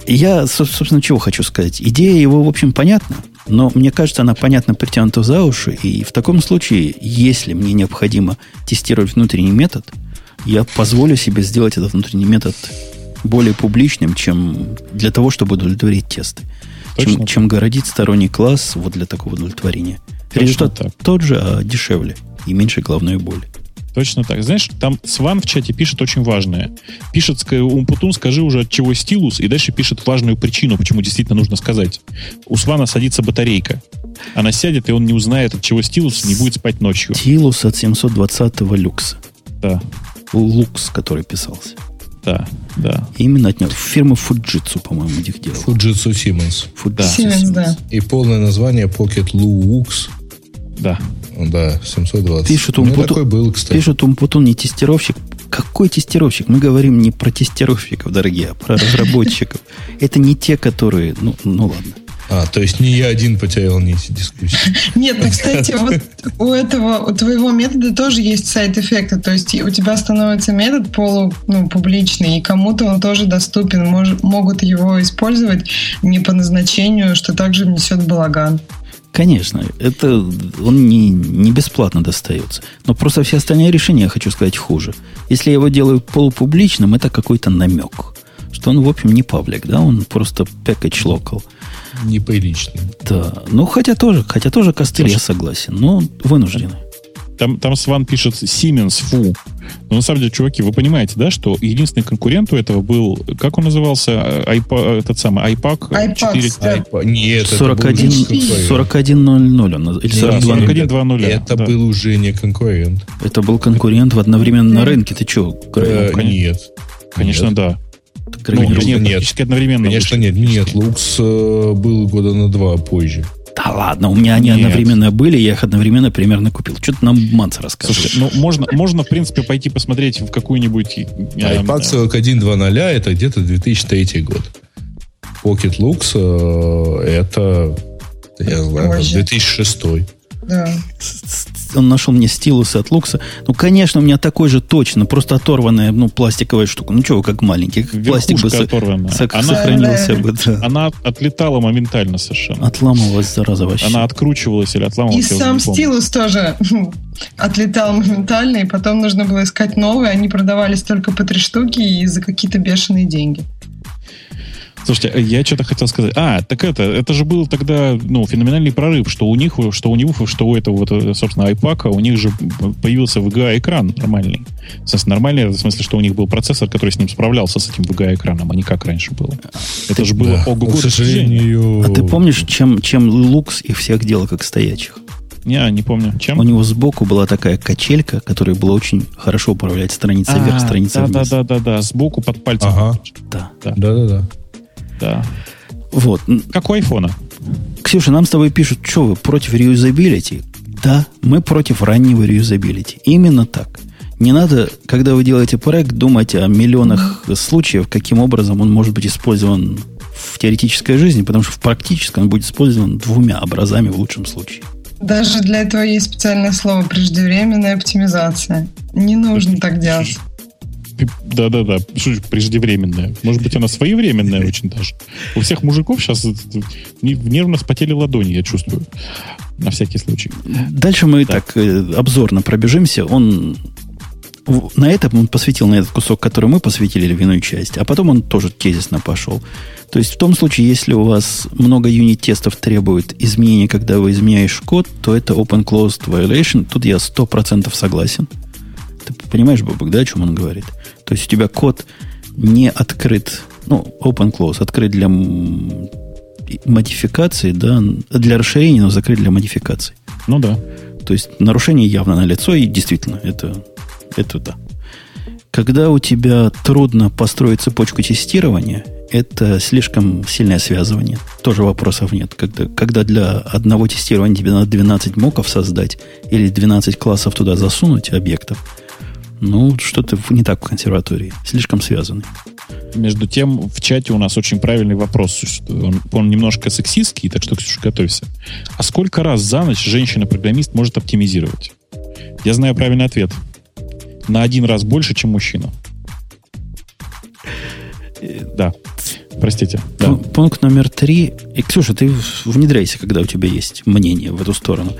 Я, собственно, чего хочу сказать. Идея его, в общем, понятна, но мне кажется, она понятно притянута за уши, и в таком случае, если мне необходимо тестировать внутренний метод, я позволю себе сделать этот внутренний метод более публичным, чем для того, чтобы удовлетворить тесты. Чем, чем городить сторонний класс вот для такого удовлетворения. Точно Результат так. тот же, а дешевле и меньше головной боли. Точно так. Знаешь, там Сван в чате пишет очень важное. Пишет, Умпутун, скажи уже, от чего стилус, и дальше пишет важную причину, почему действительно нужно сказать. У Свана садится батарейка. Она сядет, и он не узнает, от чего стилус, не будет спать ночью. Стилус от 720-го люкса. Да. Лукс, который писался. Да, да. Именно от него. Фирмы Fujitsu, по-моему, их делал. Fujitsu Siemens. Fujitsu Siemens, Siemens, да. И полное название Pocket Lux. Да. Да, 720. Пишут, Умпутун, такой был, кстати. Пишут, Умпутун не тестировщик. Какой тестировщик? Мы говорим не про тестировщиков, дорогие, а про разработчиков. Это не те, которые... Ну, ну ладно. А, то есть не я один потерял нити дискуссии. Нет, ну, кстати, вот у этого, у твоего метода тоже есть сайт-эффекты. То есть у тебя становится метод полу, ну, публичный, и кому-то он тоже доступен. Мож, могут его использовать не по назначению, что также внесет балаган. Конечно, это он не, не бесплатно достается. Но просто все остальные решения, я хочу сказать, хуже. Если я его делаю полупубличным, это какой-то намек. Что он, в общем, не паблик, да, он просто package local. Неприличный. Да. Ну, хотя тоже, хотя тоже костыль, я согласен, но вынуждены. Там, там Сван пишет Siemens, фу. Но на самом деле, чуваки, вы понимаете, да, что единственный конкурент у этого был, как он назывался, iPad, этот самый iPad, iPad 4... Да. iPad. Нет, 41, 4100 он, или 4120. Это да. был уже не конкурент. Это был конкурент в одновременно на рынке. Ты что? Э, нет. Конечно, нет. да. Ну, нет, нет, одновременно. Конечно, нет. Нет, Лукс э, был года на два позже. Да ладно, у меня они Нет. одновременно были, я их одновременно примерно купил. Что ты нам Манс рассказываешь? Слушай, ну можно, можно, в принципе, пойти посмотреть в какую-нибудь... IPad 41.2.0 это где-то 2003 год. Pocket Lux э, это, я знаю, 2006. Да. Он нашел мне стилусы от Лукса. Ну, конечно, у меня такой же точно, просто оторванная, ну, пластиковая штука. Ну, чего, как маленький. Как пластик бы оторванная. Со- она, сохранился бы, да. Она отлетала моментально совершенно. Отламывалась, зараза, вообще. Она откручивалась или отламывалась. И сам стилус тоже отлетал моментально, и потом нужно было искать новые. Они продавались только по три штуки и за какие-то бешеные деньги. Слушайте, я что-то хотел сказать. А, так это, это же был тогда, ну, феноменальный прорыв, что у них, что у него, что у этого вот, собственно, iPac, у них же появился VGA-экран нормальный. В смысле, нормальный, в смысле, что у них был процессор, который с ним справлялся, с этим VGA-экраном, а не как раньше было. Это же было да. ого-го сожалению... А ты помнишь, чем, чем Lux их всех делал как стоячих? Не, не помню. Чем? У него сбоку была такая качелька, которая была очень хорошо управлять страницей вверх, страницей да, вниз. Да, да, да, да, сбоку под пальцем. Ага. Да. Да, да, да. да. Да. Вот. Как у айфона. Ксюша, нам с тобой пишут, что вы против реюзабилити? Да, мы против раннего реюзабилити. Именно так. Не надо, когда вы делаете проект, думать о миллионах случаев, каким образом он может быть использован в теоретической жизни, потому что в практическом он будет использован двумя образами в лучшем случае. Даже для этого есть специальное слово преждевременная оптимизация. Не нужно так делать. Да-да-да, преждевременная. Может быть, она своевременная очень даже. У всех мужиков сейчас нервно спотели ладони, я чувствую. На всякий случай. Дальше мы так, так э, обзорно пробежимся. Он на этом он посвятил, на этот кусок, который мы посвятили львиную часть, а потом он тоже тезисно пошел. То есть в том случае, если у вас много юнит-тестов требует изменения, когда вы изменяешь код, то это open-closed violation. Тут я 100% согласен. Ты понимаешь, Бабок, да, о чем он говорит? То есть у тебя код не открыт, ну, open-close, открыт для модификации, да, для расширения, но закрыт для модификации. Ну да. То есть нарушение явно на лицо, и действительно, это, это да. Когда у тебя трудно построить цепочку тестирования, это слишком сильное связывание. Тоже вопросов нет. Когда, когда для одного тестирования тебе надо 12 моков создать или 12 классов туда засунуть объектов, ну, что-то не так в консерватории. Слишком связаны. Между тем, в чате у нас очень правильный вопрос. Он, он немножко сексистский, так что, Ксюша, готовься. А сколько раз за ночь женщина-программист может оптимизировать? Я знаю правильный ответ. На один раз больше, чем мужчина. Да. Простите. Да. Пункт номер три. И, Ксюша, ты внедряйся, когда у тебя есть мнение в эту сторону.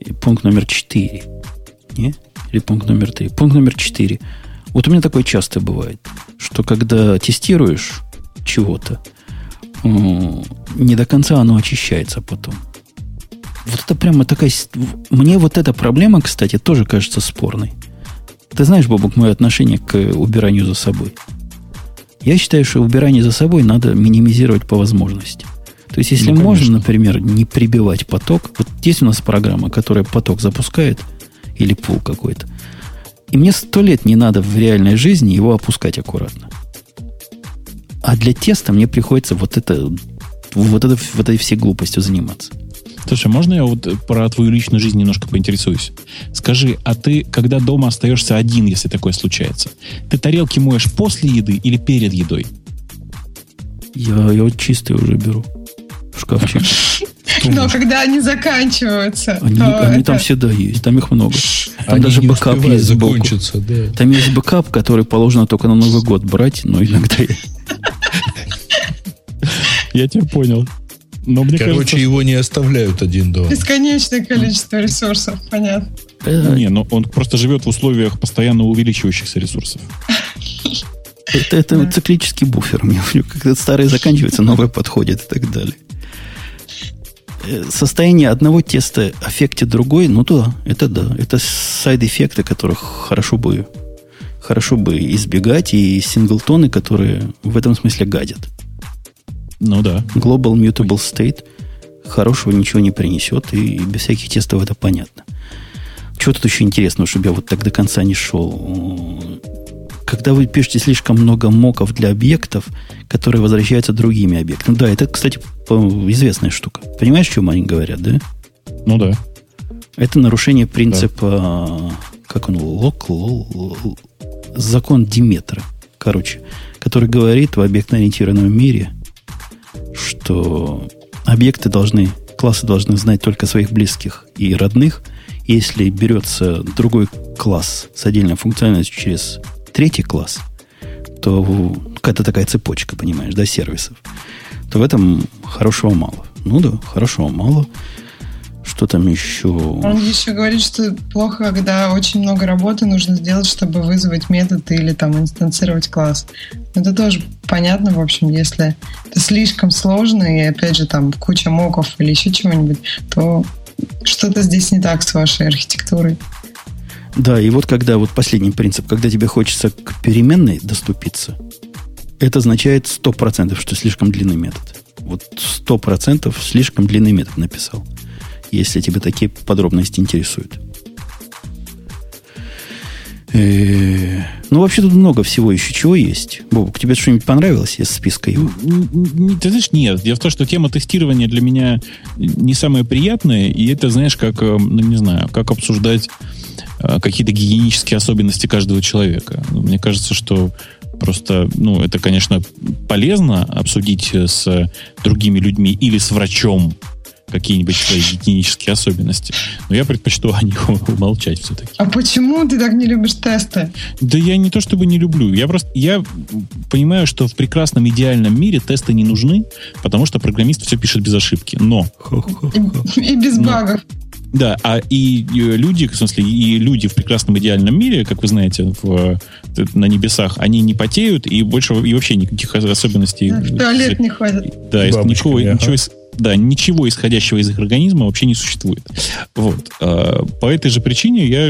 И пункт номер четыре. Не? Или пункт номер три? Пункт номер четыре. Вот у меня такое часто бывает, что когда тестируешь чего-то, не до конца оно очищается потом. Вот это прямо такая... Мне вот эта проблема, кстати, тоже кажется спорной. Ты знаешь, Бобок, мое отношение к убиранию за собой. Я считаю, что убирание за собой надо минимизировать по возможности. То есть, если ну, можно, например, не прибивать поток, вот есть у нас программа, которая поток запускает, или пул какой-то, и мне сто лет не надо в реальной жизни его опускать аккуратно. А для теста мне приходится вот это, вот это, вот этой всей глупостью заниматься. Слушай, можно я вот про твою личную жизнь немножко поинтересуюсь? Скажи, а ты, когда дома остаешься один, если такое случается, ты тарелки моешь после еды или перед едой? Я, я вот чистые уже беру в шкафчик. Но когда они заканчиваются, они, они это... там всегда есть, там их много. Там они даже бэкап есть сбоку. Да. Там есть бэкап, который положено только на Новый год брать, но иногда... Я тебя понял. Но мне Короче, кажется, его не оставляют один дома. Бесконечное количество ресурсов, понятно. Э, не, но он просто живет в условиях постоянно увеличивающихся ресурсов. Это, это да. циклический буфер. Когда старый заканчивается, новое подходит и так далее. Состояние одного теста аффекте другой, ну да, это да. Это сайд-эффекты, которых хорошо бы, хорошо бы избегать, и синглтоны, которые в этом смысле гадят. Ну да. Global Mutable State хорошего ничего не принесет, и без всяких тестов это понятно. Чего тут еще интересного, чтобы я вот так до конца не шел? Когда вы пишете слишком много моков для объектов, которые возвращаются другими объектами. Да, это, кстати, известная штука. Понимаешь, о чем они говорят, да? Ну да. Это нарушение принципа, да. как он, лок, лок, закон Диметра, короче, который говорит в объектно-ориентированном мире – что объекты должны, классы должны знать только своих близких и родных. Если берется другой класс с отдельной функциональностью через третий класс, то какая-то такая цепочка, понимаешь, да, сервисов, то в этом хорошего мало. Ну да, хорошего мало. Что там еще? Он еще говорит, что плохо, когда очень много работы нужно сделать, чтобы вызвать метод или там инстанцировать класс. Это тоже понятно, в общем, если это слишком сложно, и опять же там куча моков или еще чего-нибудь, то что-то здесь не так с вашей архитектурой. Да, и вот когда вот последний принцип, когда тебе хочется к переменной доступиться, это означает 100%, что слишком длинный метод. Вот 100% слишком длинный метод написал если тебя такие подробности интересуют. Э, ну, вообще тут много всего еще чего есть. Бобок, тебе что-нибудь понравилось из списка его? Ты знаешь, нет. Дело в том, что тема тестирования для меня не самая приятная, и это, знаешь, как, э, ну, не знаю, как обсуждать э, какие-то гигиенические особенности каждого человека. Мне кажется, что просто, ну, это, конечно, полезно обсудить с другими людьми или с врачом, какие-нибудь свои гигиенические особенности. Но я предпочту о них умолчать все-таки. А почему ты так не любишь тесты? Да я не то чтобы не люблю. Я просто я понимаю, что в прекрасном идеальном мире тесты не нужны, потому что программист все пишет без ошибки. Но... И, и без Но. багов. Да, а и, люди, в смысле, и люди в прекрасном идеальном мире, как вы знаете, в, на небесах, они не потеют и больше и вообще никаких особенностей. Да, в туалет не ходят. Да, ничего, ага. ничего, да, ничего исходящего из их организма вообще не существует. Вот. А, по этой же причине я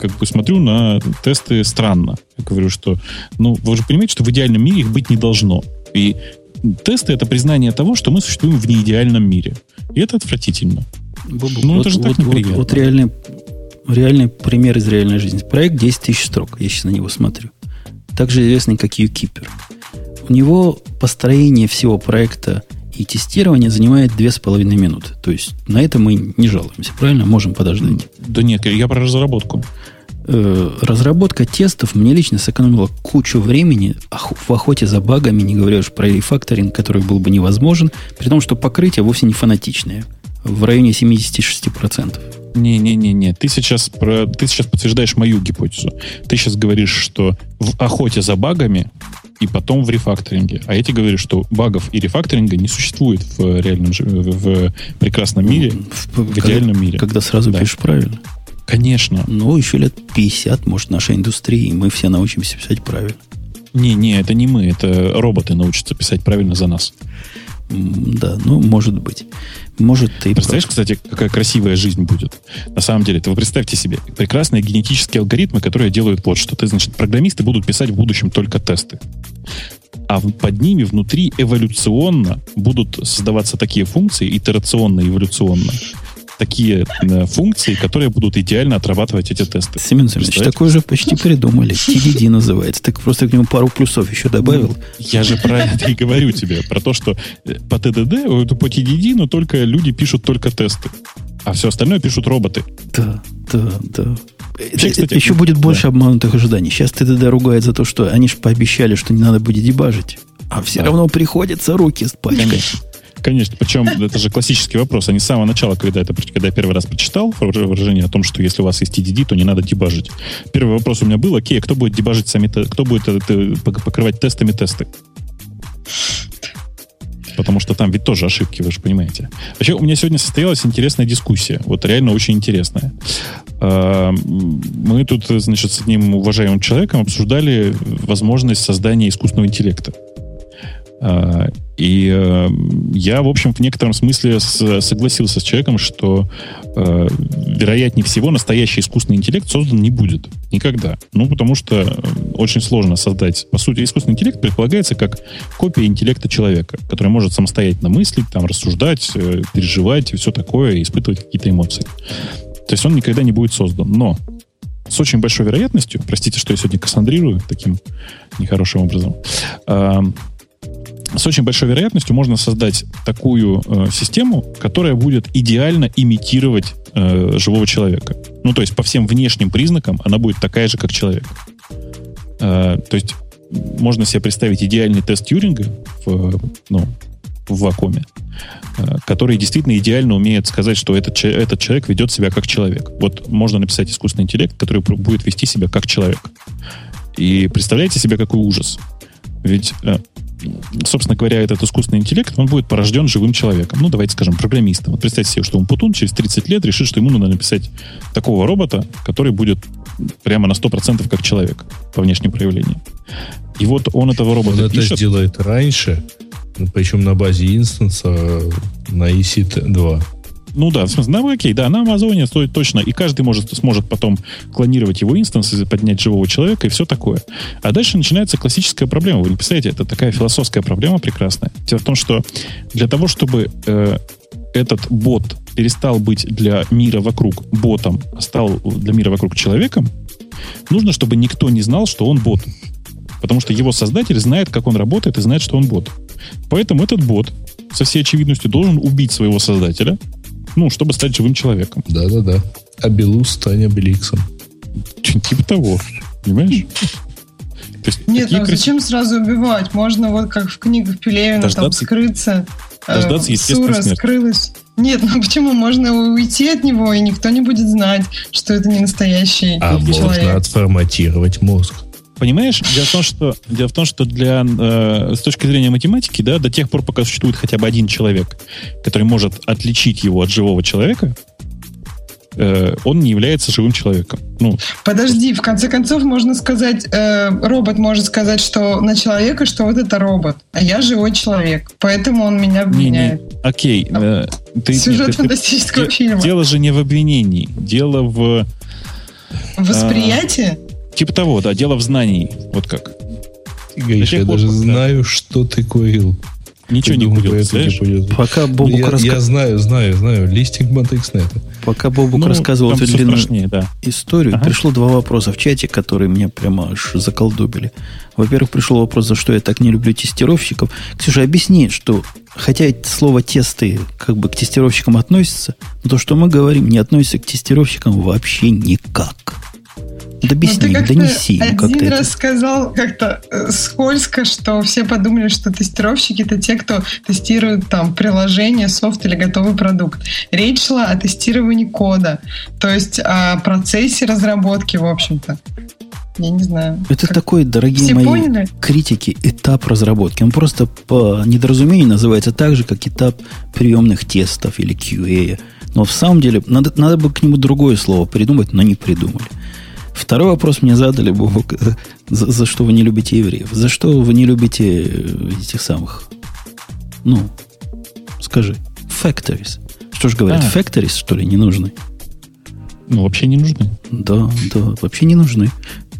как бы смотрю на тесты странно. Я говорю, что, ну, вы же понимаете, что в идеальном мире их быть не должно. И тесты — это признание того, что мы существуем в неидеальном мире. И это отвратительно. Бобу, ну, вот, это же вот, так неприятно. Вот, вот реальный, реальный пример из реальной жизни. Проект 10 тысяч строк. Я сейчас на него смотрю. Также известный как UKeeper. У него построение всего проекта и тестирование занимает 2,5 минуты. То есть на это мы не жалуемся, правильно? Можем подождать. Да нет, я про разработку. Э, разработка тестов мне лично сэкономила кучу времени в охоте за багами, не говоря уж про рефакторинг, который был бы невозможен, при том, что покрытие вовсе не фанатичное. В районе 76%. Не-не-не-не. Ты сейчас, про, ты сейчас подтверждаешь мою гипотезу. Ты сейчас говоришь, что в охоте за багами и потом в рефакторинге. А я тебе говорю, что багов и рефакторинга не существует в реальном в прекрасном мире, в, в идеальном когда, мире. Когда сразу да. пишешь правильно. Конечно. Ну, еще лет 50, может, нашей индустрии, и мы все научимся писать правильно. Не-не, это не мы, это роботы научатся писать правильно за нас. Да, ну, может быть. Может, ты Представляешь, прав. кстати, какая красивая жизнь будет? На самом деле, вы представьте себе, прекрасные генетические алгоритмы, которые делают вот что. Ты, значит, программисты будут писать в будущем только тесты. А под ними внутри эволюционно будут создаваться такие функции, итерационно, эволюционно, такие э, функции, которые будут идеально отрабатывать эти тесты. Семен Семенович, такой же почти придумали. TDD называется. Так просто к нему пару плюсов еще добавил. Я же про это и говорю тебе. Про то, что э, по TDD, по TDD, но только люди пишут только тесты. А все остальное пишут роботы. Да, да, да. Вообще, кстати, еще будет больше да. обманутых ожиданий. Сейчас TDD ругает за то, что они же пообещали, что не надо будет дебажить. А все да. равно приходится руки. Конечно. Конечно, причем это же классический вопрос. Они с самого начала, когда, это, когда я первый раз прочитал выражение о том, что если у вас есть TDD, то не надо дебажить. Первый вопрос у меня был, окей, а кто будет дебажить сами, кто будет это, покрывать тестами тесты? Потому что там ведь тоже ошибки, вы же понимаете. Вообще, у меня сегодня состоялась интересная дискуссия. Вот реально очень интересная. А, мы тут, значит, с одним уважаемым человеком обсуждали возможность создания искусственного интеллекта. А, и э, я, в общем, в некотором смысле согласился с человеком, что э, вероятнее всего настоящий искусственный интеллект создан не будет. Никогда. Ну, потому что э, очень сложно создать. По сути, искусственный интеллект предполагается как копия интеллекта человека, который может самостоятельно мыслить, там, рассуждать, переживать и все такое, испытывать какие-то эмоции. То есть он никогда не будет создан. Но с очень большой вероятностью, простите, что я сегодня кассандрирую таким нехорошим образом, с очень большой вероятностью можно создать такую э, систему, которая будет идеально имитировать э, живого человека. Ну, то есть по всем внешним признакам она будет такая же, как человек. Э, то есть можно себе представить идеальный тест Тьюринга в, ну, в вакууме, э, который действительно идеально умеет сказать, что этот, этот человек ведет себя как человек. Вот можно написать искусственный интеллект, который будет вести себя как человек. И представляете себе, какой ужас. Ведь э, собственно говоря, этот искусственный интеллект, он будет порожден живым человеком. Ну, давайте скажем, программистом. Вот представьте себе, что он Путун через 30 лет решит, что ему надо написать такого робота, который будет прямо на 100% как человек по внешним проявлениям. И вот он этого робота он пишет. это сделает раньше, причем на базе инстанса на EC 2. Ну да, на окей, да, на Амазоне стоит точно, и каждый может, сможет потом клонировать его инстанс, поднять живого человека и все такое. А дальше начинается классическая проблема. Вы не представляете, это такая философская проблема прекрасная. Дело в том, что для того, чтобы э, этот бот перестал быть для мира вокруг ботом, а стал для мира вокруг человеком, нужно, чтобы никто не знал, что он бот. Потому что его создатель знает, как он работает и знает, что он бот. Поэтому этот бот со всей очевидностью должен убить своего создателя, ну, чтобы стать живым человеком. Да-да-да. А Белус стань Обеликсом. Типа того. Понимаешь? То есть Нет, ну красив... зачем сразу убивать? Можно вот как в книгах Пелевина дождаться, там скрыться. Э, дождаться, э, Сура смерти. скрылась. Нет, ну почему? Можно уйти от него, и никто не будет знать, что это не настоящий а человек. А можно отформатировать мозг. Понимаешь, дело в том, что, дело в том, что для, э, с точки зрения математики, да, до тех пор, пока существует хотя бы один человек, который может отличить его от живого человека, э, он не является живым человеком. Ну, Подожди, в конце концов можно сказать, э, робот может сказать, что на человека, что вот это робот, а я живой человек, поэтому он меня обвиняет. Не, не, окей. Э, ты, Сюжет нет, фантастического ты, фильма. Дело же не в обвинении, дело в... Восприятие? Типа того, да, дело в знании. Вот как. Гриш, я даже знаю, что ты курил. Ничего не будет. Пока Бобук я, раска... я знаю, знаю, знаю. Листинг Матекснета. Пока Бобук ну, рассказывал эту длинную да. историю, ага. пришло два вопроса в чате, которые меня прямо аж заколдубили. Во-первых, пришел вопрос, за что я так не люблю тестировщиков. Ксюша, объясни, что хотя слово тесты как бы к тестировщикам относится, но то, что мы говорим, не относится к тестировщикам вообще никак. Да объясни, ну, ты донеси как-то Один раз это. сказал как-то э, скользко, что все подумали, что тестировщики это те, кто тестирует там приложение, софт или готовый продукт. Речь шла о тестировании кода, то есть о процессе разработки, в общем-то. Я не знаю. Это как... такой, дорогие Все мои поняли? критики, этап разработки. Он просто по недоразумению называется так же, как этап приемных тестов или QA. Но в самом деле надо, надо бы к нему другое слово придумать, но не придумали. Второй вопрос мне задали, Бобок, за, за что вы не любите евреев? За что вы не любите этих самых, ну, скажи, factories? Что же говорят, а. factories, что ли, не нужны? Ну, вообще не нужны. Да, да, вообще не нужны.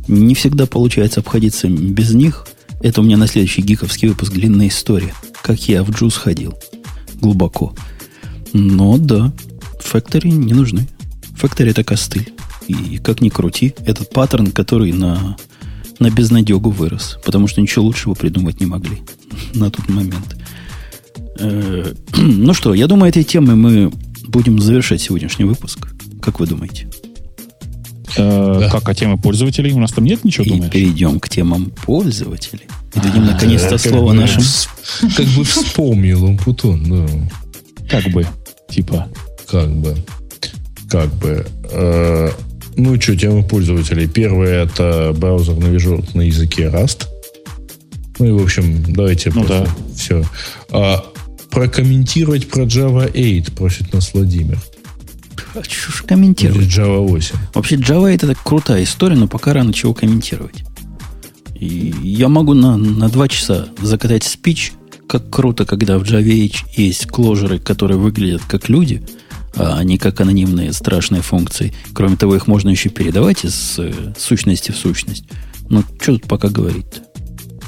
Не всегда получается обходиться без них. Это у меня на следующий гиковский выпуск длинная история. Как я в джуз ходил. Глубоко. Но да, factory не нужны. Factory это костыль. И как ни крути, этот паттерн, который на, на безнадегу вырос. Потому что ничего лучшего придумать не могли на тот момент. Э, ну что, я думаю, этой темой мы будем завершать сегодняшний выпуск. Как вы думаете? Э, да. Как, а темы пользователей? У нас там нет ничего, И думаешь? перейдем к темам пользователей. И дадим наконец-то слово нашим... Как бы вспомнил он Путон, да. Как бы, типа. Как бы. Как бы. Ну, что, тема пользователей. Первое это браузер движок на языке Rust. Ну и, в общем, давайте ну, просто да. все. А, прокомментировать про Java 8 просит нас Владимир. А что ж комментировать? Или Java 8. Вообще Java 8 это крутая история, но пока рано чего комментировать. И я могу на, на два часа закатать спич, как круто, когда в Java есть кложеры, которые выглядят как люди – а не как анонимные страшные функции. Кроме того, их можно еще передавать из э, сущности в сущность. Но что тут пока говорить -то?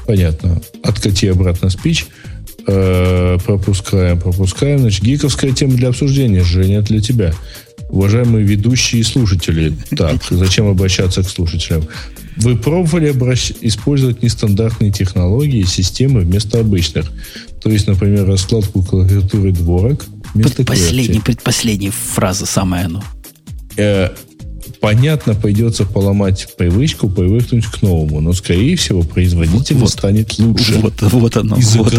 Понятно. Откати обратно спич. Э, пропускаем, пропускаем. Значит, гиковская тема для обсуждения. Женя, для тебя. Уважаемые ведущие и слушатели. Так, зачем обращаться к слушателям? Вы пробовали обращ... использовать нестандартные технологии и системы вместо обычных? То есть, например, раскладку клавиатуры дворок – Предпоследняя, предпоследняя фраза, самая оно. Э, понятно, придется поломать привычку, привыкнуть к новому, но, скорее всего, производитель вот, станет лучше. Вот, вот оно. И вот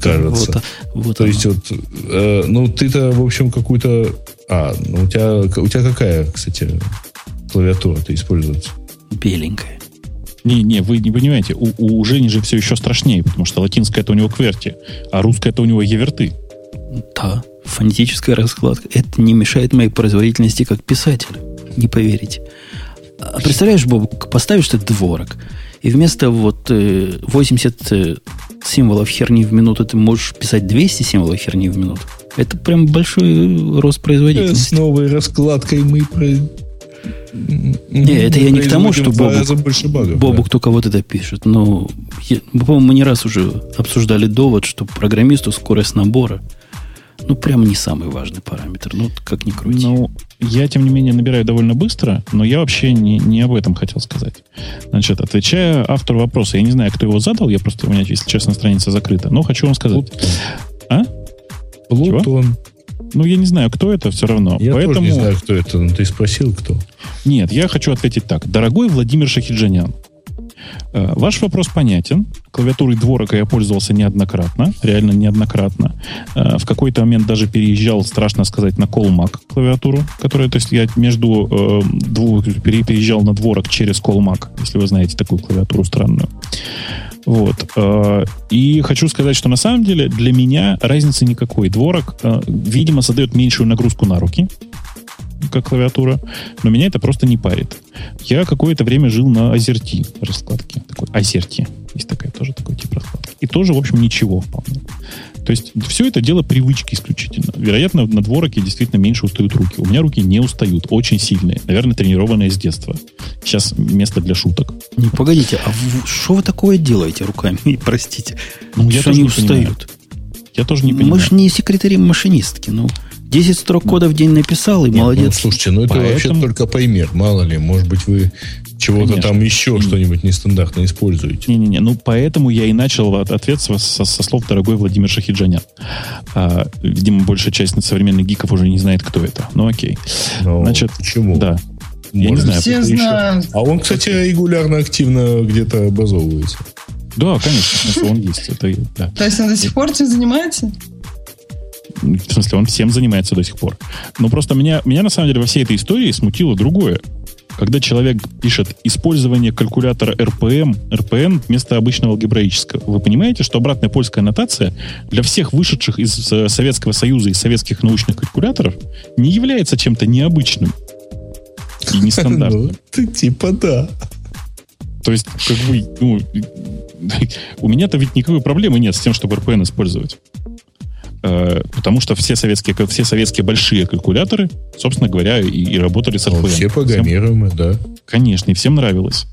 кажется. Вот, вот То оно. есть, вот, э, ну, ты-то, в общем, какую-то... А, ну, у тебя, у тебя какая, кстати, клавиатура-то используется? Беленькая. Не, не, вы не понимаете, у, у Жени же все еще страшнее, потому что латинская это у него кверти, а русская это у него еверты. Да, фонетическая раскладка. Это не мешает моей производительности как писателя. Не поверите. А представляешь, Боб, поставишь ты дворок, и вместо вот 80 э, э, символов херни в минуту ты можешь писать 200 символов херни в минуту. Это прям большой рост производительности. С новой раскладкой мы про... Не, это я не к тому, что Бобук, Бобук только вот это пишет. Но, по-моему, мы не раз уже обсуждали довод, что программисту скорость набора – ну, прям не самый важный параметр. Ну, как ни крути. Ну, я, тем не менее, набираю довольно быстро, но я вообще не, не об этом хотел сказать. Значит, отвечая автору вопроса, я не знаю, кто его задал, я просто, у меня, если честно, страница закрыта, но хочу вам сказать. Плутон. А? Плутон. Ну, я не знаю, кто это, все равно. Я Поэтому... тоже не знаю, кто это, но ты спросил, кто. Нет, я хочу ответить так. Дорогой Владимир Шахиджанян, Э, ваш вопрос понятен. Клавиатурой дворока я пользовался неоднократно, реально неоднократно. Э, в какой-то момент даже переезжал, страшно сказать, на Colmac клавиатуру, которая, то есть я между э, двух переезжал на дворок через Colmac, если вы знаете такую клавиатуру странную. Вот. Э, и хочу сказать, что на самом деле для меня разницы никакой. Дворок, видимо, создает меньшую нагрузку на руки, как клавиатура, но меня это просто не парит. Я какое-то время жил на AZERTY раскладке. Такой AZERTY. Есть такая тоже такой тип раскладки. И тоже, в общем, ничего вполне. То есть все это дело привычки исключительно. Вероятно, на двороке действительно меньше устают руки. У меня руки не устают, очень сильные. Наверное, тренированные с детства. Сейчас место для шуток. Не, погодите, а что вы такое делаете руками? Простите. Ну, я тоже не устают. Понимаю. Я тоже не понимаю. Мы же не секретари машинистки. Ну, 10 строк кода в день написал, и Нет, молодец. Ну, слушайте, ну это Поэтому... вообще только поймер. Мало ли, может быть, вы чего-то там еще mm. что-нибудь нестандартно используете. Не-не-не, ну поэтому я и начал ответ со, со, со слов дорогой Владимир Шахиджанян. А, видимо, большая часть современных гиков уже не знает, кто это. Ну окей. Но Значит, почему? Да. Может, я не знаю. Все знают. А он, кстати, регулярно, активно где-то образовывается. Да, конечно, он есть. Это, да. То есть он до сих пор этим занимается? В смысле, он всем занимается до сих пор. Но просто меня, меня на самом деле во всей этой истории смутило другое. Когда человек пишет использование калькулятора RPM, RPN вместо обычного алгебраического, вы понимаете, что обратная польская аннотация для всех вышедших из э, Советского Союза и советских научных калькуляторов не является чем-то необычным и нестандартным. Ну, типа да. То есть, как бы, ну, у меня-то ведь никакой проблемы нет с тем, чтобы RPN использовать. Э, потому что все советские, все советские большие калькуляторы, собственно говоря, и, и работали с RPM. Все программируемые, да. Конечно, и всем нравилось.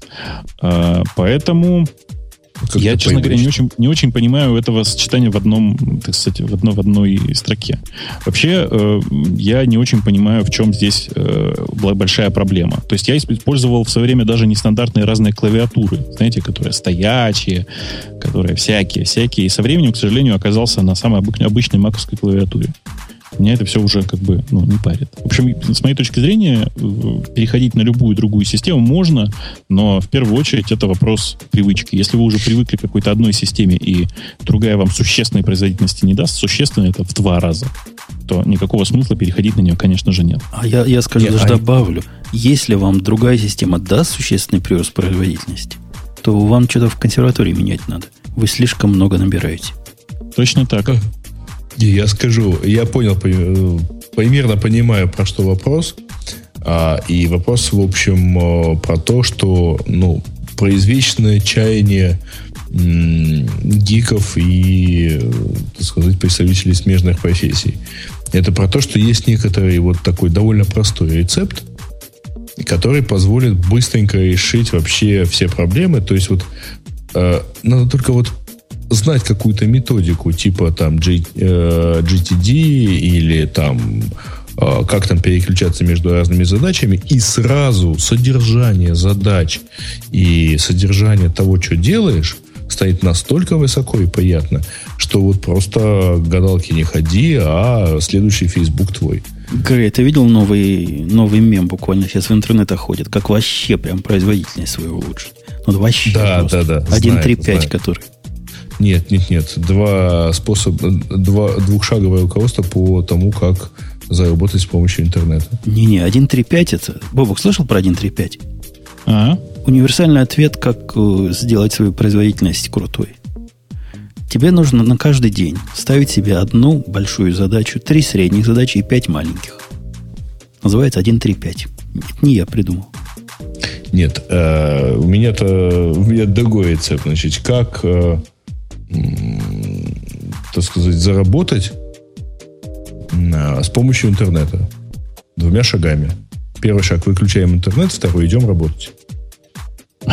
Э, поэтому как я, честно говоря, не очень, не очень понимаю этого сочетания в одном, так сказать, в, одно, в одной строке. Вообще, э, я не очень понимаю, в чем здесь э, большая проблема. То есть я использовал в свое время даже нестандартные разные клавиатуры, знаете, которые стоячие, которые всякие, всякие. И со временем, к сожалению, оказался на самой обычной маковской клавиатуре меня это все уже как бы ну, не парит. В общем, с моей точки зрения, э, переходить на любую другую систему можно, но в первую очередь это вопрос привычки. Если вы уже привыкли к какой-то одной системе, и другая вам существенной производительности не даст, существенно это в два раза, то никакого смысла переходить на нее, конечно же, нет. А я, я скажу, нет, даже а... добавлю, если вам другая система даст существенный прирост производительности, то вам что-то в консерватории менять надо. Вы слишком много набираете. Точно так. Я скажу, я понял, примерно понимаю, про что вопрос. А, и вопрос, в общем, э, про то, что ну, произвечное чаяние гиков и, так сказать, представителей смежных профессий. Это про то, что есть некоторый вот такой довольно простой рецепт, который позволит быстренько решить вообще все проблемы. То есть вот э, надо только вот знать какую-то методику, типа там G, э, GTD или там э, как там переключаться между разными задачами, и сразу содержание задач и содержание того, что делаешь, стоит настолько высоко и приятно, что вот просто гадалки не ходи, а следующий Facebook твой. Грей, ты видел новый, новый мем буквально сейчас в интернетах ходит, как вообще прям производительность свою улучшить? Ну, вообще да, просто. да, да. 1.3.5, который. Нет, нет, нет. Два способа, два, двухшаговое руководство по тому, как заработать с помощью интернета. Не-не, 1.3.5 это... Бобок, слышал про 1.3.5? А? Универсальный ответ, как э, сделать свою производительность крутой. Тебе нужно на каждый день ставить себе одну большую задачу, три средних задачи и пять маленьких. Называется 1.3.5. Это не я придумал. Нет, э, у меня-то у меня другой рецепт. Значит, как э, так сказать, заработать с помощью интернета. Двумя шагами. Первый шаг выключаем интернет, второй идем работать.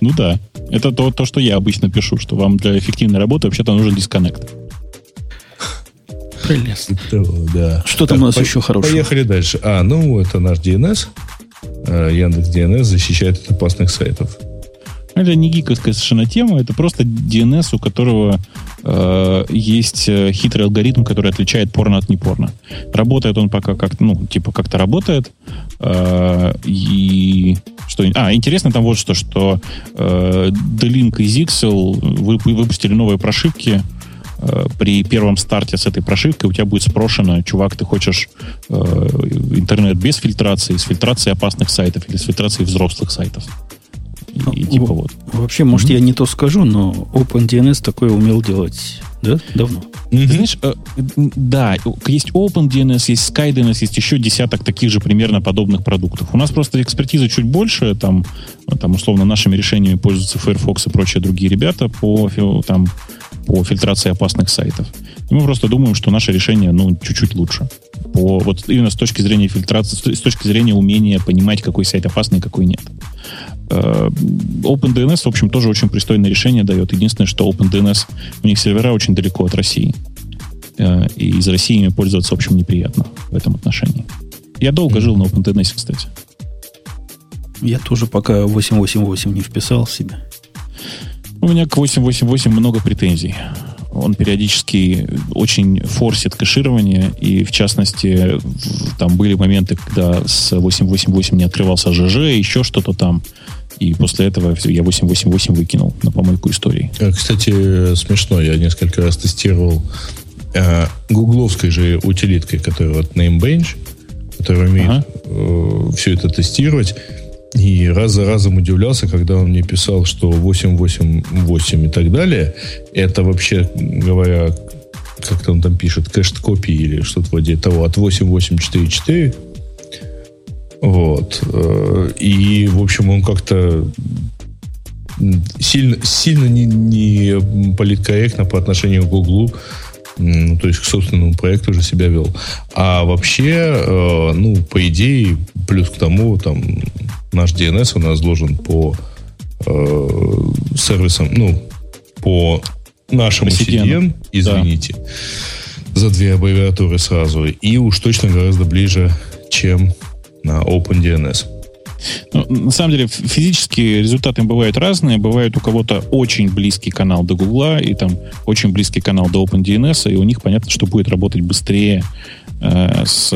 Ну да. Это то, то, что я обычно пишу, что вам для эффективной работы вообще-то нужен дисконнект. Прелестно. Да. Что там у нас еще хорошего? Поехали дальше. А, ну, это наш DNS. Э, Яндекс DNS защищает от опасных сайтов. Это не гиковская совершенно тема, это просто DNS, у которого э, есть э, хитрый алгоритм, который отличает порно от непорно. Работает он пока как ну, типа как-то работает. Э, и что, а, интересно там вот что, что э, D-Link и Zixel вы, выпустили новые прошивки, э, при первом старте с этой прошивкой у тебя будет спрошено, чувак, ты хочешь э, интернет без фильтрации, с фильтрацией опасных сайтов или с фильтрацией взрослых сайтов. И, и типа вот. Вообще, может, mm-hmm. я не то скажу, но OpenDNS такое умел делать, да, давно. Mm-hmm. Ты знаешь, э, да, есть OpenDNS, есть SkyDNS, есть еще десяток таких же примерно подобных продуктов. У нас просто экспертиза чуть больше, там, там условно нашими решениями пользуются Firefox и прочие другие ребята по, там, по фильтрации опасных сайтов. И мы просто думаем, что наше решение ну, чуть-чуть лучше. По, вот именно с точки зрения фильтрации, с точки зрения умения понимать, какой сайт опасный, какой нет. Э, OpenDNS, в общем, тоже очень пристойное решение дает. Единственное, что OpenDNS, у них сервера очень далеко от России. Э, и из России ими пользоваться, в общем, неприятно в этом отношении. Я долго жил на OpenDNS, кстати. Я тоже пока 888 не вписал в себя. У меня к 888 много претензий. Он периодически очень форсит кэширование, и в частности, там были моменты, когда с 888 не открывался ЖЖ, еще что-то там. И после этого я 888 выкинул на помойку истории. Э, кстати, смешно, я несколько раз тестировал э, гугловской же утилиткой, которая вот NameBench, которая умеет ага. э, все это тестировать. И раз за разом удивлялся, когда он мне писал, что 888 и так далее, это вообще, говоря, как-то он там пишет, кэш-копии или что-то вроде того, от 8844. Вот. Э, и, в общем, он как-то сильно, сильно не, не политкорректно по отношению к Гуглу то есть к собственному проекту уже себя вел. А вообще, э, ну, по идее, плюс к тому, там, наш DNS у нас должен по э, сервисам, ну, по нашему CDN, извините, да. за две аббревиатуры сразу, и уж точно гораздо ближе, чем на OpenDNS. Ну, на самом деле, физические результаты бывают разные. Бывает у кого-то очень близкий канал до Гугла, и там очень близкий канал до OpenDNS, и у них понятно, что будет работать быстрее с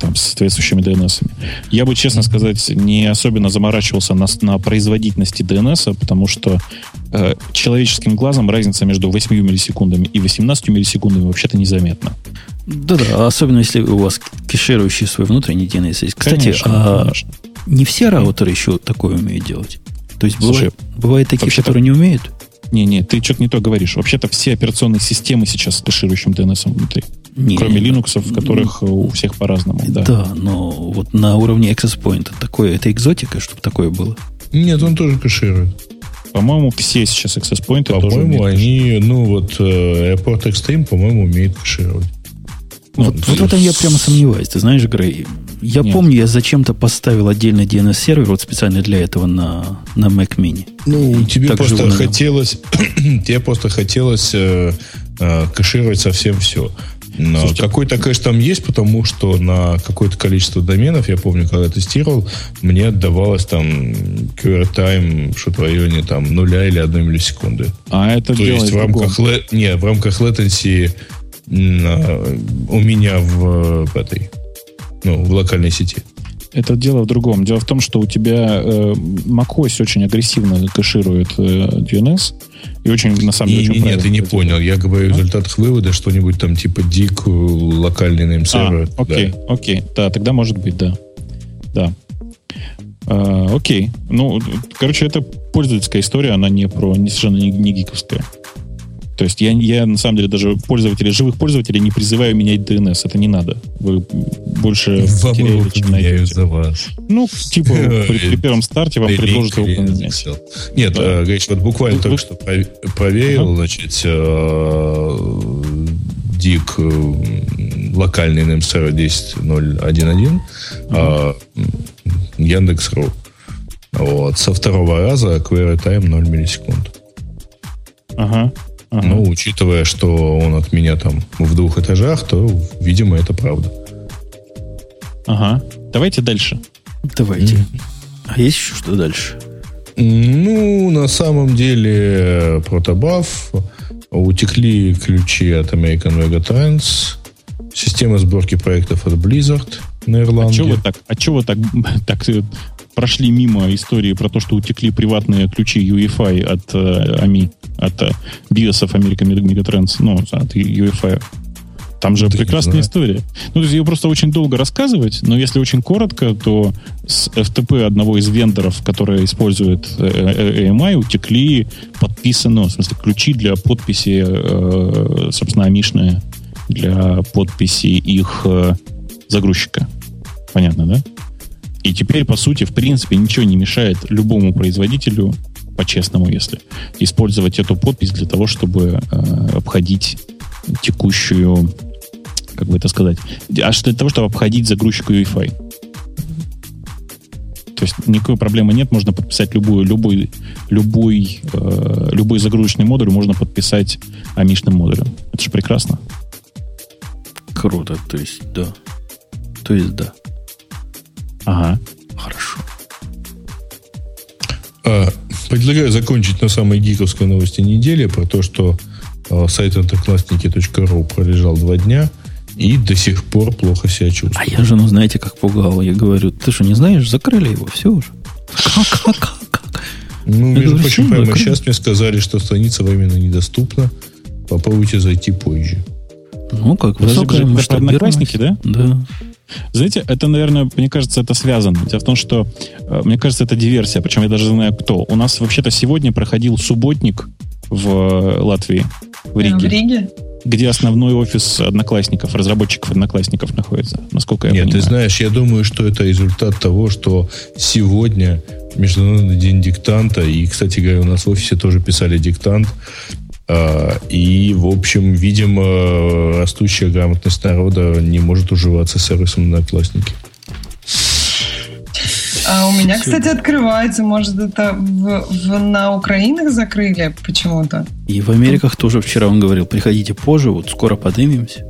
там, соответствующими DNS. Я бы, честно сказать, не особенно заморачивался на, на производительности DNS, потому что э, человеческим глазом разница между 8 миллисекундами и 18 миллисекундами вообще-то незаметна. Да-да, особенно если у вас кеширующий свой внутренний DNS есть. Кстати, конечно, а конечно. не все раутеры еще такое умеют делать. То есть Слушай, бывает, бывают такие, которые не умеют? Не-не, ты что-то не то говоришь. Вообще-то все операционные системы сейчас с кэширующим DNS внутри. Не, Кроме Linux, в которых у всех по-разному. Да. да, но вот на уровне access point такое, это экзотика, чтобы такое было? Нет, он тоже кэширует. По-моему, все сейчас access point По-моему, они, ну вот э, Airport Extreme, по-моему, умеет кэшировать. Вот, вот в этом я прямо сомневаюсь. Ты знаешь, Грей, я Нет. помню, я зачем-то поставил отдельный DNS-сервер вот специально для этого на, на Mac Mini. Ну, тебе так просто хотелось, тебе просто хотелось э, э, кэшировать совсем все. Какой-то кэш там есть, потому что на какое-то количество доменов, я помню, когда тестировал, мне отдавалось там QR time что-то в районе там нуля или одной миллисекунды. А это То есть в рамках, не, в рамках latency у меня в, в этой, ну, в локальной сети. Это дело в другом. Дело в том, что у тебя э, macOS очень агрессивно кэширует э, DNS. И очень, на самом деле, не, не, Нет, ты не понял. Я говорю в результатах вывода что-нибудь там типа дик, локальный неймсервер. А, окей, да. окей. Да, тогда может быть, да. Да. А, окей. Ну, короче, это пользовательская история, она не про, не совершенно не, не гиковская. То есть я, я на самом деле даже пользователей, живых пользователей не призываю менять DNS. Это не надо. Вы больше вам теряете, чем найдете. за вас. Ну, типа при, при первом старте вам предложат его поменять. Нет, да. э, Гриш, вот буквально только что проверил, значит, э, дик э, локальный NMSR 10.0.1.1 ага. э, Яндекс.ру. Вот. Со второго раза query time 0 миллисекунд. Ага. Ага. Ну, учитывая, что он от меня там в двух этажах, то, видимо, это правда. Ага. Давайте дальше. Давайте. Mm-hmm. А есть еще что дальше? Ну, на самом деле, протобаф. Утекли ключи от American Megatrends. Система сборки проектов от Blizzard на Ирландии. А что вы так, а чего вы так, так прошли мимо истории про то, что утекли приватные ключи UEFI от э, AMI, от э, BIOS American Megatrends, ну, от UEFI. Там же прекрасная история. Ну, то есть ее просто очень долго рассказывать, но если очень коротко, то с FTP одного из вендоров, который использует AMI, э, э, э, утекли подписано, в смысле, ключи для подписи, собственно, амишные для подписи их загрузчика. Понятно, да? И теперь, по сути, в принципе, ничего не мешает любому производителю, по-честному, если, использовать эту подпись для того, чтобы обходить текущую как бы это сказать, аж для того, чтобы обходить загрузчик Wi-Fi. То есть никакой проблемы нет, можно подписать любую, любой, любой, э, любой загрузочный модуль можно подписать амишным модулем. Это же прекрасно. Круто, то есть да. То есть да. Ага. Хорошо. А, предлагаю закончить на самой гиковской новости недели про то, что э, сайт одноклассники.ру пролежал два дня – и до сих пор плохо себя чувствую. А я жену, знаете, как пугал. Я говорю, ты что, не знаешь, закрыли его, все уже. Как, как, как, как? Ну, я между прочим, прямо закрыли? сейчас мне сказали, что страница временно недоступна. Попробуйте зайти позже. Ну, как высокая Это одноклассники, да? Да. Знаете, это, наверное, мне кажется, это связано. Дело в том, что, э, мне кажется, это диверсия, причем я даже знаю, кто. У нас вообще-то сегодня проходил субботник в э, Латвии, в Риге. В Риге? где основной офис одноклассников, разработчиков одноклассников находится, насколько я Нет, понимаю. ты знаешь, я думаю, что это результат того, что сегодня Международный день диктанта, и, кстати говоря, у нас в офисе тоже писали диктант, и, в общем, видимо, растущая грамотность народа не может уживаться с сервисом одноклассники. А у меня, кстати, открывается. Может, это в, в, на Украинах закрыли почему-то? И в Америках тоже вчера он говорил, приходите позже, вот скоро поднимемся.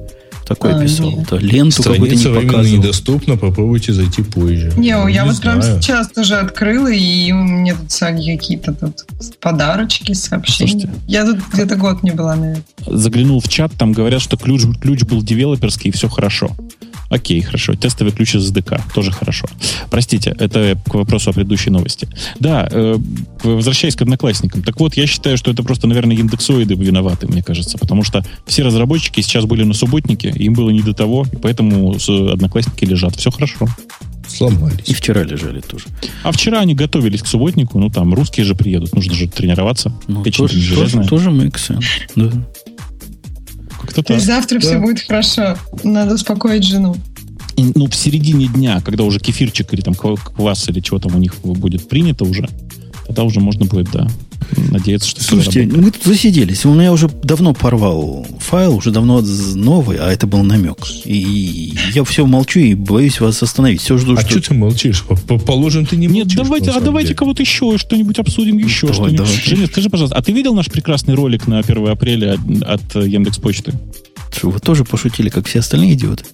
Такое а, писал. Нет. ленту какую-то не показывал. недоступна, попробуйте зайти позже. Не, ну, я не вот знаю. прям сейчас тоже открыла, и мне тут какие-то тут подарочки, сообщения. Слушайте, я тут где-то год не была, наверное. Заглянул в чат, там говорят, что ключ, ключ был девелоперский, и все хорошо. Окей, хорошо. Тестовый ключ из SDK. Тоже хорошо. Простите, это к вопросу о предыдущей новости. Да, э, возвращаясь к одноклассникам. Так вот, я считаю, что это просто, наверное, индексоиды виноваты, мне кажется. Потому что все разработчики сейчас были на субботнике, им было не до того, и поэтому одноклассники лежат. Все хорошо. Сломались. И вчера лежали тоже. А вчера они готовились к субботнику. Ну, там русские же приедут. Нужно же тренироваться. Ну, тоже, тоже, тоже make sense. Да. Как-то так. завтра да. все будет хорошо. Надо успокоить жену. И, ну, в середине дня, когда уже кефирчик или там квас или чего там у них будет принято уже, тогда уже можно будет, да, надеяться, что Слушайте, мы тут засиделись. У меня уже давно порвал файл, уже давно новый, а это был намек. И я все молчу и боюсь вас остановить. Все жду, а что... ты молчишь? Положим, ты не Нет, молчишь. Нет, давайте, а давайте кого-то еще что-нибудь обсудим, еще давай, что-нибудь. Давай. Женя, скажи, пожалуйста, а ты видел наш прекрасный ролик на 1 апреля от, от Яндекс Почты? Что, вы тоже пошутили, как все остальные идиоты?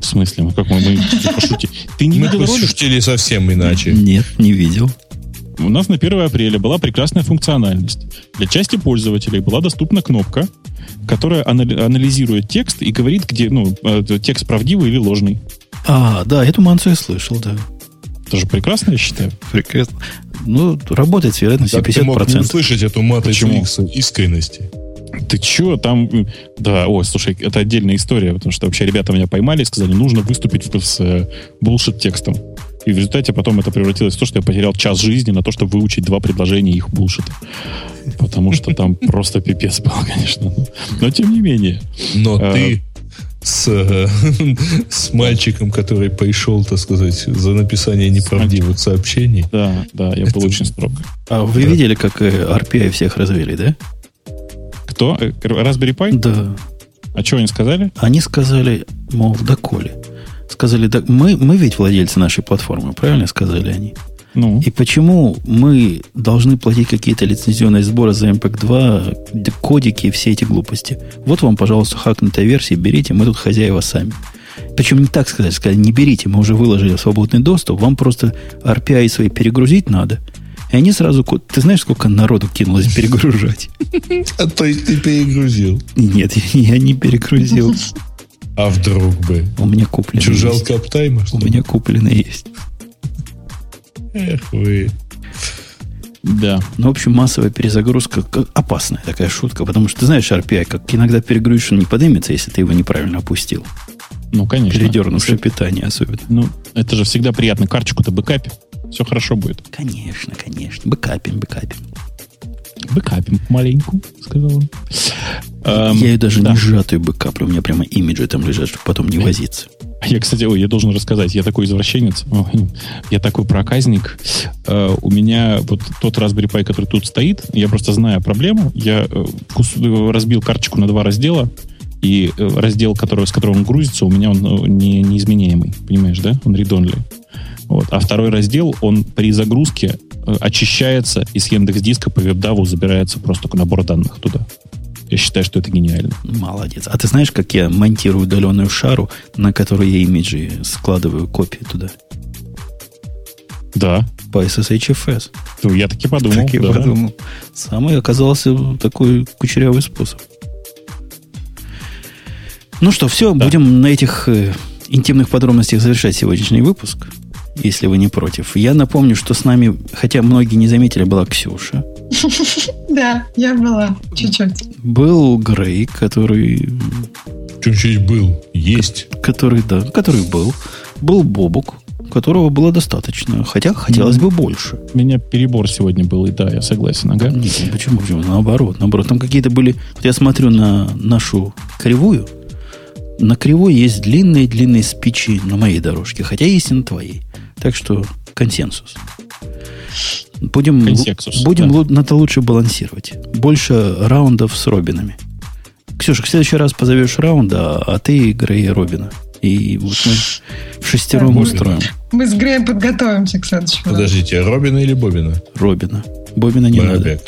В смысле? Мы как мы, мы пошутили? Ты не мы видел ролик? пошутили совсем иначе. Нет, не видел у нас на 1 апреля была прекрасная функциональность. Для части пользователей была доступна кнопка, которая анализирует текст и говорит, где ну, э, текст правдивый или ложный. А, да, эту мансу я слышал, да. Это же прекрасно, я считаю. Прекрасно. Ну, работает с вероятностью как 50%. Ты мог не услышать эту матрицу искренности. Ты че там... Да, ой, слушай, это отдельная история, потому что вообще ребята меня поймали и сказали, нужно выступить с э, bullshit текстом. И в результате потом это превратилось в то, что я потерял час жизни на то, чтобы выучить два предложения их булшита. Потому что там просто пипец был, конечно. Но тем не менее. Но а, ты с, с мальчиком, который пришел, так сказать, за написание неправдивых сообщений. Да, да, я был очень строг. А вы видели, как RPI всех развели, да? Кто? Э, Raspberry Pi? Да. А что они сказали? Они сказали, мол, доколе сказали, так мы, мы ведь владельцы нашей платформы, правильно сказали они? Ну. И почему мы должны платить какие-то лицензионные сборы за MPEG-2, кодики и все эти глупости? Вот вам, пожалуйста, хакнутая версия, берите, мы тут хозяева сами. Причем не так сказать, сказали, не берите, мы уже выложили в свободный доступ, вам просто RPI свои перегрузить надо. И они сразу... Ты знаешь, сколько народу кинулось перегружать? А то есть ты перегрузил? Нет, я не перегрузил. А вдруг бы? У меня куплено Чужал есть. каптайма? У меня куплено есть. Эх вы. Да. Ну, в общем, массовая перезагрузка опасная такая шутка, потому что ты знаешь RPI, как иногда перегрузишь, он не поднимется, если ты его неправильно опустил. Ну, конечно. Передернувшее питание особенно. Ну, это же всегда приятно. Карточку-то бэкапим. Все хорошо будет. Конечно, конечно. Бэкапим, бэкапим. Бэкапим маленьку, сказал он. Я ее даже да. не сжатую бэкаплю. У меня прямо имиджи там лежат, чтобы потом не возиться. Я, кстати, ой, я должен рассказать, я такой извращенец, я такой проказник. Uh, у меня вот тот Raspberry Pi, который тут стоит, я просто знаю проблему. Я uh, разбил карточку на два раздела, и раздел, который, с которого он грузится, у меня он не, неизменяемый, понимаешь, да? Он read-only. Вот. А второй раздел, он при загрузке очищается и с Яндекс Диска по веб-даву забирается просто набор данных туда. Я считаю, что это гениально. Молодец. А ты знаешь, как я монтирую удаленную шару, на которой я имиджи складываю копии туда? Да. По SSHFS. Ну, я таки подумал. Так я да. подумал. Самый оказался такой кучерявый способ. Ну что, все, да. будем на этих э, интимных подробностях завершать сегодняшний выпуск, если вы не против. Я напомню, что с нами, хотя многие не заметили, была Ксюша. Да, я была, чуть-чуть. Был Грей, который... Чуть-чуть был, есть. Который, да, который был. Был Бобук, которого было достаточно. Хотя хотелось бы больше. У меня перебор сегодня был, и да, я согласен. Ага. Нет, почему? Почему? Наоборот, наоборот. Там какие-то были... Вот я смотрю на нашу кривую. На кривой есть длинные-длинные спичи на моей дорожке, хотя есть и на твоей. Так что консенсус. Будем, будем да. надо лучше балансировать. Больше раундов с Робинами. Ксюша, в следующий раз позовешь раунда, а ты Грей Робина. И вот мы в шестером устроим. Мы с Греем подготовимся к следующему. Подождите, Робина или Бобина? Робина. Бобина не Бобик. надо.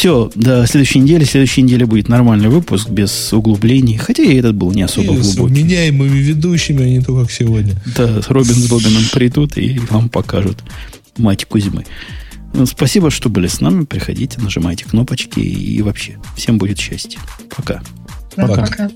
Все, до следующей недели. Следующей неделе будет нормальный выпуск без углублений. Хотя и этот был не особо и глубокий. С меняемыми ведущими, а не то, как сегодня. Да, Робин с Бобином придут и вам покажут мать Кузьмы. Ну, спасибо, что были с нами. Приходите, нажимайте кнопочки и вообще. Всем будет счастье. Пока. Пока. пока.